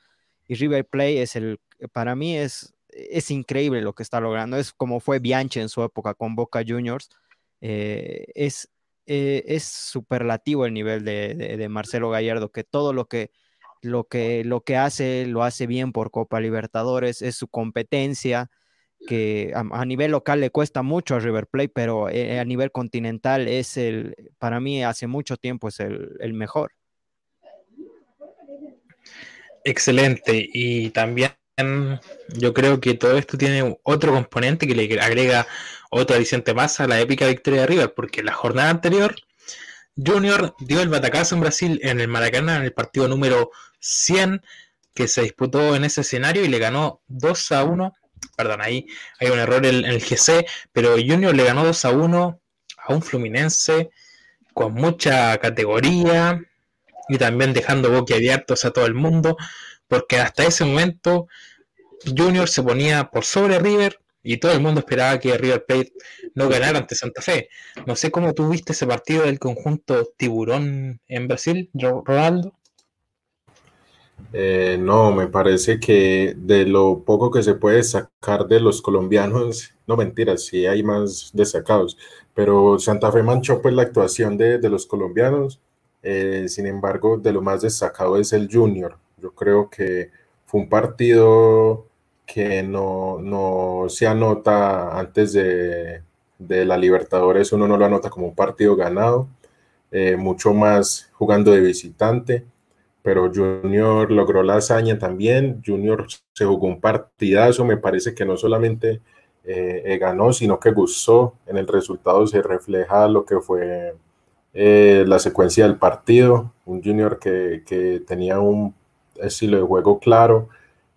Y River Play es el, para mí es, es increíble lo que está logrando, es como fue Bianchi en su época con Boca Juniors, eh, es, eh, es superlativo el nivel de, de Marcelo Gallardo, que todo lo que lo que, lo que hace, lo hace bien por Copa Libertadores, es su competencia, que a, nivel local le cuesta mucho a River Plate, pero eh, a nivel continental es el, para mí hace mucho tiempo es el, mejor. Excelente, y también yo creo que todo esto tiene otro componente que le agrega otra aliciente más a la épica victoria de River, porque la jornada anterior Junior dio el batacazo en Brasil en el Maracaná en el partido número 100 que se disputó en ese escenario y le ganó 2 a 1. Perdón, ahí hay un error en, el GC, pero Junior le ganó 2 a 1 a un Fluminense con mucha categoría y también dejando boquiabiertos a todo el mundo, porque hasta ese momento Junior se ponía por sobre River y todo el mundo esperaba que River Plate no ganara ante Santa Fe. No sé cómo tuviste ese partido del conjunto Tiburón en Brasil, Ronaldo. Eh, no, me parece que de lo poco que se puede sacar de los colombianos, no mentiras, sí hay más destacados, pero Santa Fe manchó pues la actuación de, los colombianos, eh, sin embargo, de lo más destacado es el Junior. Yo creo que fue un partido que no, se anota antes de, la Libertadores, uno no lo anota como un partido ganado, eh, mucho más jugando de visitante, pero Junior logró la hazaña también, Junior se jugó un partidazo, me parece que no solamente eh, eh, ganó, sino que gustó, en el resultado se refleja lo que fue la secuencia del partido, un Junior que, que tenía un estilo de juego claro,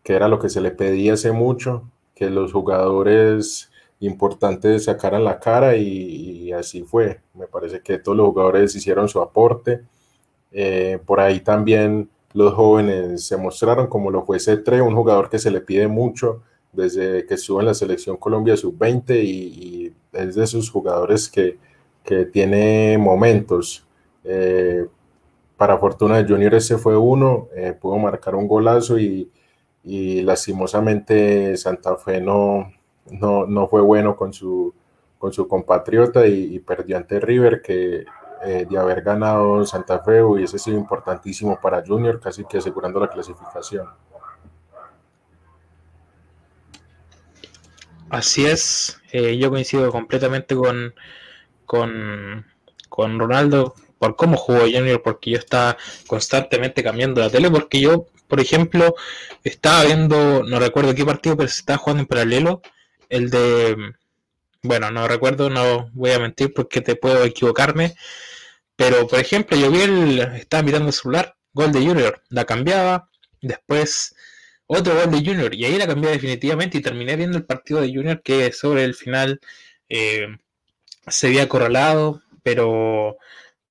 que era lo que se le pedía hace mucho, que los jugadores importante sacaran la cara y, así fue. Me parece que todos los jugadores hicieron su aporte. Eh, por ahí también los jóvenes se mostraron como lo fue Cetre, un jugador que se le pide mucho desde que estuvo en la selección Colombia sub-20 y, es de esos jugadores que, que tiene momentos. Eh, para fortuna de Junior ese fue uno, eh, pudo marcar un golazo y, y lastimosamente Santa Fe no, no, no fue bueno con su, con su compatriota y, perdió ante River, que eh, de haber ganado Santa Fe hubiese sido importantísimo para Junior, casi que asegurando la clasificación. Así es, eh, yo coincido completamente con, con, con Ronaldo por cómo jugó Junior, porque yo estaba constantemente cambiando la tele, porque yo, por ejemplo, estaba viendo, no recuerdo qué partido, pero se estaba jugando en paralelo el de, bueno, no recuerdo, no voy a mentir porque te puedo equivocarme, pero por ejemplo, yo vi el, estaba mirando el celular, gol de Junior, la cambiaba, después otro gol de Junior, y ahí la cambié definitivamente y terminé viendo el partido de Junior que sobre el final eh, se había acorralado, pero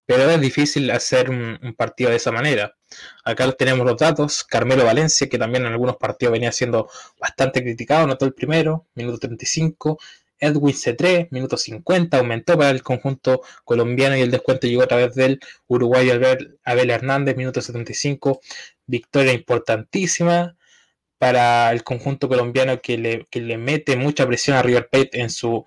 pero es difícil hacer un, partido de esa manera. Acá tenemos los datos. Carmelo Valencia, que también en algunos partidos venía siendo bastante criticado, anotó el primero, minuto 35. Edwin C3, minuto 50, aumentó para el conjunto colombiano y el descuento llegó a través del uruguayo Abel Hernández, minuto 75. Victoria importantísima para el conjunto colombiano que le, que le mete mucha presión a River Plate en su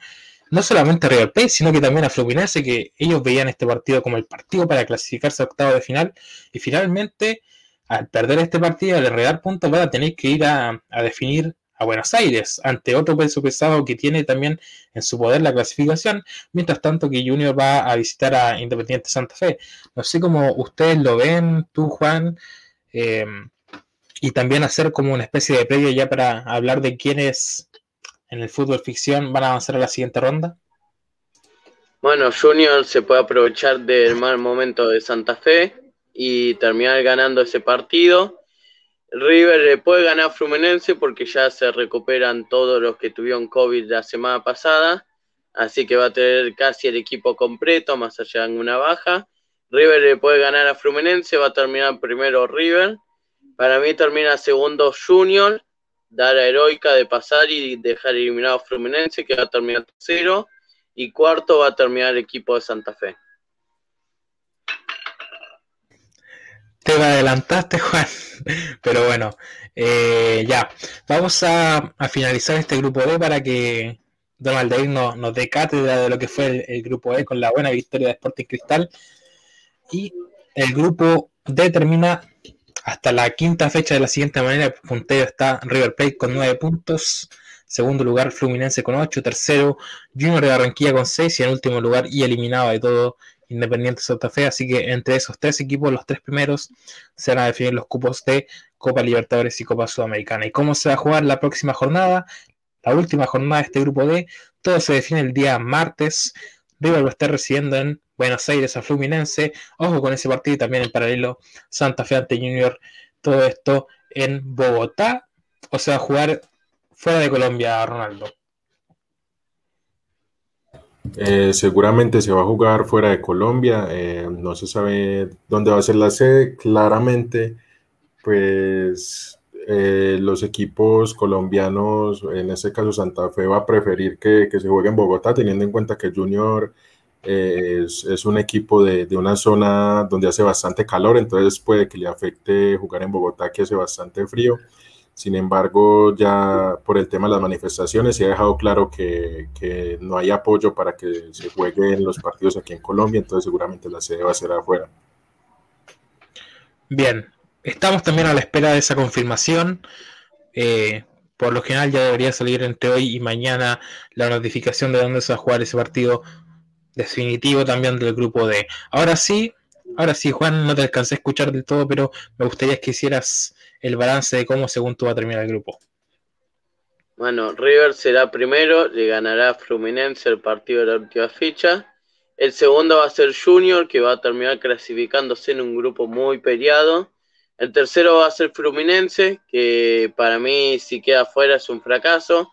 no solamente a River Plate, sino que también a Fluminense, que ellos veían este partido como el partido para clasificarse a octavo de final, y finalmente, al perder este partido, al enredar puntos, van a tener que ir a, definir a Buenos Aires, ante otro peso pesado que tiene también en su poder la clasificación, mientras tanto que Junior va a visitar a Independiente Santa Fe. No sé cómo ustedes lo ven, tú Juan, eh, y también hacer como una especie de previo ya para hablar de quiénes en el fútbol ficción van a avanzar a la siguiente ronda? Bueno, Junior se puede aprovechar del mal momento de Santa Fe y terminar ganando ese partido. River le puede ganar a Fluminense porque ya se recuperan todos los que tuvieron COVID la semana pasada, así que va a tener casi el equipo completo, más allá de una baja. River le puede ganar a Fluminense, va a terminar primero River. Para mí termina segundo Junior dar a Heroica de pasar y dejar eliminado Fluminense, que va a terminar tercero, y cuarto va a terminar el equipo de Santa Fe. Te me adelantaste, Juan. Pero bueno, eh, ya. Vamos a, finalizar este grupo D para que Donald David nos, nos dé cátedra de lo que fue el, grupo E con la buena victoria de Sporting Cristal. Y el grupo D termina hasta la quinta fecha de la siguiente manera, puntero está River Plate con 9 puntos, segundo lugar Fluminense con 8, tercero Junior de Barranquilla con 6 y en último lugar y eliminado de todo Independiente Santa Fe, así que entre esos tres equipos, los tres primeros, se van a definir los cupos de Copa Libertadores y Copa Sudamericana. ¿Y cómo se va a jugar la próxima jornada? La última jornada de este grupo D, todo se define el día martes. River a estar recibiendo en Buenos Aires a Fluminense. Ojo con ese partido y también en paralelo Santa Fe ante Junior. Todo esto en Bogotá. O sea, jugar fuera de Colombia, Ronaldo. Eh, seguramente se va a jugar fuera de Colombia. Eh, no se sabe dónde va a ser la sede. Claramente, pues eh, los equipos colombianos, en este caso Santa Fe, va a preferir que, que se juegue en Bogotá, teniendo en cuenta que Junior eh, es, un equipo de, una zona donde hace bastante calor, entonces puede que le afecte jugar en Bogotá, que hace bastante frío. Sin embargo, ya por el tema de las manifestaciones se ha dejado claro que, no hay apoyo para que se jueguen los partidos aquí en Colombia, entonces seguramente la sede va a ser afuera. Bien, estamos también a la espera de esa confirmación. Eh, por lo general ya debería salir entre hoy y mañana la notificación de dónde se va a jugar ese partido definitivo también del grupo D. Ahora sí, ahora sí, Juan, no te alcancé a escuchar del todo, pero me gustaría que hicieras el balance de cómo según tú va a terminar el grupo. Bueno, River será primero, le ganará Fluminense el partido de la última fecha. El segundo va a ser Junior, que va a terminar clasificándose en un grupo muy peleado. El tercero va a ser Fluminense, que para mí si queda fuera es un fracaso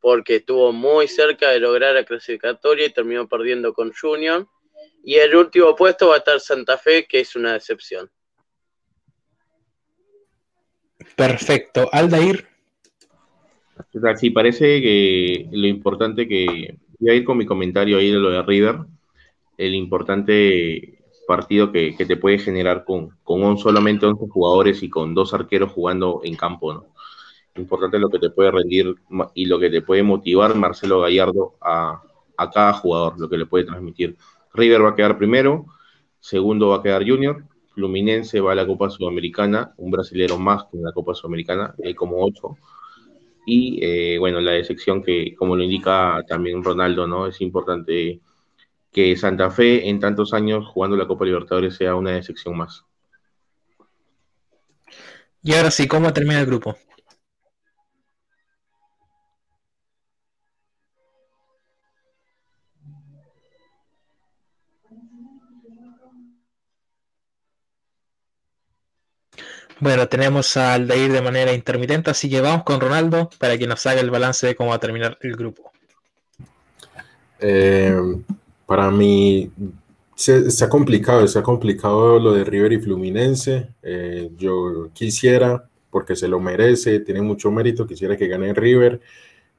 porque estuvo muy cerca de lograr la clasificatoria y terminó perdiendo con Junior. Y el último puesto va a estar Santa Fe, que es una decepción. Perfecto. Aldair. Sí, parece que lo importante que. Voy a ir con mi comentario ahí de lo de River. El importante partido que, te puede generar con, con solamente 11 jugadores y con dos arqueros jugando en campo, ¿no? Importante lo que te puede rendir y lo que te puede motivar Marcelo Gallardo a, a cada jugador, lo que le puede transmitir. River va a quedar primero, segundo va a quedar Junior, Fluminense va a la Copa Sudamericana, un brasilero más que en la Copa Sudamericana, hay como ocho. Y eh, bueno, la decepción que, como lo indica también Ronaldo, ¿no? Es importante que Santa Fe en tantos años jugando la Copa Libertadores sea una decepción más. Y ahora sí, ¿cómo termina el grupo? Bueno, tenemos al de ir de manera intermitente, así que vamos con Ronaldo para que nos haga el balance de cómo va a terminar el grupo. Eh, para mí se, está complicado, está complicado lo de River y Fluminense. Eh, yo quisiera, porque se lo merece, tiene mucho mérito, quisiera que gane River.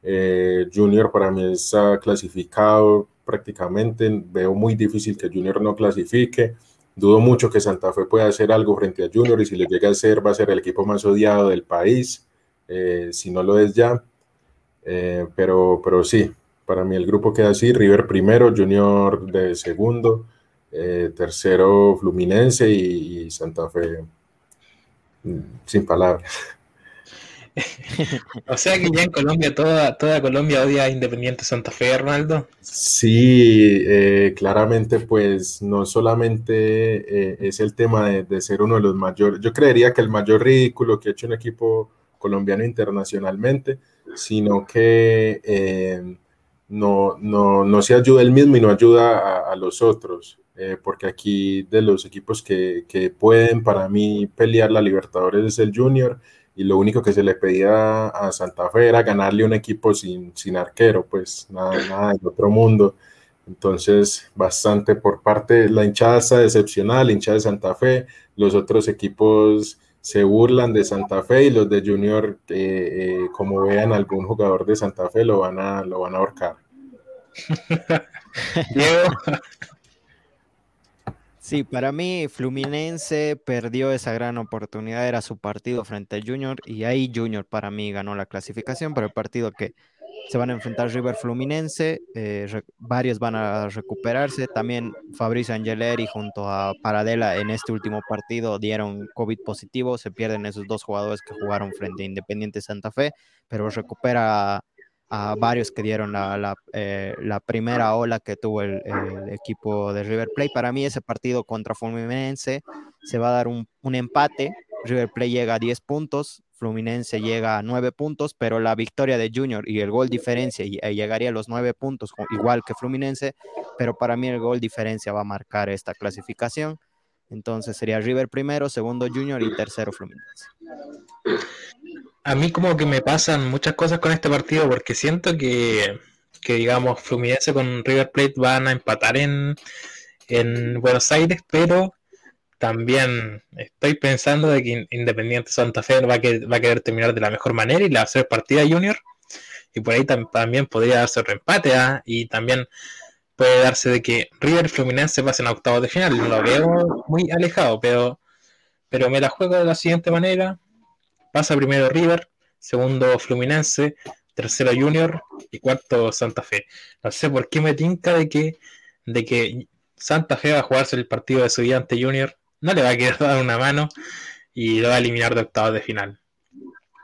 Eh, Junior para mí está clasificado prácticamente, veo muy difícil que Junior no clasifique. Dudo mucho que Santa Fe pueda hacer algo frente a Junior y si lo llega a hacer va a ser el equipo más odiado del país, eh, si no lo es ya. pero, pero sí, para mí el grupo queda así, River primero, Junior de segundo, eh, tercero Fluminense y, Santa Fe mm, sin palabras. o sea que ya en Colombia, toda, toda Colombia odia a Independiente Santa Fe, Ronaldo. Sí, eh, claramente pues no solamente eh, es el tema de, de, ser uno de los mayores, yo creería que el mayor ridículo que ha hecho un equipo colombiano internacionalmente, sino que no, no, no se ayuda él mismo y no ayuda a, los otros, eh, porque aquí de los equipos que, que, pueden para mí pelear la Libertadores es el Junior y lo único que se le pedía a Santa Fe era ganarle un equipo sin, sin arquero, pues nada, nada del otro mundo. Entonces, bastante por parte, la hinchada está decepcionada, hinchada de Santa Fe, los otros equipos se burlan de Santa Fe y los de Junior, eh, eh, como vean algún jugador de Santa Fe, lo van a, lo van a ahorcar. Sí, para mí Fluminense perdió esa gran oportunidad, era su partido frente al Junior y ahí Junior para mí ganó la clasificación, pero el partido que se van a enfrentar River Fluminense, eh, varios van a recuperarse, también Fabrizio Angeleri junto a Paradela en este último partido dieron COVID positivo, se pierden esos dos jugadores que jugaron frente a Independiente Santa Fe, pero recupera a, varios que dieron la, eh, primera ola que tuvo el, equipo de River Plate. Para mí ese partido contra Fluminense se va a dar un, un empate, River Plate llega a 10 puntos, Fluminense llega a nueve puntos, pero la victoria de Junior y el gol diferencia eh, llegaría a los nueve puntos, igual que Fluminense, pero para mí el gol diferencia va a marcar esta clasificación. Entonces sería River primero, segundo Junior y tercero Fluminense. A mí como que me pasan muchas cosas con este partido porque siento que, que digamos, Fluminense con River Plate van a empatar en, en Buenos Aires, pero también estoy pensando de que Independiente Santa Fe va a, querer terminar de la mejor manera y le va a hacer partida Junior. Y por ahí también podría darse otro empate. ¿ah? Y también puede darse de que River Fluminense pasen a octavos de final. Lo veo muy alejado, pero, pero me la juego de la siguiente manera. Pasa primero River, segundo Fluminense, tercero Junior y cuarto Santa Fe. No sé por qué me tinca de que, de que Santa Fe va a jugarse el partido de Estudiante Junior no le va a quedar dar una mano y lo va a eliminar de octavos de final.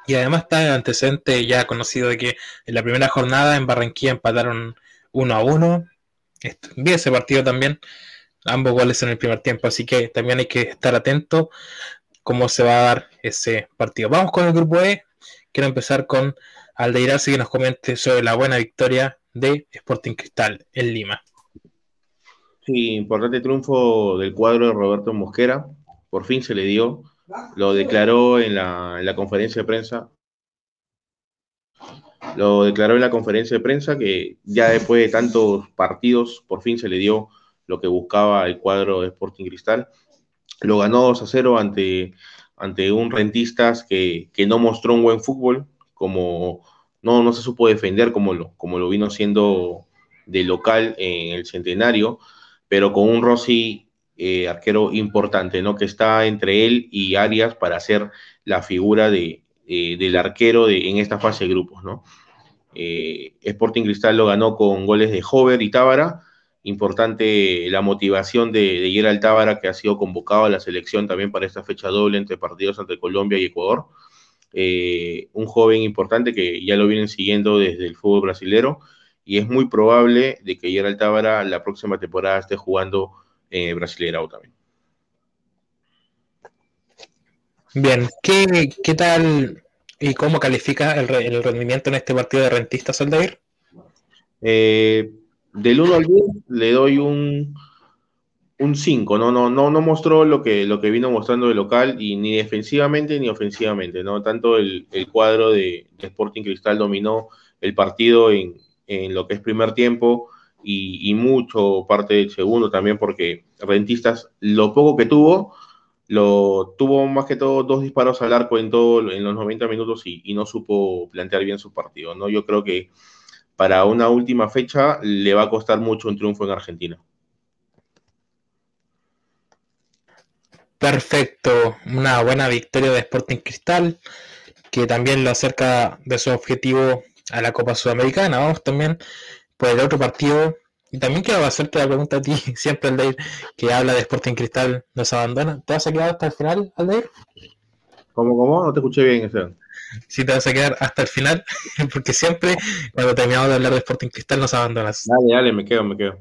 Y además está el antecedente ya conocido de que en la primera jornada en Barranquilla empataron 1 a 1. Vi ese partido también, ambos goles en el primer tiempo, así que también hay que estar atento cómo se va a dar ese partido. Vamos con el grupo E. Quiero empezar con Aldeirarse que nos comente sobre la buena victoria de Sporting Cristal en Lima. Sí, importante triunfo del cuadro de Roberto Mosquera. Por fin se le dio. Lo declaró en la, conferencia de prensa. lo declaró en la conferencia de prensa que ya después de tantos partidos por fin se le dio lo que buscaba el cuadro de Sporting Cristal. Lo ganó 2 a 0 ante, ante un rentistas que, que no mostró un buen fútbol, como no, no se supo defender como lo, como lo vino siendo de local en el centenario, pero con un Rossi eh, arquero importante, ¿no? Que está entre él y Arias para ser la figura de, eh, del arquero de, en esta fase de grupos, ¿no? Eh, Sporting Cristal lo ganó con goles de Hover y Tábara. Importante la motivación de, de Gerald Tábara, que ha sido convocado a la selección también para esta fecha doble entre partidos entre Colombia y Ecuador. un joven importante que ya lo vienen siguiendo desde el fútbol brasilero y es muy probable de que Gerald Tábara la próxima temporada esté jugando eh, también. Bien, ¿Qué, ¿qué, tal y cómo califica el, el, rendimiento en este partido de rentistas, Aldair? Eh, del 1 al 10 le doy un, un 5, ¿no? No, no, no mostró lo que, lo que vino mostrando de local y ni defensivamente ni ofensivamente, ¿no? Tanto el, el cuadro de, de, Sporting Cristal dominó el partido en, en lo que es primer tiempo y, mucho parte del segundo también porque Rentistas lo poco que tuvo, lo tuvo más que todo dos disparos al arco en en los 90 minutos y, no supo plantear bien su partido, ¿no? Yo creo que para una última fecha le va a costar mucho un triunfo en Argentina. Perfecto, una buena victoria de Sporting Cristal, que también lo acerca de su objetivo a la Copa Sudamericana. Vamos también por el otro partido. Y también quiero hacerte la pregunta a ti, siempre Aldeir, que habla de Sporting Cristal, nos abandona. ¿Te vas a quedar hasta el final, Aldeir? ¿Cómo, cómo? No te escuché bien, Esteban. Si te vas a quedar hasta el final, porque siempre cuando terminamos de hablar de Sporting Cristal nos abandonas. Dale, dale, me quedo, me quedo.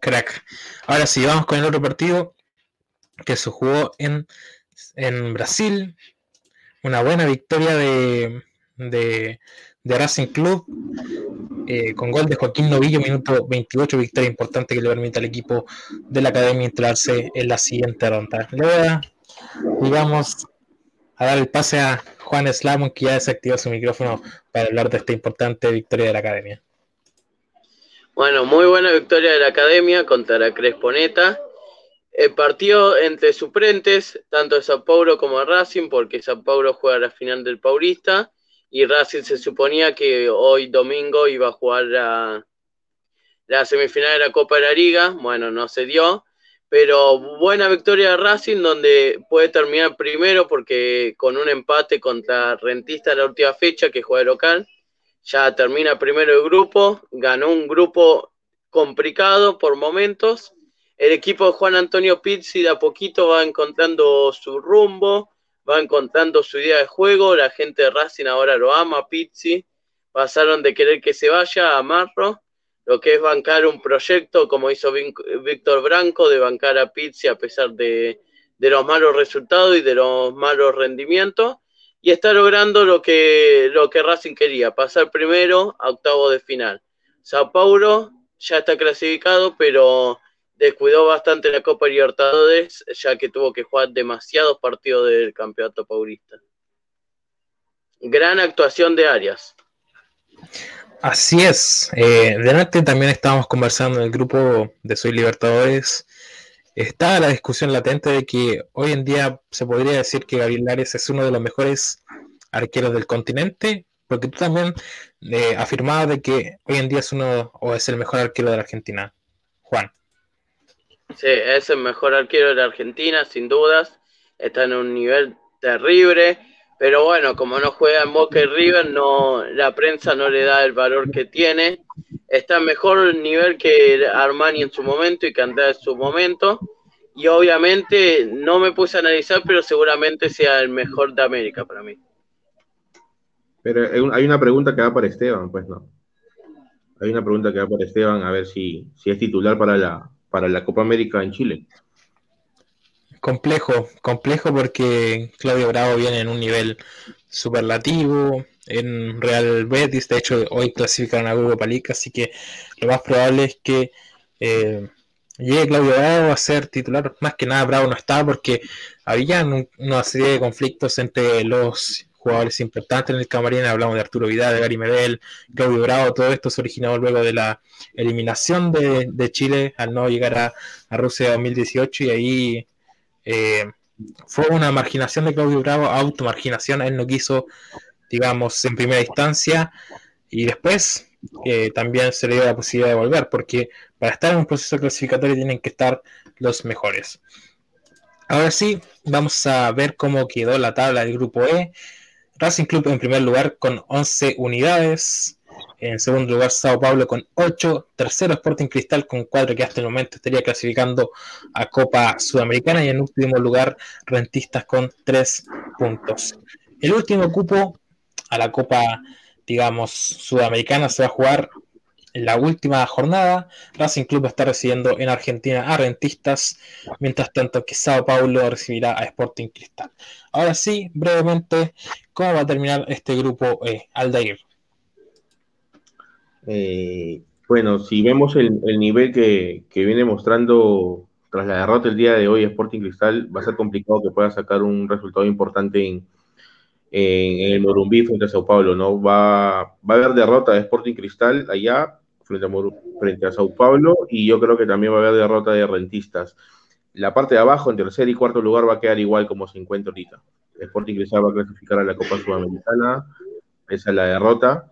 Crack. Ahora sí, vamos con el otro partido que se jugó en, en Brasil. Una buena victoria de, de, de Racing Club, eh, con gol de Joaquín Novillo, minuto 28, victoria importante que le permite al equipo de la academia entrarse en la siguiente ronda. Le voy a dar el pase a Juan Slamon, que ya desactivó su micrófono para hablar de esta importante victoria de la academia. Bueno, muy buena victoria de la academia contra la Cresponeta. El partido entre suplentes, tanto de Sao Paulo como de Racing, porque Sao Paulo juega la final del Paulista y Racing se suponía que hoy domingo iba a jugar la, la semifinal de la Copa de la Liga, bueno, no se dio, pero buena victoria de Racing donde puede terminar primero porque con un empate contra Rentista en la última fecha que juega local, ya termina primero el grupo, ganó un grupo complicado por momentos, el equipo de Juan Antonio Pizzi de a poquito va encontrando su rumbo, va encontrando su idea de juego, la gente de Racing ahora lo ama, Pizzi, pasaron de querer que se vaya a amarlo, lo que es bancar un proyecto como hizo Víctor Branco, de bancar a Pizzi a pesar de, los malos resultados y de los malos rendimientos, y está logrando lo que, lo que Racing quería, pasar primero a octavo de final. Sao Paulo ya está clasificado, pero descuidó bastante la Copa Libertadores, ya que tuvo que jugar demasiados partidos del Campeonato Paulista. Gran actuación de Arias. Así es. Eh, delante también estábamos conversando en el grupo de Soy Libertadores. Está la discusión latente de que hoy en día se podría decir que Gabriel Arias es uno de los mejores arqueros del continente, porque tú también eh, afirmabas de que hoy en día es uno o es el mejor arquero de la Argentina. Juan. Sí, es el mejor arquero de la Argentina, sin dudas. Está en un nivel terrible. Pero bueno, como no juega en Boca y River, no, la prensa no le da el valor que tiene. Está en mejor nivel que Armani en su momento y Cantá en su momento. Y obviamente no me puse a analizar, pero seguramente sea el mejor de América para mí. Pero hay una pregunta que va para Esteban, pues no. Hay una pregunta que va para Esteban, a ver si, si es titular para la, para la Copa América en Chile. Complejo, complejo porque Claudio Bravo viene en un nivel superlativo en Real Betis, de hecho hoy clasificaron a Europa League, así que lo más probable es que eh, llegue Claudio Bravo a ser titular, más que nada Bravo no estaba porque había una serie de conflictos entre los jugadores importantes en el camarín, hablamos de Arturo Vidal, de Gary Medel, Claudio Bravo, todo esto se originó luego de la eliminación de, Chile al no llegar a, Rusia 2018 y ahí eh, fue una marginación de Claudio Bravo, automarginación, él no quiso, digamos, en primera instancia y después eh, también se le dio la posibilidad de volver, porque para estar en un proceso clasificatorio tienen que estar los mejores. Ahora sí, vamos a ver cómo quedó la tabla del grupo E. Racing Club en primer lugar con 11 unidades. En segundo lugar, Sao Paulo con 8. Tercero, Sporting Cristal con 4, que hasta el momento estaría clasificando a Copa Sudamericana. Y en último lugar, Rentistas con 3 puntos. El último cupo a la Copa, digamos, Sudamericana se va a jugar en la última jornada. Racing Club está recibiendo en Argentina a Rentistas, mientras tanto que Sao Paulo recibirá a Sporting Cristal. Ahora sí, brevemente, ¿cómo va a terminar este grupo eh, Aldair? Eh, bueno, si vemos el, nivel que, viene mostrando tras la derrota el día de hoy Sporting Cristal, va a ser complicado que pueda sacar un resultado importante en, el Morumbí frente a Sao Paulo, ¿no? Va, va a haber derrota de Sporting Cristal allá frente a, frente a Sao Paulo y yo creo que también va a haber derrota de Rentistas. La parte de abajo, en tercer y cuarto lugar, va a quedar igual como se encuentra ahorita. Sporting Cristal va a clasificar a la Copa Sudamericana, esa es la derrota.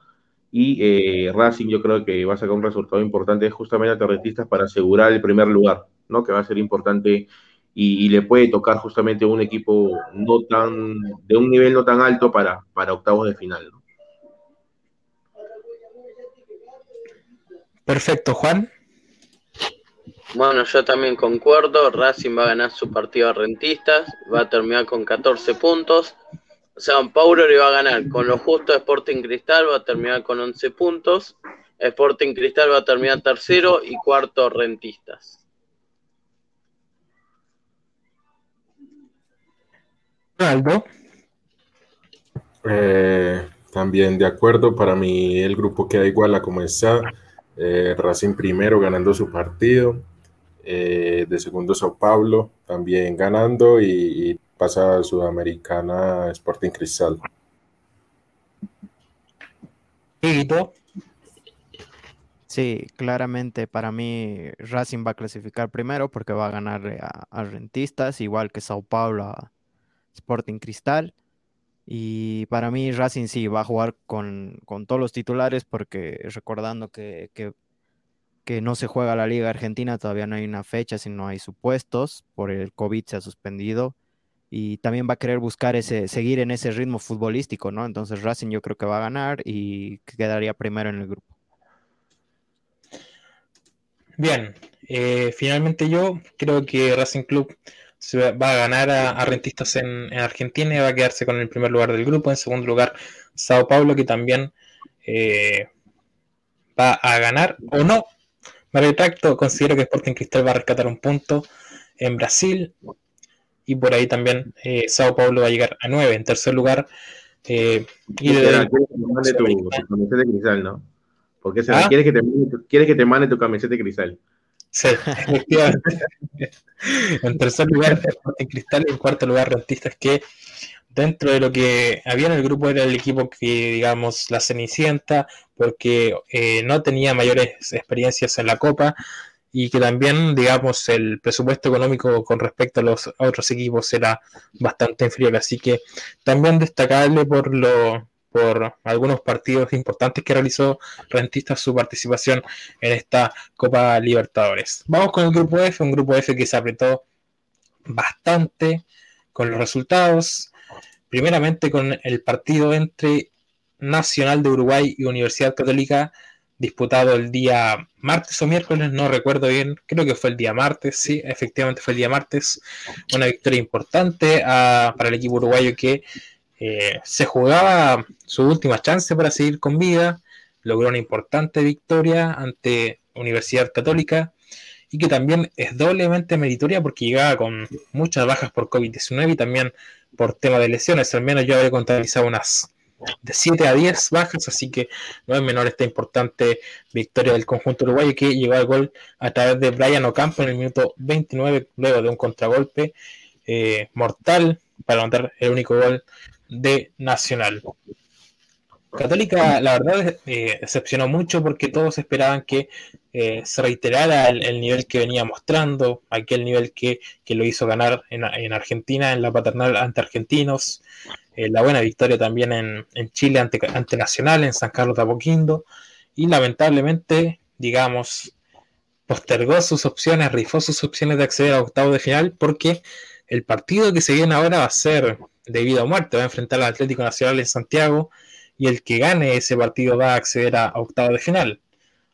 Y eh, Racing yo creo que va a sacar un resultado importante justamente a Rentistas para asegurar el primer lugar, ¿no? Que va a ser importante y, le puede tocar justamente un equipo no tan, de un nivel no tan alto para, para octavos de final, Perfecto, Juan. Bueno, yo también concuerdo. Racing va a ganar su partido a Rentistas, va a terminar con 14 puntos. San Paulo le va a ganar con lo justo a Sporting Cristal, va a terminar con 11 puntos. Sporting Cristal va a terminar tercero y cuarto Rentistas. Aldo. Eh, también de acuerdo, para mí el grupo queda igual a como está. Eh, Racing primero ganando su partido, eh, de segundo Sao Paulo también ganando y, pasa a Sudamericana Sporting Cristal. Sí, claramente para mí Racing va a clasificar primero porque va a ganar a, Rentistas, igual que Sao Paulo a Sporting Cristal. Y para mí Racing sí va a jugar con, todos los titulares porque recordando que, que, no se juega la Liga Argentina, todavía no hay una fecha, sino hay supuestos, por el COVID se ha suspendido y también va a querer buscar ese, seguir en ese ritmo futbolístico, ¿no? Entonces Racing yo creo que va a ganar y quedaría primero en el grupo. Bien, eh, finalmente yo creo que Racing Club se va a ganar a, Rentistas en, Argentina y va a quedarse con el primer lugar del grupo. En segundo lugar, Sao Paulo, que también eh, va a ganar o no. Me retracto, considero que Sporting Cristal va a rescatar un punto en Brasil. Y por ahí también eh, Sao Paulo va a llegar a 9. En tercer lugar, eh, y de, ¿Quieres que te mande tu, camiseta de cristal, no? Porque se ¿Ah? ¿quieres, que te, ¿quieres que te mande tu camiseta de cristal? Sí, efectivamente. en tercer lugar, en Cristal. En cuarto lugar, Rentistas, que dentro de lo que había en el grupo era el equipo que, digamos, la Cenicienta, porque eh, no tenía mayores experiencias en la Copa y que también, digamos, el presupuesto económico con respecto a los otros equipos era bastante inferior. Así que también destacable por lo por algunos partidos importantes que realizó Rentistas su participación en esta Copa Libertadores. Vamos con el grupo F, un grupo F que se apretó bastante con los resultados. Primeramente con el partido entre Nacional de Uruguay y Universidad Católica disputado el día martes o miércoles, no recuerdo bien, creo que fue el día martes, sí, efectivamente fue el día martes, una victoria importante ah, para el equipo uruguayo que eh, se jugaba su última chance para seguir con vida, logró una importante victoria ante Universidad Católica y que también es doblemente meritoria porque llegaba con muchas bajas por COVID-19 y también por tema de lesiones, al menos yo había contabilizado unas de 7 a 10 bajas, así que no es menor esta importante victoria del conjunto uruguayo que llegó al gol a través de Brian Ocampo en el minuto 29, luego de un contragolpe eh, mortal para anotar el único gol de Nacional. Católica, la verdad, eh, decepcionó mucho porque todos esperaban que eh, se reiterara el, nivel que venía mostrando, aquel nivel que, lo hizo ganar en, Argentina, en la paternal ante argentinos, eh, la buena victoria también en, Chile ante, ante, Nacional, en San Carlos de Apoquindo, y lamentablemente, digamos, postergó sus opciones, rifó sus opciones de acceder a octavo de final porque el partido que se viene ahora va a ser debido a muerte, va a enfrentar al Atlético Nacional en Santiago y el que gane ese partido va a acceder a, octavo de final.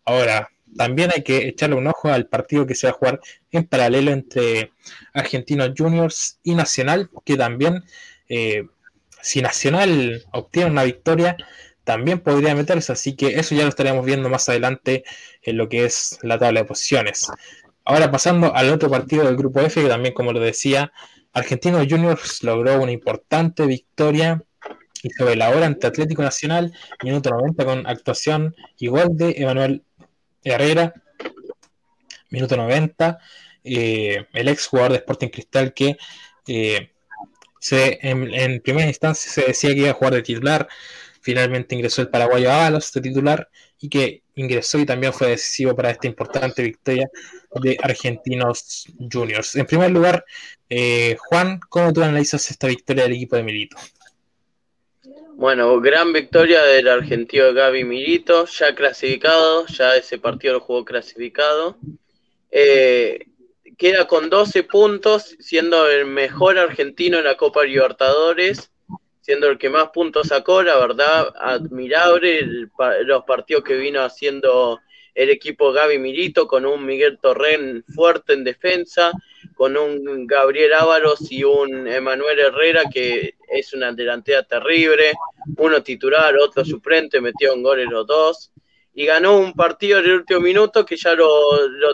Ahora, también hay que echarle un ojo al partido que se va a jugar en paralelo entre Argentinos Juniors y Nacional, que también, eh, si Nacional obtiene una victoria, también podría meterse, así que eso ya lo estaremos viendo más adelante en lo que es la tabla de posiciones. Ahora pasando al otro partido del grupo F, que también, como lo decía, Argentinos Juniors logró una importante victoria y sobre la hora ante Atlético Nacional, minuto 90 con actuación gol de Emanuel Herrera, minuto 90, eh, el ex jugador de Sporting Cristal que eh, se, en, primera instancia se decía que iba a jugar de titular, finalmente ingresó el paraguayo Ábalos de titular y que ingresó y también fue decisivo para esta importante victoria de Argentinos Juniors. En primer lugar, eh, Juan, ¿cómo tú analizas esta victoria del equipo de Milito? Bueno, gran victoria del argentino Gaby Milito, ya clasificado, ya ese partido lo jugó clasificado. Eh, queda con 12 puntos, siendo el mejor argentino en la Copa Libertadores, siendo el que más puntos sacó, la verdad, admirable los partidos que vino haciendo el equipo Gaby Milito, con un Miguel Torren fuerte en defensa, con un Gabriel Ávaros y un Emanuel Herrera que es una delantera terrible, uno titular, otro suplente, metió un gol en los dos y ganó un partido en el último minuto que ya lo,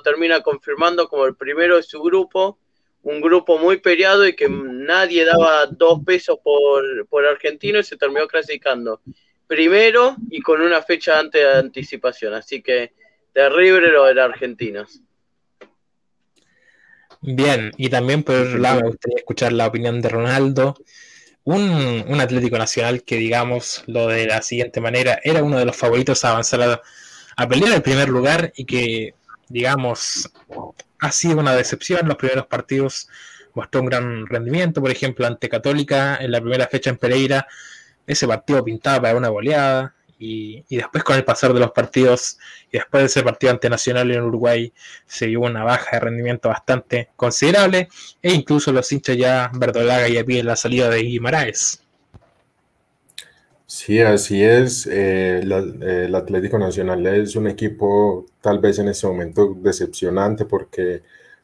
termina confirmando como el primero de su grupo, un grupo muy peleado y que nadie daba dos pesos por, por argentino y se terminó clasificando. Primero y con una fecha antes de anticipación, así que terrible lo de los argentinos. Bien, y también por otro lado me gustaría escuchar la opinión de Ronaldo, un, Atlético Nacional que digamos lo de la siguiente manera, era uno de los favoritos a avanzar a, pelear el primer lugar y que digamos ha sido una decepción, los primeros partidos mostró un gran rendimiento, por ejemplo ante Católica en la primera fecha en Pereira, ese partido pintaba para una goleada, y, después con el pasar de los partidos y después de ese partido ante Nacional en Uruguay se vio una baja de rendimiento bastante considerable e incluso los hinchas ya verdolaga y a la salida de Guimaraes. Sí, así es. Eh, el Atlético Nacional es un equipo tal vez en ese momento decepcionante porque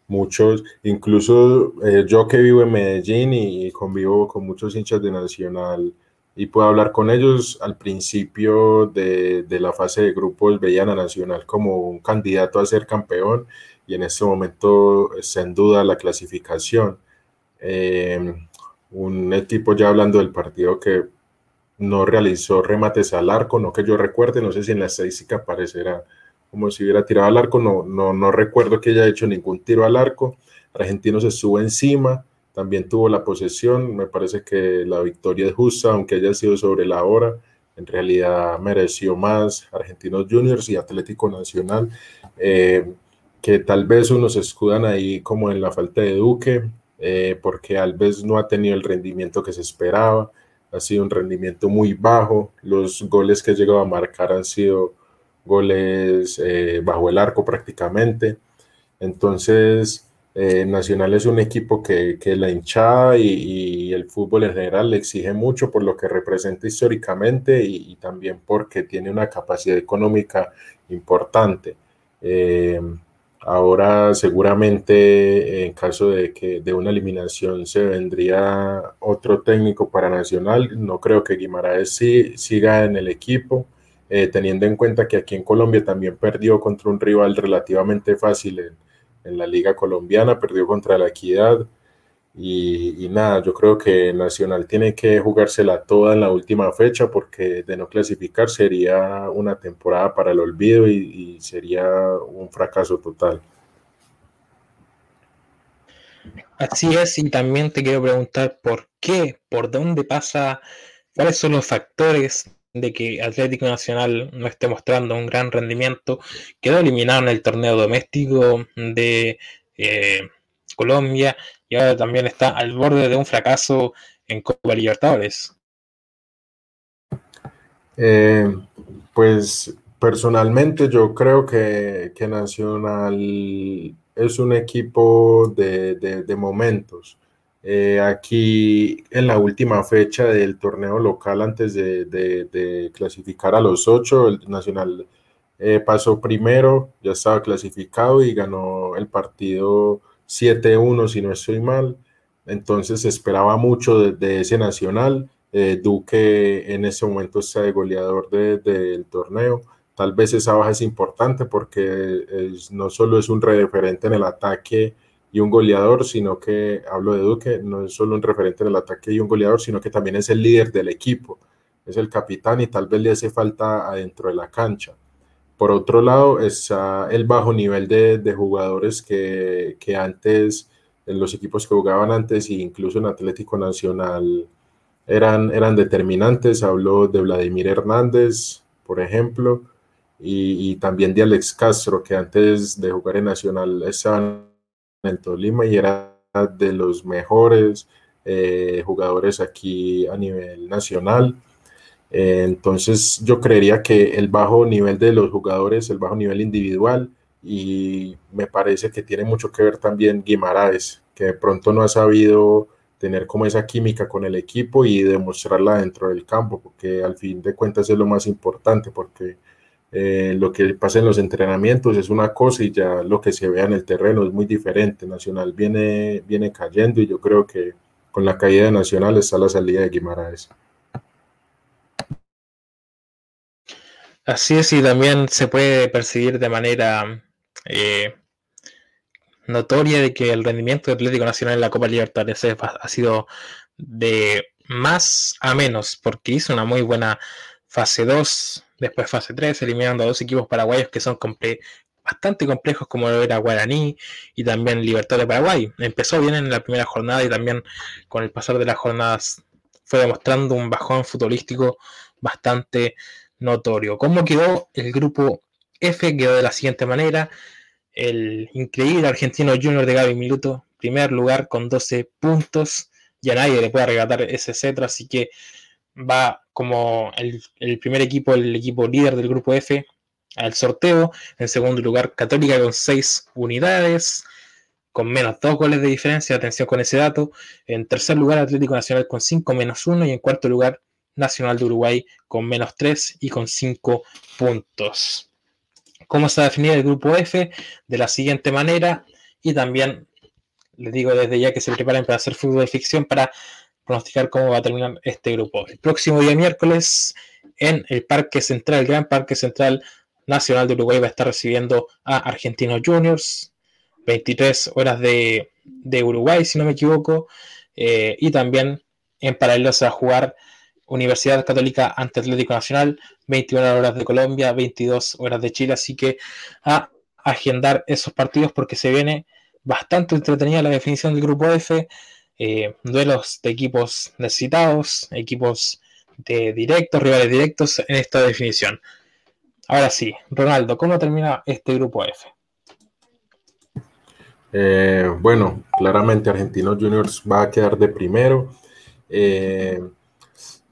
muchos, incluso eh, yo que vivo en Medellín y convivo con muchos hinchas de Nacional, y puedo hablar con ellos. Al principio de, la fase de grupos veían a Nacional como un candidato a ser campeón y en este momento está en duda la clasificación. Eh, un equipo ya hablando del partido que no realizó remates al arco, no que yo recuerde, no sé si en la estadística aparecerá como si hubiera tirado al arco, no, no, no recuerdo que haya hecho ningún tiro al arco. Argentino se sube encima, también tuvo la posesión, me parece que la victoria es justa, aunque haya sido sobre la hora, en realidad mereció más Argentinos Juniors y Atlético Nacional, eh, que tal vez unos escudan ahí como en la falta de Duque, eh, porque tal vez no ha tenido el rendimiento que se esperaba, ha sido un rendimiento muy bajo, los goles que ha llegado a marcar han sido goles eh, bajo el arco prácticamente, entonces eh, Nacional es un equipo que, la hinchada y, el fútbol en general le exige mucho por lo que representa históricamente y, también porque tiene una capacidad económica importante. Eh, ahora seguramente en caso de que de una eliminación se vendría otro técnico para Nacional. No creo que Guimaraes sí, siga en el equipo. Eh, teniendo en cuenta que aquí en Colombia también perdió contra un rival relativamente fácil en, en la liga colombiana, perdió contra la Equidad. Y, nada, yo creo que Nacional tiene que jugársela toda en la última fecha porque de no clasificar sería una temporada para el olvido y, sería un fracaso total. Así es, y también te quiero preguntar por qué, por dónde pasa, cuáles son los factores de que Atlético Nacional no esté mostrando un gran rendimiento. Quedó eliminado en el torneo doméstico de eh, Colombia y ahora también está al borde de un fracaso en Copa Libertadores. Eh, pues personalmente yo creo que, Nacional es un equipo de, momentos. Eh, aquí en la última fecha del torneo local, antes de, clasificar a los ocho, el Nacional eh, pasó primero, ya estaba clasificado y ganó el partido 7-1, si no estoy mal. Entonces esperaba mucho de ese Nacional eh, Duque en ese momento está de goleador del torneo. Tal vez esa baja es importante porque no solo es un referente en el ataque y un goleador, sino que, hablo de Duque, no es solo un referente en el ataque y un goleador, sino que también es el líder del equipo, es el capitán y tal vez le hace falta adentro de la cancha. Por otro lado, está el bajo nivel de, jugadores que, que, antes, en los equipos que jugaban antes, e incluso en Atlético Nacional, eran, eran determinantes. Habló de Vladimir Hernández, por ejemplo, y, también de Alex Castro, que antes de jugar en Nacional estaba en el Tolima y era de los mejores eh, jugadores aquí a nivel nacional. Eh, entonces yo creería que el bajo nivel de los jugadores, el bajo nivel individual, y me parece que tiene mucho que ver también Guimaraes, que de pronto no ha sabido tener como esa química con el equipo y demostrarla dentro del campo, porque al fin de cuentas es lo más importante, porque eh, lo que pasa en los entrenamientos es una cosa y ya lo que se ve en el terreno es muy diferente. Nacional viene, viene cayendo y yo creo que con la caída de Nacional está la salida de Guimaraes. Así es, y también se puede percibir de manera eh, notoria de que el rendimiento del Atlético Nacional en la Copa Libertadores ha sido de más a menos, porque hizo una muy buena fase 2, después fase 3, eliminando a dos equipos paraguayos que son bastante complejos, como era Guaraní y también Libertad de Paraguay. Empezó bien en la primera jornada y también con el pasar de las jornadas fue demostrando un bajón futbolístico bastante notorio. ¿Cómo quedó el grupo F? Quedó de la siguiente manera el increíble argentino Junior de Gaby Minuto, primer lugar con 12 puntos. Ya nadie le puede arrebatar ese cetro, así que va como el, primer equipo, el equipo líder del grupo F al sorteo. En segundo lugar, Católica con 6 unidades, con menos 2 goles de diferencia. Atención con ese dato. En tercer lugar, Atlético Nacional con 5 menos 1. Y en cuarto lugar, Nacional de Uruguay con menos 3 y con 5 puntos cómo se va a definir el grupo F de la siguiente manera y también les digo desde ya que se preparen para hacer fútbol de ficción para pronosticar cómo va a terminar este grupo. El próximo día miércoles en el Parque Central, el Gran Parque Central Nacional de Uruguay va a estar recibiendo a Argentinos Juniors, 23 horas de, Uruguay si no me equivoco, eh, y también en paralelo se va a jugar Universidad Católica ante Atlético Nacional, 21 horas de Colombia, 22 horas de Chile, así que a agendar esos partidos porque se viene bastante entretenida la definición del grupo F, eh, duelos de equipos necesitados, equipos de directos, rivales directos en esta definición. Ahora sí, Ronaldo, ¿cómo termina este grupo F? Eh, bueno, claramente Argentinos Juniors va a quedar de primero. Eh,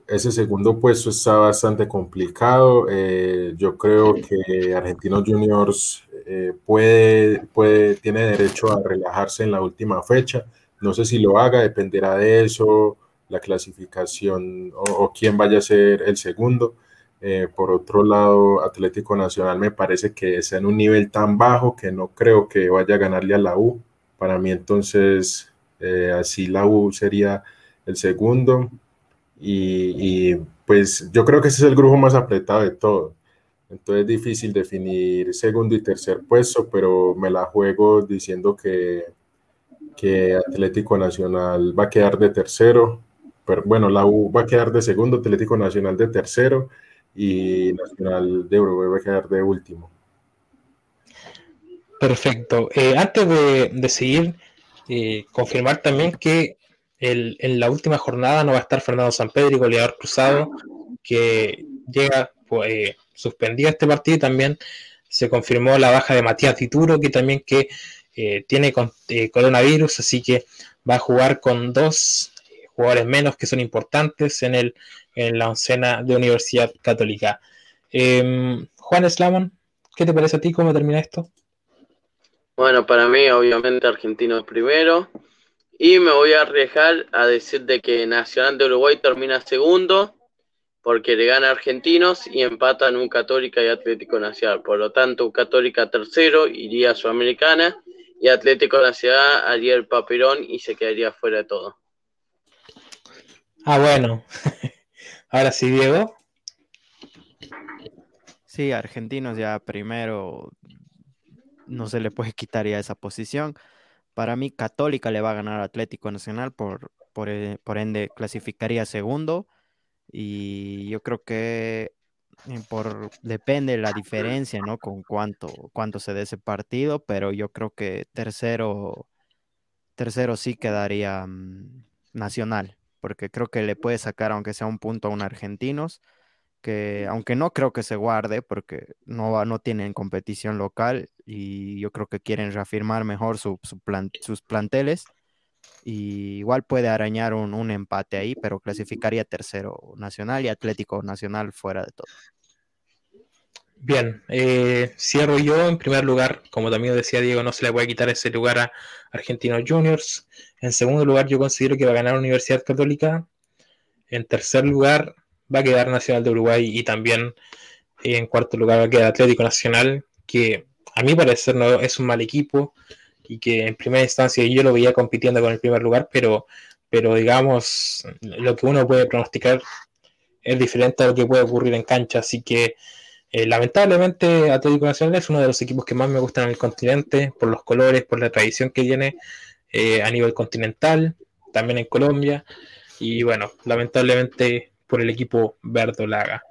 ese segundo puesto está bastante complicado. Eh, yo creo que Argentinos Juniors eh, puede, puede, tiene derecho a relajarse en la última fecha. No sé si lo haga, dependerá de eso, la clasificación o, quién vaya a ser el segundo. Eh, por otro lado, Atlético Nacional me parece que está en un nivel tan bajo que no creo que vaya a ganarle a la U. Para mí entonces, así la U sería el segundo. Y, pues yo creo que ese es el grupo más apretado de todo. Entonces es difícil definir segundo y tercer puesto, pero me la juego diciendo que, que Atlético Nacional va a quedar de tercero. Pero bueno, la U va a quedar de segundo, Atlético Nacional de tercero y Nacional de Uruguay va a quedar de último. Perfecto. Eh, antes de, de seguir, eh, confirmar también que en la última jornada no va a estar Fernando Pedro y goleador cruzado, que llega pues, eh, suspendido este partido y también se confirmó la baja de Matías Tituro, que también que eh, tiene coronavirus, así que va a jugar con dos jugadores menos que son importantes en, el, en la oncena de Universidad Católica. Em, Juan Slamon, ¿qué te parece a ti? ¿Cómo termina esto? Bueno, para mí, obviamente, Argentino es primero. Y me voy a arriesgar a decir de que Nacional de Uruguay termina segundo, porque le gana a Argentinos y empatan un Católica y Atlético Nacional. Por lo tanto, un Católica tercero iría a Sudamericana y Atlético Nacional haría el papelón y se quedaría fuera de todo. Ah, bueno. Ahora sí, Diego. Sí, Argentinos ya primero no se le puede quitar ya esa posición. Para mí, Católica le va a ganar Atlético Nacional, por, eh, por ende clasificaría segundo. Y yo creo que eh, por, depende la diferencia, ¿no? Con cuánto, cuánto se dé ese partido, pero yo creo que tercero, tercero sí quedaría mm, Nacional, porque creo que le puede sacar, aunque sea un punto a un Argentinos, que aunque no creo que se guarde, porque no, no tienen competición local y yo creo que quieren reafirmar mejor su, sus planteles. Y igual puede arañar un, un, empate ahí, pero clasificaría tercero Nacional y Atlético Nacional fuera de todo. Bien, eh, cierro yo en primer lugar, como también decía Diego, no se le puede quitar ese lugar a Argentinos Juniors. En segundo lugar, yo considero que va a ganar Universidad Católica. En tercer lugar, va a quedar Nacional de Uruguay y también en cuarto lugar va a quedar Atlético Nacional, que a mi parecer no es un mal equipo y que en primera instancia yo lo veía compitiendo con el primer lugar, pero, pero digamos, lo que uno puede pronosticar es diferente a lo que puede ocurrir en cancha, así que eh, lamentablemente Atlético Nacional es uno de los equipos que más me gustan en el continente, por los colores, por la tradición que tiene eh, a nivel continental, también en Colombia. Y bueno, lamentablemente por el equipo verdolaga.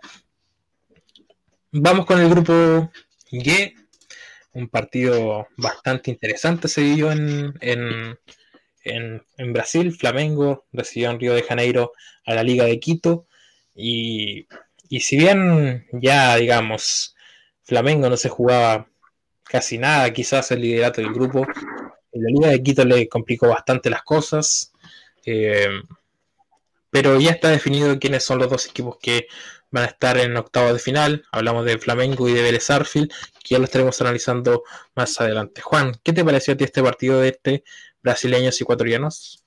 Vamos con el grupo G, un partido bastante interesante se dio en, en, en Brasil. Flamengo recibió en Río de Janeiro a la Liga de Quito y y si bien ya, digamos, Flamengo no se jugaba casi nada, quizás el liderato del grupo, en la Liga de Quito le complicó bastante las cosas. Eh, pero ya está definido quiénes son los dos equipos que van a estar en octavo de final. Hablamos de Flamengo y de Vélez Arfield, que ya lo estaremos analizando más adelante. Juan, ¿qué te pareció a ti este partido de este brasileños y ecuatorianos?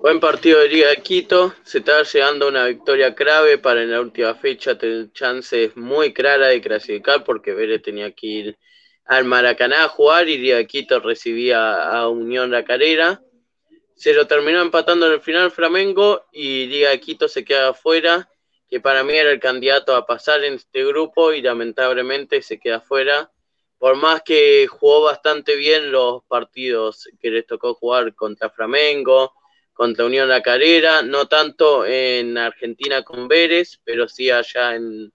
Buen partido de Liga de Quito, se está llegando una victoria clave para en la última fecha tener chances muy claras de clasificar porque Vélez tenía que ir al Maracaná a jugar y Liga de Quito recibía a Unión La Carrera. Se lo terminó empatando en el final Flamengo y Liga de Quito se queda afuera, que para mí era el candidato a pasar en este grupo y lamentablemente se queda afuera. Por más que jugó bastante bien los partidos que les tocó jugar contra Flamengo, contra Unión La Calera, no tanto en Argentina con Vélez, pero sí allá en,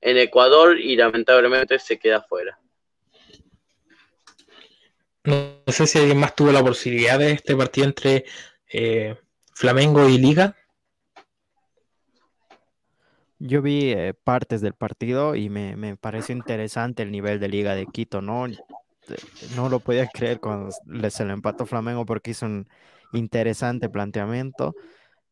Ecuador y lamentablemente se queda fuera. No sé si alguien más tuvo la posibilidad de este partido entre eh, Flamengo y Liga. Yo vi eh, partes del partido y me, me, pareció interesante el nivel de Liga de Quito, ¿no? No lo podía creer cuando se le empató Flamengo porque hizo un, interesante planteamiento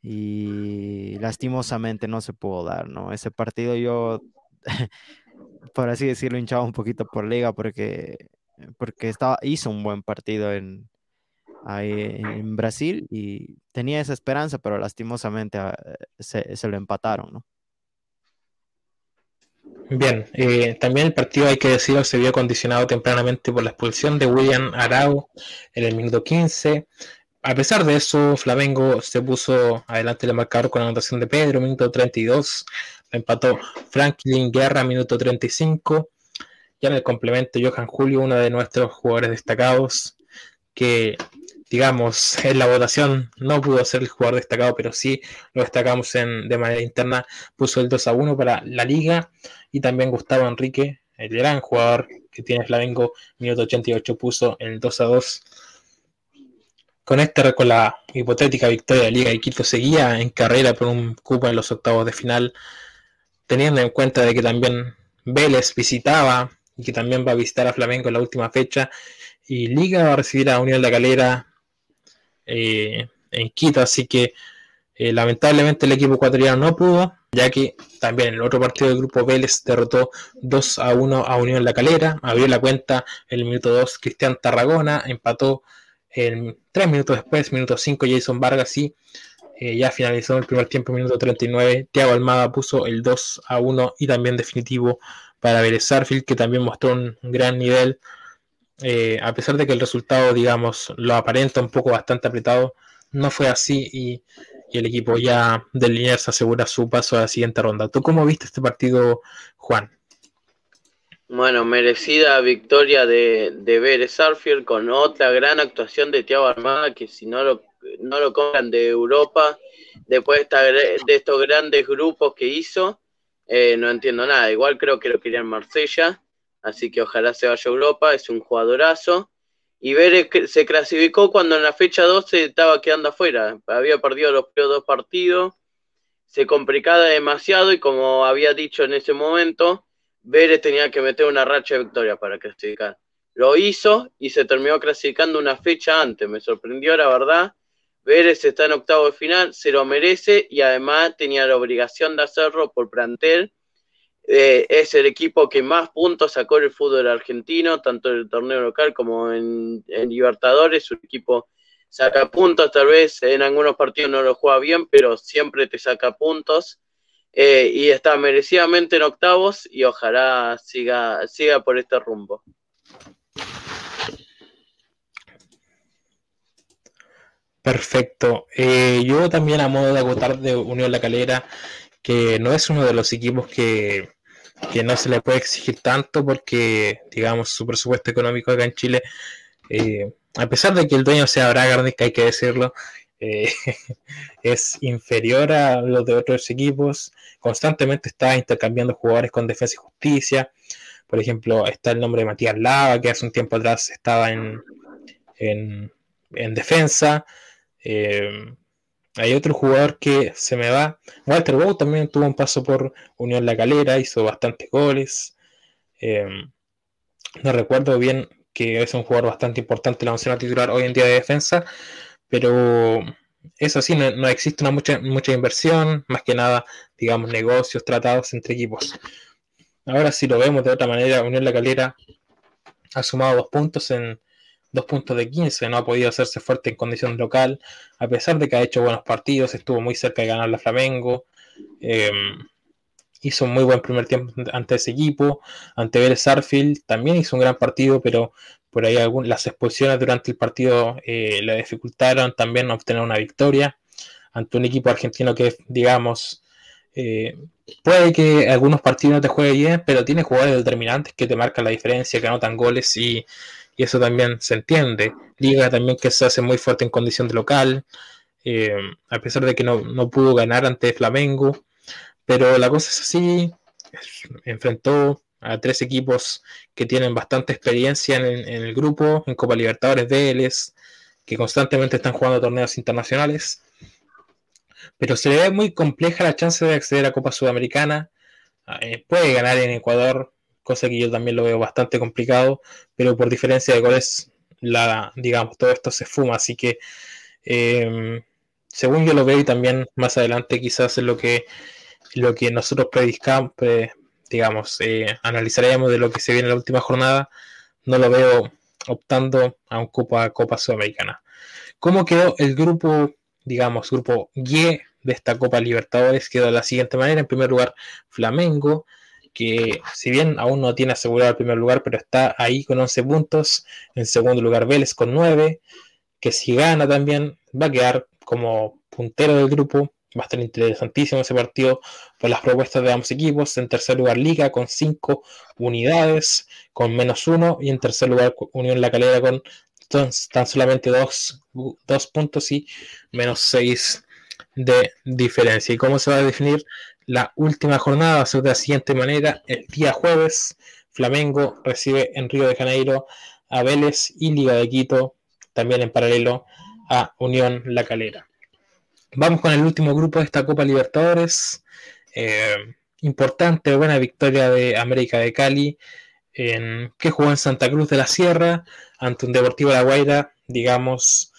y lastimosamente no se pudo dar, ¿no? Ese partido yo, por así decirlo, hinchaba un poquito por liga porque, porque estaba, hizo un buen partido en, en Brasil y tenía esa esperanza, pero lastimosamente ah, se, se lo empataron, ¿no? Bien, eh, también el partido, hay que decirlo, se vio condicionado tempranamente por la expulsión de William Arau en el minuto 15 a pesar de eso, Flamengo se puso adelante el marcador con la anotación de Pedro, minuto 32. empató Franklin Guerra, minuto 35. Ya en el complemento, Johan Julio, uno de nuestros jugadores destacados, que digamos, en la votación no pudo ser el jugador destacado, pero sí lo destacamos en, de manera interna, puso el 2 a 1 para la liga. Y también Gustavo Enrique, el gran jugador que tiene Flamengo, minuto 88, puso el 2 a 2 con esta, con la hipotética victoria de Liga de Quito, seguía en carrera por un cupo en los octavos de final, teniendo en cuenta de que también Vélez visitaba y que también va a visitar a Flamengo en la última fecha, y Liga va a recibir a Unión de la Calera eh, en Quito, así que eh, lamentablemente el equipo ecuatoriano no pudo, ya que también en el otro partido del grupo Vélez derrotó 2 a 1 a Unión La Calera, abrió la cuenta en el minuto 2 Cristian Tarragona, empató en 3 minutos después, minuto 5 Jason Vargas y eh, ya finalizó el primer tiempo, minuto 39, Thiago Almada puso el 2 a 1 y también definitivo para Vélez Sarfield, que también mostró un gran nivel, eh, a pesar de que el resultado, digamos, lo aparenta un poco bastante apretado, no fue así y el equipo ya del Liniers asegura su paso a la siguiente ronda. ¿Tú cómo viste este partido, Juan? Bueno, merecida victoria de, de con otra gran actuación de Thiago Armada, que si no lo, no lo compran de Europa, después de, estos grandes grupos que hizo, eh, no entiendo nada. Igual creo que lo quería en Marsella, así que ojalá se vaya a Europa, es un jugadorazo y Vélez se clasificó cuando en la fecha 12 estaba quedando afuera. Había perdido los primeros dos partidos, se complicaba demasiado y como había dicho en ese momento, Vélez tenía que meter una racha de victoria para clasificar. Lo hizo y se terminó clasificando una fecha antes. Me sorprendió, la verdad. Vélez está en octavo de final, se lo merece y además tenía la obligación de hacerlo por plantel eh, es el equipo que más puntos sacó el fútbol argentino, tanto en el torneo local como en, Libertadores. Su equipo saca puntos, tal vez en algunos partidos no lo juega bien, pero siempre te saca puntos. Eh, y está merecidamente en octavos y ojalá siga, siga por este rumbo. Perfecto. Eh, yo también a modo de agotar de Unión La Calera, que no es uno de los equipos que que no se le puede exigir tanto porque, digamos, su presupuesto económico acá en Chile, eh, a pesar de que el dueño sea Bragarnik, hay que decirlo, eh, es inferior a los de otros equipos. Constantemente está intercambiando jugadores con Defensa y Justicia. Por ejemplo, está el nombre de Matías Lava, que hace un tiempo atrás estaba en, en, defensa. Eh, hay otro jugador que se me va. Walter Bow también tuvo un paso por Unión La Calera, hizo bastantes goles. Em, no recuerdo bien que es un jugador bastante importante la opción a titular hoy en día de defensa, pero eso sí, no, existe una mucha, mucha inversión, más que nada, digamos, negocios tratados entre equipos. Ahora, si lo vemos de otra manera, Unión La Calera ha sumado dos puntos en dos puntos de 15, no ha podido hacerse fuerte en condición local, a pesar de que ha hecho buenos partidos, estuvo muy cerca de ganar la Flamengo, em, hizo un muy buen primer tiempo ante ese equipo, ante Vélez Sarfield también hizo un gran partido, pero por ahí las expulsiones durante el partido eh, le dificultaron también obtener una victoria ante un equipo argentino que, digamos, eh, puede que algunos partidos no te juegue bien, pero tiene jugadores determinantes que te marcan la diferencia, que anotan goles y y eso también se entiende. Liga también que se hace muy fuerte en condición de local, eh, a pesar de que no, pudo ganar ante Flamengo, pero la cosa es así, enfrentó a tres equipos que tienen bastante experiencia en, el grupo, en Copa Libertadores, Vélez, que constantemente están jugando torneos internacionales, pero se le ve muy compleja la chance de acceder a Copa Sudamericana, eh, puede ganar en Ecuador, cosa que yo también lo veo bastante complicado, pero por diferencia de goles, la, digamos, todo esto se fuma, así que em, según yo lo veo y también más adelante quizás lo que, lo que nosotros predicamos, digamos, eh, analizaremos de lo que se viene en la última jornada, no lo veo optando a un Copa, Copa Sudamericana. ¿Cómo quedó el grupo, digamos, grupo Y de esta Copa Libertadores? Quedó de la siguiente manera. En primer lugar, Flamengo que si bien aún no tiene asegurado el primer lugar, pero está ahí con 11 puntos. En segundo lugar, Vélez con 9, que si gana también va a quedar como puntero del grupo. Va a estar interesantísimo ese partido por las propuestas de ambos equipos. En tercer lugar, Liga con 5 unidades, con menos 1. Y en tercer lugar, Unión La Calera con tan solamente 2 puntos y menos 6 de diferencia. ¿Y cómo se va a definir la última jornada va a ser de la siguiente manera. El día jueves, Flamengo recibe en Río de Janeiro a Vélez y Liga de Quito, también en paralelo, a Unión La Calera. Vamos con el último grupo de esta Copa Libertadores. Eh, importante, buena victoria de América de Cali, en, que jugó en Santa Cruz de la Sierra ante un Deportivo de La Guaira, digamos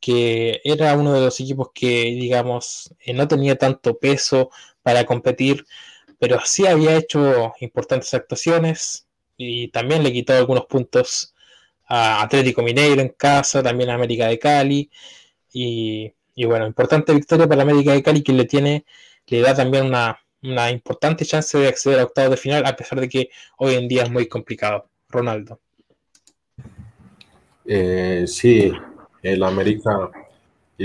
que era uno de los equipos que, digamos, eh, no tenía tanto peso para competir, pero sí había hecho importantes actuaciones y también le quitó algunos puntos a Atlético Mineiro en casa, también a América de Cali y, bueno, importante victoria para América de Cali que le tiene, le da también una, importante chance de acceder a octavos de final a pesar de que hoy en día es muy complicado. Ronaldo. Eh, sí, el América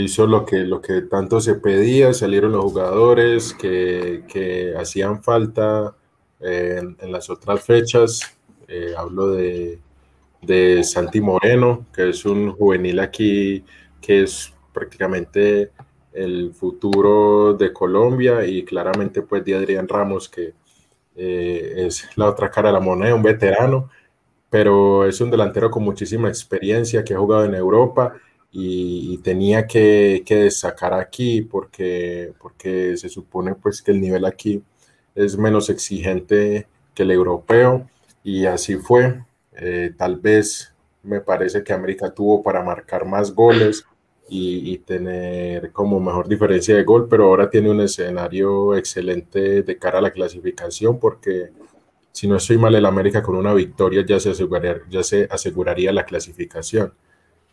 hizo lo que, lo que tanto se pedía, salieron los jugadores que, hacían falta eh, en, las otras fechas. Eh, hablo de, de Santi Moreno, que es un juvenil aquí que es prácticamente el futuro de Colombia y claramente pues de Adrián Ramos, que eh, es la otra cara de la moneda, un veterano, pero es un delantero con muchísima experiencia que ha jugado en Europa y, tenía que, que, sacar aquí porque, porque se supone pues que el nivel aquí es menos exigente que el europeo y así fue. Eh, tal vez me parece que América tuvo para marcar más goles y, y, tener como mejor diferencia de gol, pero ahora tiene un escenario excelente de cara a la clasificación porque si no estoy mal el América con una victoria ya se aseguraría, ya se aseguraría la clasificación.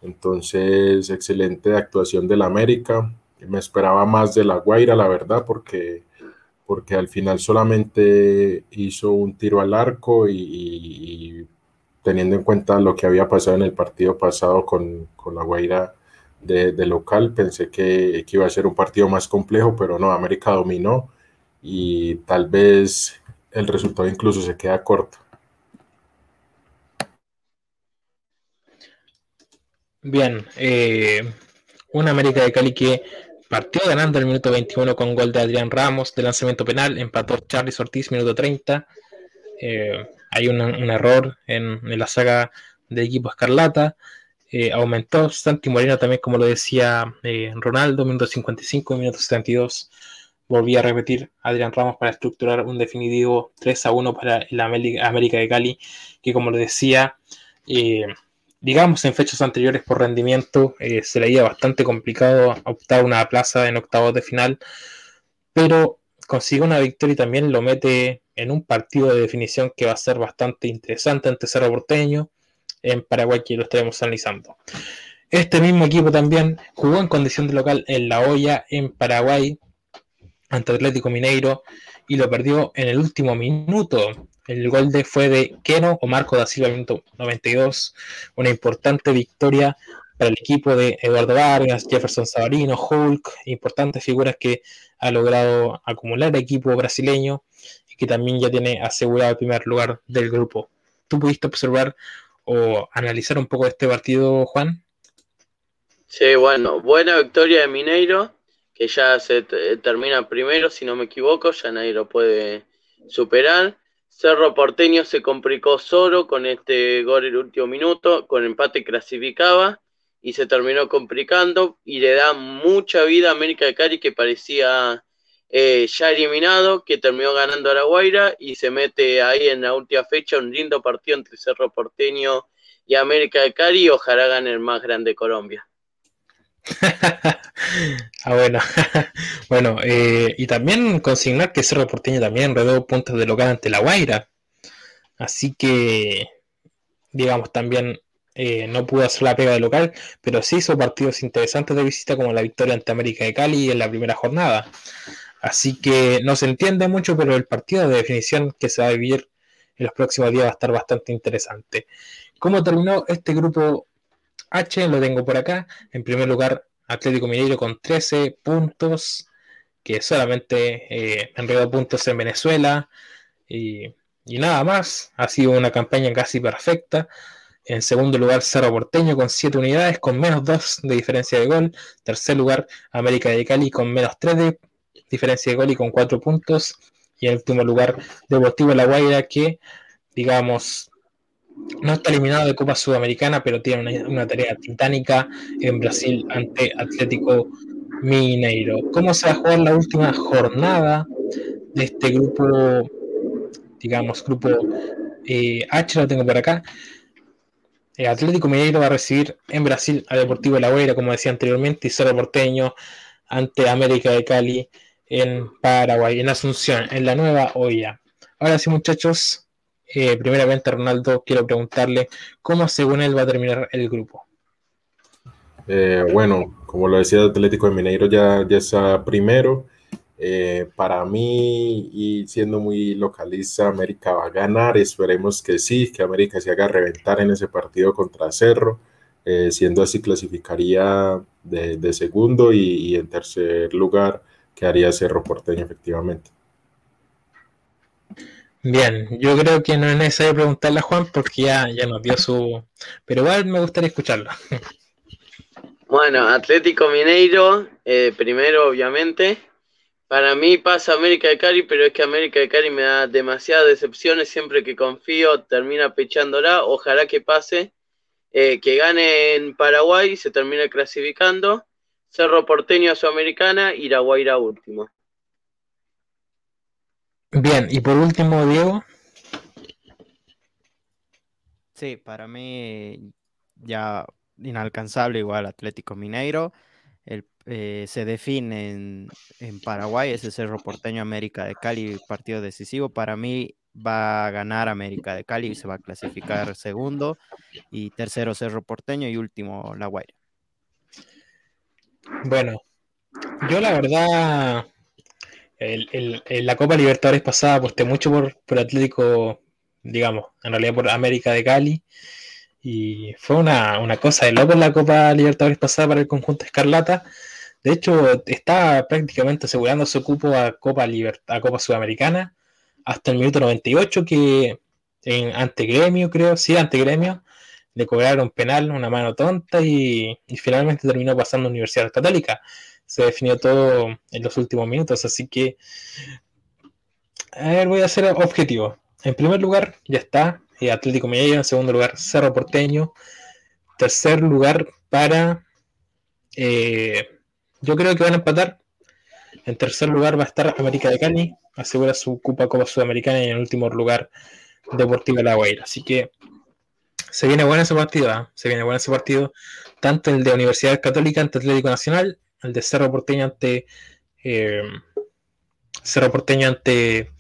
Entonces, excelente actuación del América. Me esperaba más de la Guaira, la verdad, porque, porque al final solamente hizo un tiro al arco y, teniendo en cuenta lo que había pasado en el partido pasado con, con la Guaira de, local, pensé que, que, iba a ser un partido más complejo, pero no, América dominó y tal vez el resultado incluso se queda corto. Bien, eh, una América de Cali que partió ganando el minuto 21 con gol de Adrián Ramos de lanzamiento penal, empató Charlie Ortiz minuto 30. Eh, hay un, error en, la saga de equipo Escarlata. Eh, aumentó Santi Moreno también, como lo decía Ronaldo, minuto 55 y minuto 72. Volví a repetir Adrián Ramos para estructurar un definitivo 3 a 1 para el América de Cali, que como lo decía, digamos, en fechas anteriores por rendimiento eh, se le iba bastante complicado optar una plaza en octavos de final, pero consigue una victoria y también lo mete en un partido de definición que va a ser bastante interesante ante Cerro Porteño en Paraguay, que lo estaremos analizando. Este mismo equipo también jugó en condición de local en La Hoya, en Paraguay, ante Atlético Mineiro, y lo perdió en el último minuto el gol de fue de Keno o Marco da Silva, minuto 92. Una importante victoria para el equipo de Eduardo Vargas, Jefferson Sabarino, Hulk, importantes figuras que ha logrado acumular el equipo brasileño y que también ya tiene asegurado el primer lugar del grupo. ¿Tú pudiste observar o analizar un poco este partido, Juan? Sí, bueno, buena victoria de Mineiro, que ya se termina primero, si no me equivoco, ya nadie lo puede superar. Cerro Porteño se complicó solo con este gol el último minuto, con empate clasificaba y se terminó complicando y le da mucha vida a América de Cali que parecía eh, ya eliminado, que terminó ganando a la Guaira y se mete ahí en la última fecha un lindo partido entre Cerro Porteño y América de Cali y ojalá gane el más grande de Colombia. ah, bueno. bueno, eh, y también consignar que Cerro Porteño también enredó puntos de local ante la Guaira. Así que, digamos, también eh, no pudo hacer la pega de local, pero sí hizo partidos interesantes de visita como la victoria ante América de Cali en la primera jornada. Así que no se entiende mucho, pero el partido de definición que se va a vivir en los próximos días va a estar bastante interesante. ¿Cómo terminó este grupo H, lo tengo por acá. En primer lugar, Atlético Mineiro con 13 puntos, que solamente eh, enredó puntos en Venezuela. Y, nada más, ha sido una campaña casi perfecta. En segundo lugar, Cerro Porteño con 7 unidades, con menos 2 de diferencia de gol. Tercer lugar, América de Cali con menos 3 de diferencia de gol y con 4 puntos. Y en último lugar, Deportivo La Guaira, que, digamos, no está eliminado de Copa Sudamericana, pero tiene una, tarea titánica en Brasil ante Atlético Mineiro. ¿Cómo se va a jugar la última jornada de este grupo, digamos, grupo eh, H, lo tengo por acá? Eh, Atlético Mineiro va a recibir en Brasil a Deportivo La Guaira, como decía anteriormente, y Cerro Porteño ante América de Cali en Paraguay, en Asunción, en la nueva olla. Ahora sí, muchachos, eh, primeramente Ronaldo, quiero preguntarle cómo según él va a terminar el grupo. Eh, bueno, como lo decía Atlético de Mineiro, ya, está primero. Eh, para mí, y siendo muy localista, América va a ganar. Esperemos que sí, que América se haga reventar en ese partido contra Cerro. siendo así, clasificaría de, segundo y, en tercer lugar quedaría Cerro Porteño, efectivamente. Bien, yo creo que no es necesario preguntarle a Juan porque ya, ya nos dio su... Pero igual me gustaría escucharlo. Bueno, Atlético Mineiro, eh, primero obviamente. Para mí pasa América de Cali, pero es que América de Cali me da demasiadas decepciones. Siempre que confío termina pechándola. Ojalá que pase. Eh, que gane en Paraguay y se termine clasificando. Cerro Porteño a Sudamericana y La Guaira último. Bien, y por último, Diego. Sí, para mí ya inalcanzable igual Atlético Mineiro. El, eh, se define en, en, Paraguay, ese Cerro Porteño América de Cali, partido decisivo. Para mí va a ganar América de Cali y se va a clasificar segundo. Y tercero Cerro Porteño y último La Guaira. Bueno, yo la verdad el, la Copa Libertadores pasada aposté mucho por, por Atlético, digamos, en realidad por América de Cali. Y fue una, cosa de loco la Copa Libertadores pasada para el conjunto Escarlata. De hecho, estaba prácticamente asegurando su cupo a Copa, a Copa Sudamericana hasta el minuto 98 que en ante gremio, creo, sí, ante gremio, le cobraron penal, una mano tonta y, y finalmente terminó pasando a Universidad Católica se definió todo en los últimos minutos, así que a ver, voy a ser objetivo. En primer lugar, ya está eh, Atlético Mineiro, en segundo lugar, Cerro Porteño, tercer lugar para eh, yo creo que van a empatar. En tercer lugar va a estar América de Cali, asegura su Copa Copa Sudamericana y en último lugar Deportivo La Guaira. Así que se viene bueno ese partido, ¿ah? se viene bueno ese partido, tanto el de Universidad Católica ante Atlético Nacional el de Cerro Porteño ante eh, Cerro Porteño ante,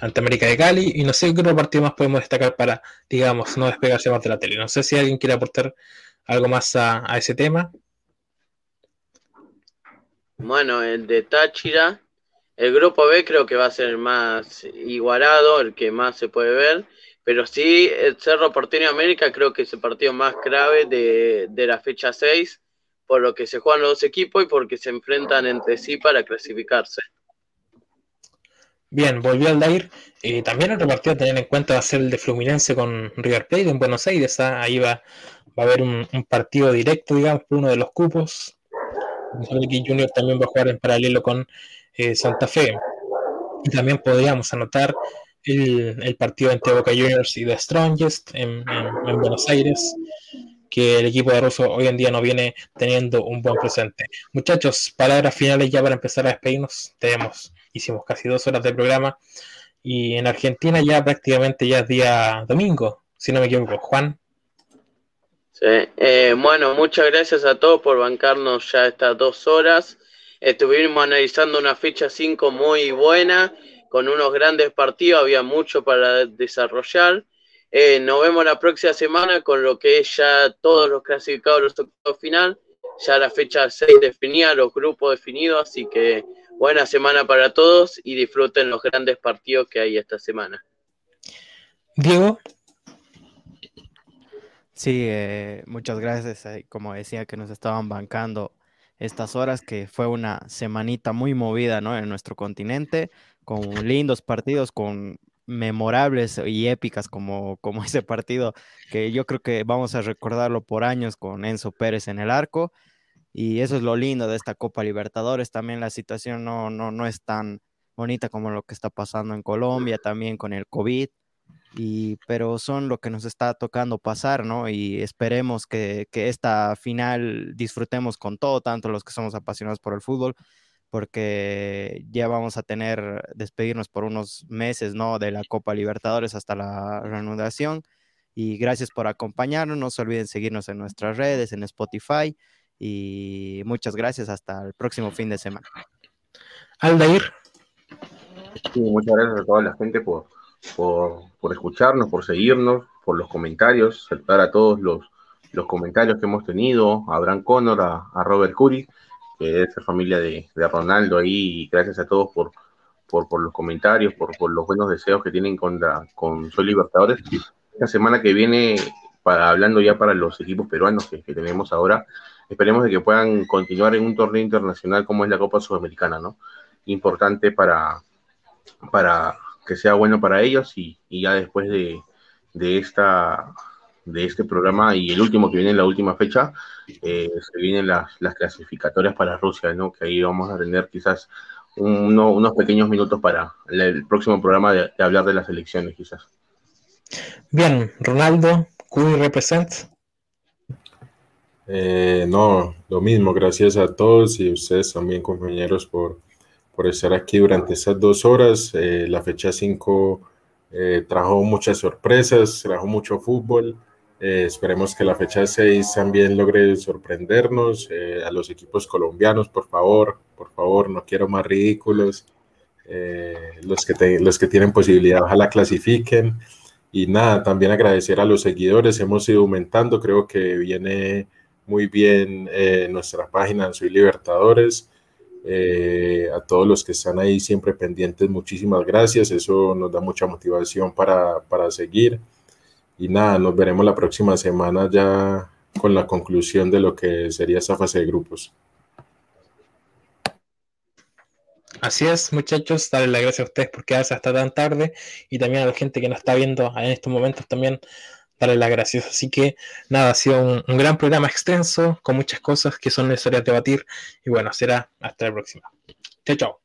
ante América de Cali y no sé qué otro partido más podemos destacar para, digamos, no despegarse más de la tele. No sé si alguien quiere aportar algo más a, ese tema. Bueno, el de Táchira, el grupo B creo que va a ser el más igualado, el que más se puede ver, pero sí, el Cerro Porteño América creo que es el partido más grave de, de la fecha 6 por lo que se juegan los dos equipos y porque se enfrentan entre sí para clasificarse. Bien, volvió al Dair. Eh, también otro partido a tener en cuenta va a ser el de Fluminense con River Plate en Buenos Aires. ¿ah? Ahí va, va a haber un, partido directo, digamos, por uno de los cupos. que Junior también va a jugar en paralelo con eh, Santa Fe. También podríamos anotar el, partido entre Boca Juniors y The Strongest en Buenos Aires que el equipo de Russo hoy en día no viene teniendo un buen presente. Muchachos, palabras finales ya para empezar a despedirnos. Tenemos, hicimos casi dos horas de programa y en Argentina ya prácticamente ya es día domingo, si no me equivoco. Juan. Sí, eh, bueno, muchas gracias a todos por bancarnos ya estas dos horas. Estuvimos analizando una fecha 5 muy buena, con unos grandes partidos, había mucho para desarrollar. Eh, nos vemos la próxima semana con lo que es ya todos los clasificados los octavos final. Ya la fecha 6 definida, los grupos definidos, así que buena semana para todos y disfruten los grandes partidos que hay esta semana. Diego. Sí, eh, muchas gracias. Eh, como decía, que nos estaban bancando estas horas, que fue una semanita muy movida ¿no? en nuestro continente, con lindos partidos, con memorables y épicas como, como ese partido, que yo creo que vamos a recordarlo por años con Enzo Pérez en el arco. Y eso es lo lindo de esta Copa Libertadores. También la situación no, no, no es tan bonita como lo que está pasando en Colombia, también con el COVID. y, pero son lo que nos está tocando pasar, ¿no? Y esperemos que, que esta final disfrutemos con todo, tanto los que somos apasionados por el fútbol, porque ya vamos a tener, despedirnos por unos meses, ¿no? De la Copa Libertadores hasta la reanudación. Y gracias por acompañarnos. No se olviden seguirnos en nuestras redes, en Spotify. Y muchas gracias. Hasta el próximo fin de semana. Aldair. Sí, muchas gracias a toda la gente por, por, escucharnos, por seguirnos, por los comentarios. Saludar a todos los, los comentarios que hemos tenido. A Abraham Connor, a, Robert Curry, que es la familia de, Ronaldo ahí. Y gracias a todos por, por, los comentarios, por, los buenos deseos que tienen contra, con Soy Libertadores esta semana que viene, para, hablando ya para los equipos peruanos que, tenemos ahora, esperemos de que puedan continuar en un torneo internacional como es la Copa Sudamericana, ¿no? Importante para, para que sea bueno para ellos y, ya después de, esta de este programa y el último que viene en la última fecha, eh, se vienen las, las, clasificatorias para Rusia, ¿no? Que ahí vamos a tener quizás unos pequeños minutos para el, próximo programa de hablar de las elecciones, quizás. Bien, Ronaldo, Cuy represent. Eh, no, lo mismo, gracias a todos y ustedes también, compañeros, por, por estar aquí durante estas dos horas. Eh, la fecha 5 eh, trajo muchas sorpresas, trajo mucho fútbol. Esperemos que la fecha 6 también logre sorprendernos. a los equipos colombianos, por favor, por favor, no quiero más ridículos. los, que los que tienen posibilidad, ojalá clasifiquen. Y nada, también agradecer a los seguidores, hemos ido aumentando, creo que viene muy bien eh, nuestra página Soy Libertadores. Eh, a todos los que están ahí siempre pendientes, muchísimas gracias, eso nos da mucha motivación para, para seguir. Y nada, nos veremos la próxima semana ya con la conclusión de lo que sería esa fase de grupos. Así es, muchachos, darles las gracias a ustedes por quedarse hasta tan tarde y también a la gente que nos está viendo en estos momentos también darles las gracias. Así que nada, ha sido un, un gran programa extenso con muchas cosas que son necesarias debatir y bueno, será hasta la próxima. Chao, chao.